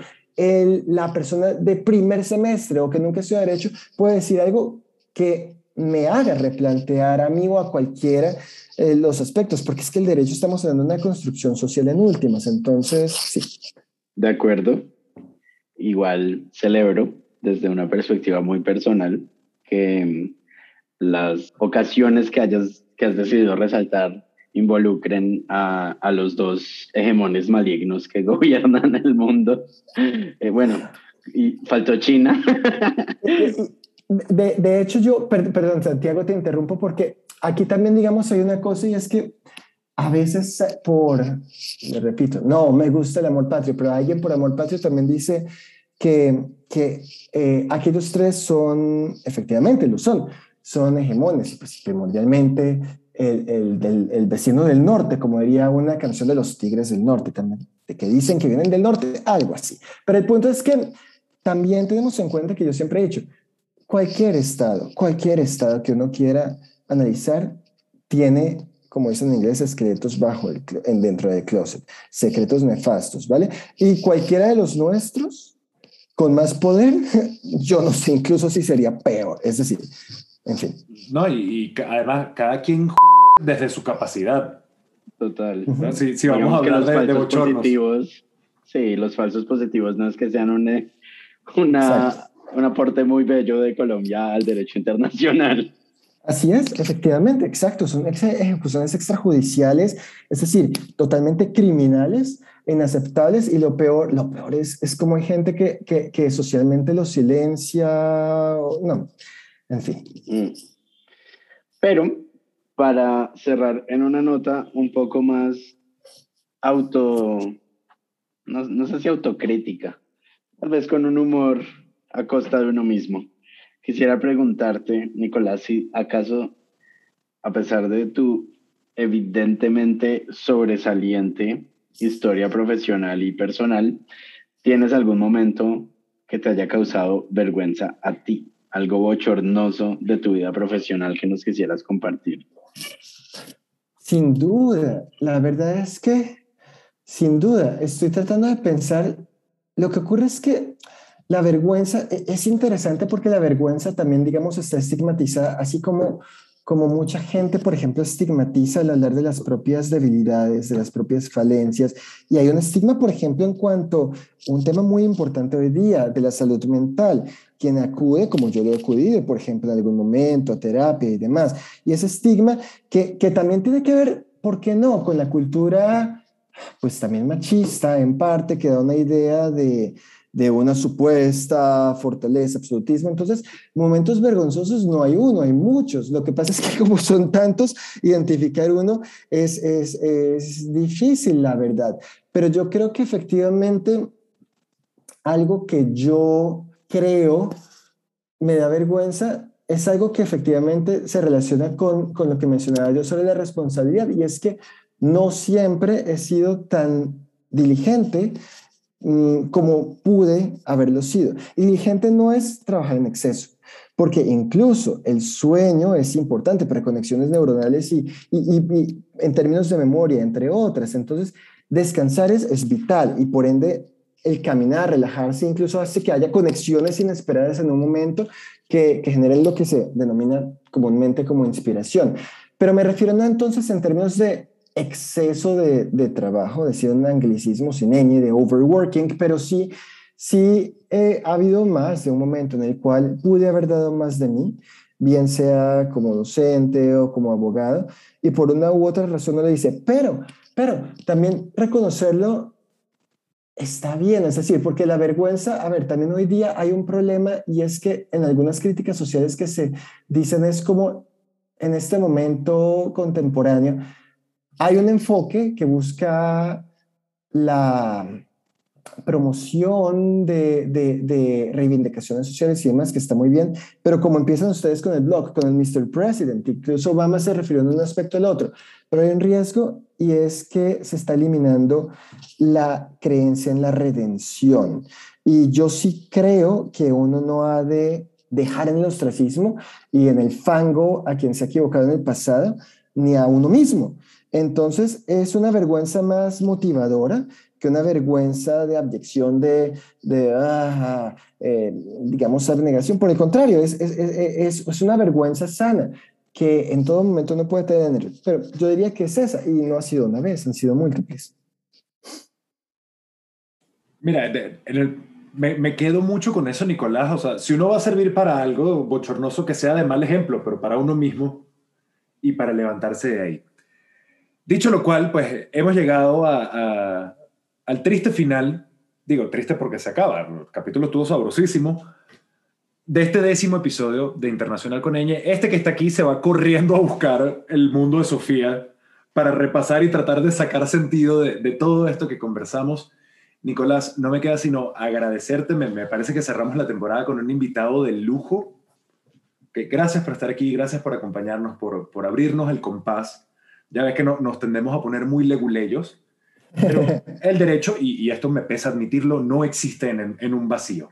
la persona de primer semestre o que nunca estudia derecho puede decir algo que me haga replantear a mí o a cualquiera eh, los aspectos, porque es que el derecho estamos hablando de una construcción social en últimas, entonces sí. De acuerdo. Igual celebro desde una perspectiva muy personal que mm, las ocasiones que hayas que has decidido resaltar involucren a, a los dos hegemones malignos que [laughs] gobiernan el mundo. Eh, bueno, y faltó China. De, de hecho, yo, perdón, Santiago, te interrumpo porque aquí también, digamos, hay una cosa y es que a veces por, le repito, no, me gusta el amor patrio, pero alguien por amor patrio también dice que, que eh, aquellos tres son, efectivamente, lo son, son hegemones, pues primordialmente el, el, el, vecino del norte, como diría una canción de los Tigres del Norte también, que dicen que vienen del norte, algo así. Pero el punto es que también tenemos en cuenta que yo siempre he dicho, cualquier estado, cualquier estado que uno quiera analizar, tiene, como dicen en inglés, secretos bajo el, dentro del closet, secretos nefastos, ¿vale? Y cualquiera de los nuestros, con más poder, [laughs] yo no sé incluso si sería peor, es decir, en fin. No, y, además cada quien desde su capacidad. Total. Si, vamos a hablar de, de positivos, sí, los falsos positivos no es que sean una, una un aporte muy bello de Colombia al derecho internacional. Así es, efectivamente, exacto. Son ejecuciones extrajudiciales, es decir, totalmente criminales, inaceptables y lo peor, lo peor es, es como hay gente que, que, que socialmente lo silencia, no, en fin. Mm. Pero para cerrar en una nota un poco más auto, no, no sé si autocrítica, tal vez con un humor a costa de uno mismo. Quisiera preguntarte, Nicolás, si acaso, a pesar de tu evidentemente sobresaliente historia profesional y personal, tienes algún momento que te haya causado vergüenza a ti, algo bochornoso de tu vida profesional que nos quisieras compartir. Sin duda, la verdad es que, sin duda, estoy tratando de pensar, lo que ocurre es que la vergüenza e, es interesante porque la vergüenza también, digamos, está estigmatizada, así como, como mucha gente, por ejemplo, estigmatiza al hablar de las propias debilidades, de las propias falencias. Y hay un estigma, por ejemplo, en cuanto a un tema muy importante hoy día, de la salud mental. Quien acude, como yo lo he acudido, por ejemplo, en algún momento a terapia y demás. Y ese estigma que, que también tiene que ver, ¿por qué no?, con la cultura, pues también machista, en parte, que da una idea de de una supuesta fortaleza, absolutismo. Entonces, momentos vergonzosos no hay uno, hay muchos. Lo que pasa es que [laughs] como son tantos, identificar uno es, es, es difícil, la verdad. Pero yo creo que efectivamente algo que yo creo me da vergüenza es algo que efectivamente se relaciona con, con lo que mencionaba yo sobre la responsabilidad y es que no siempre he sido tan diligente Mm, como pude haberlo sido. Y diligente no es trabajar en exceso, porque incluso el sueño es importante para conexiones neuronales y, en términos de memoria, entre otras. Entonces, descansar es, es vital y por ende el caminar, relajarse, incluso hace que haya conexiones inesperadas en un momento que, que generen lo que se denomina comúnmente como inspiración. Pero me refiero no entonces en términos de exceso de, de trabajo, decir un anglicismo sin ñ, de overworking, pero sí, sí eh, ha habido más de un momento en el cual pude haber dado más de mí, bien sea como docente o como abogado, y por una u otra razón no le dice, pero, pero también reconocerlo está bien, es decir, porque la vergüenza, a ver, también hoy día hay un problema y es que en algunas críticas sociales que se dicen es como en este momento contemporáneo, hay un enfoque que busca la promoción de, de, reivindicaciones sociales y demás, que está muy bien, pero como empiezan ustedes con el blog, con el Mr. President, incluso Obama se refirió en un aspecto al otro, pero hay un riesgo y es que se está eliminando la creencia en la redención. Y yo sí creo que uno no ha de dejar en el ostracismo y en el fango a quien se ha equivocado en el pasado, ni a uno mismo. Entonces, es una vergüenza más motivadora que una vergüenza de abyección, de, de ah, eh, digamos, abnegación. Por el contrario, es, es, es, es, una vergüenza sana que en todo momento no puede tener. Pero yo diría que es esa, y no ha sido una vez, han sido múltiples. Mira, me, me, quedo mucho con eso, Nicolás. O sea, si uno va a servir para algo bochornoso que sea de mal ejemplo, pero para uno mismo y para levantarse de ahí. Dicho lo cual, pues hemos llegado al triste final, digo triste porque se acaba, el capítulo estuvo sabrosísimo, de este décimo episodio de Internacional con Eñe. Este que está aquí se va corriendo a buscar el mundo de Sofía para repasar y tratar de sacar sentido de, de todo esto que conversamos. Nicolás, no me queda sino agradecerte. Me, me, parece que cerramos la temporada con un invitado de lujo. Que gracias por estar aquí, gracias por acompañarnos, por, por abrirnos el compás ya ves que no, nos tendemos a poner muy leguleyos, pero [laughs] el derecho, y, esto me pesa admitirlo, no existe en, en un vacío.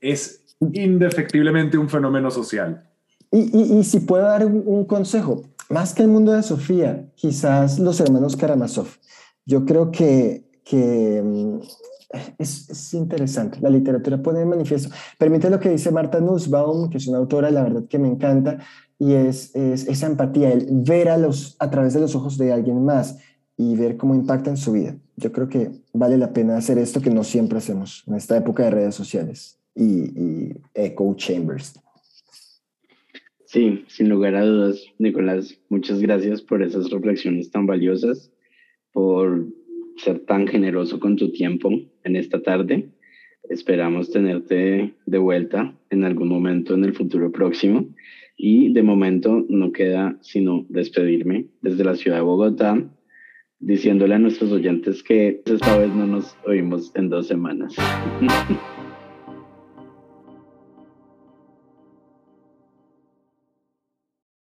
Es indefectiblemente un fenómeno social. Y, y, y si puedo dar un, consejo, más que el mundo de Sofía, quizás los hermanos Karamazov. Yo creo que, que mm, es, es, interesante. La literatura pone en manifiesto. Permite lo que dice Marta Nussbaum, que es una autora, la verdad que me encanta, y es, es, esa empatía, el ver a, los, a través de los ojos de alguien más y ver cómo impacta en su vida. Yo creo que vale la pena hacer esto que no siempre hacemos en esta época de redes sociales y, y echo chambers. Sí, sin lugar a dudas, Nicolás, muchas gracias por esas reflexiones tan valiosas, por ser tan generoso con tu tiempo en esta tarde. Esperamos tenerte de vuelta en algún momento en el futuro próximo. Y de momento no queda sino despedirme desde la ciudad de Bogotá, diciéndole a nuestros oyentes que esta vez no nos oímos en dos semanas. [laughs]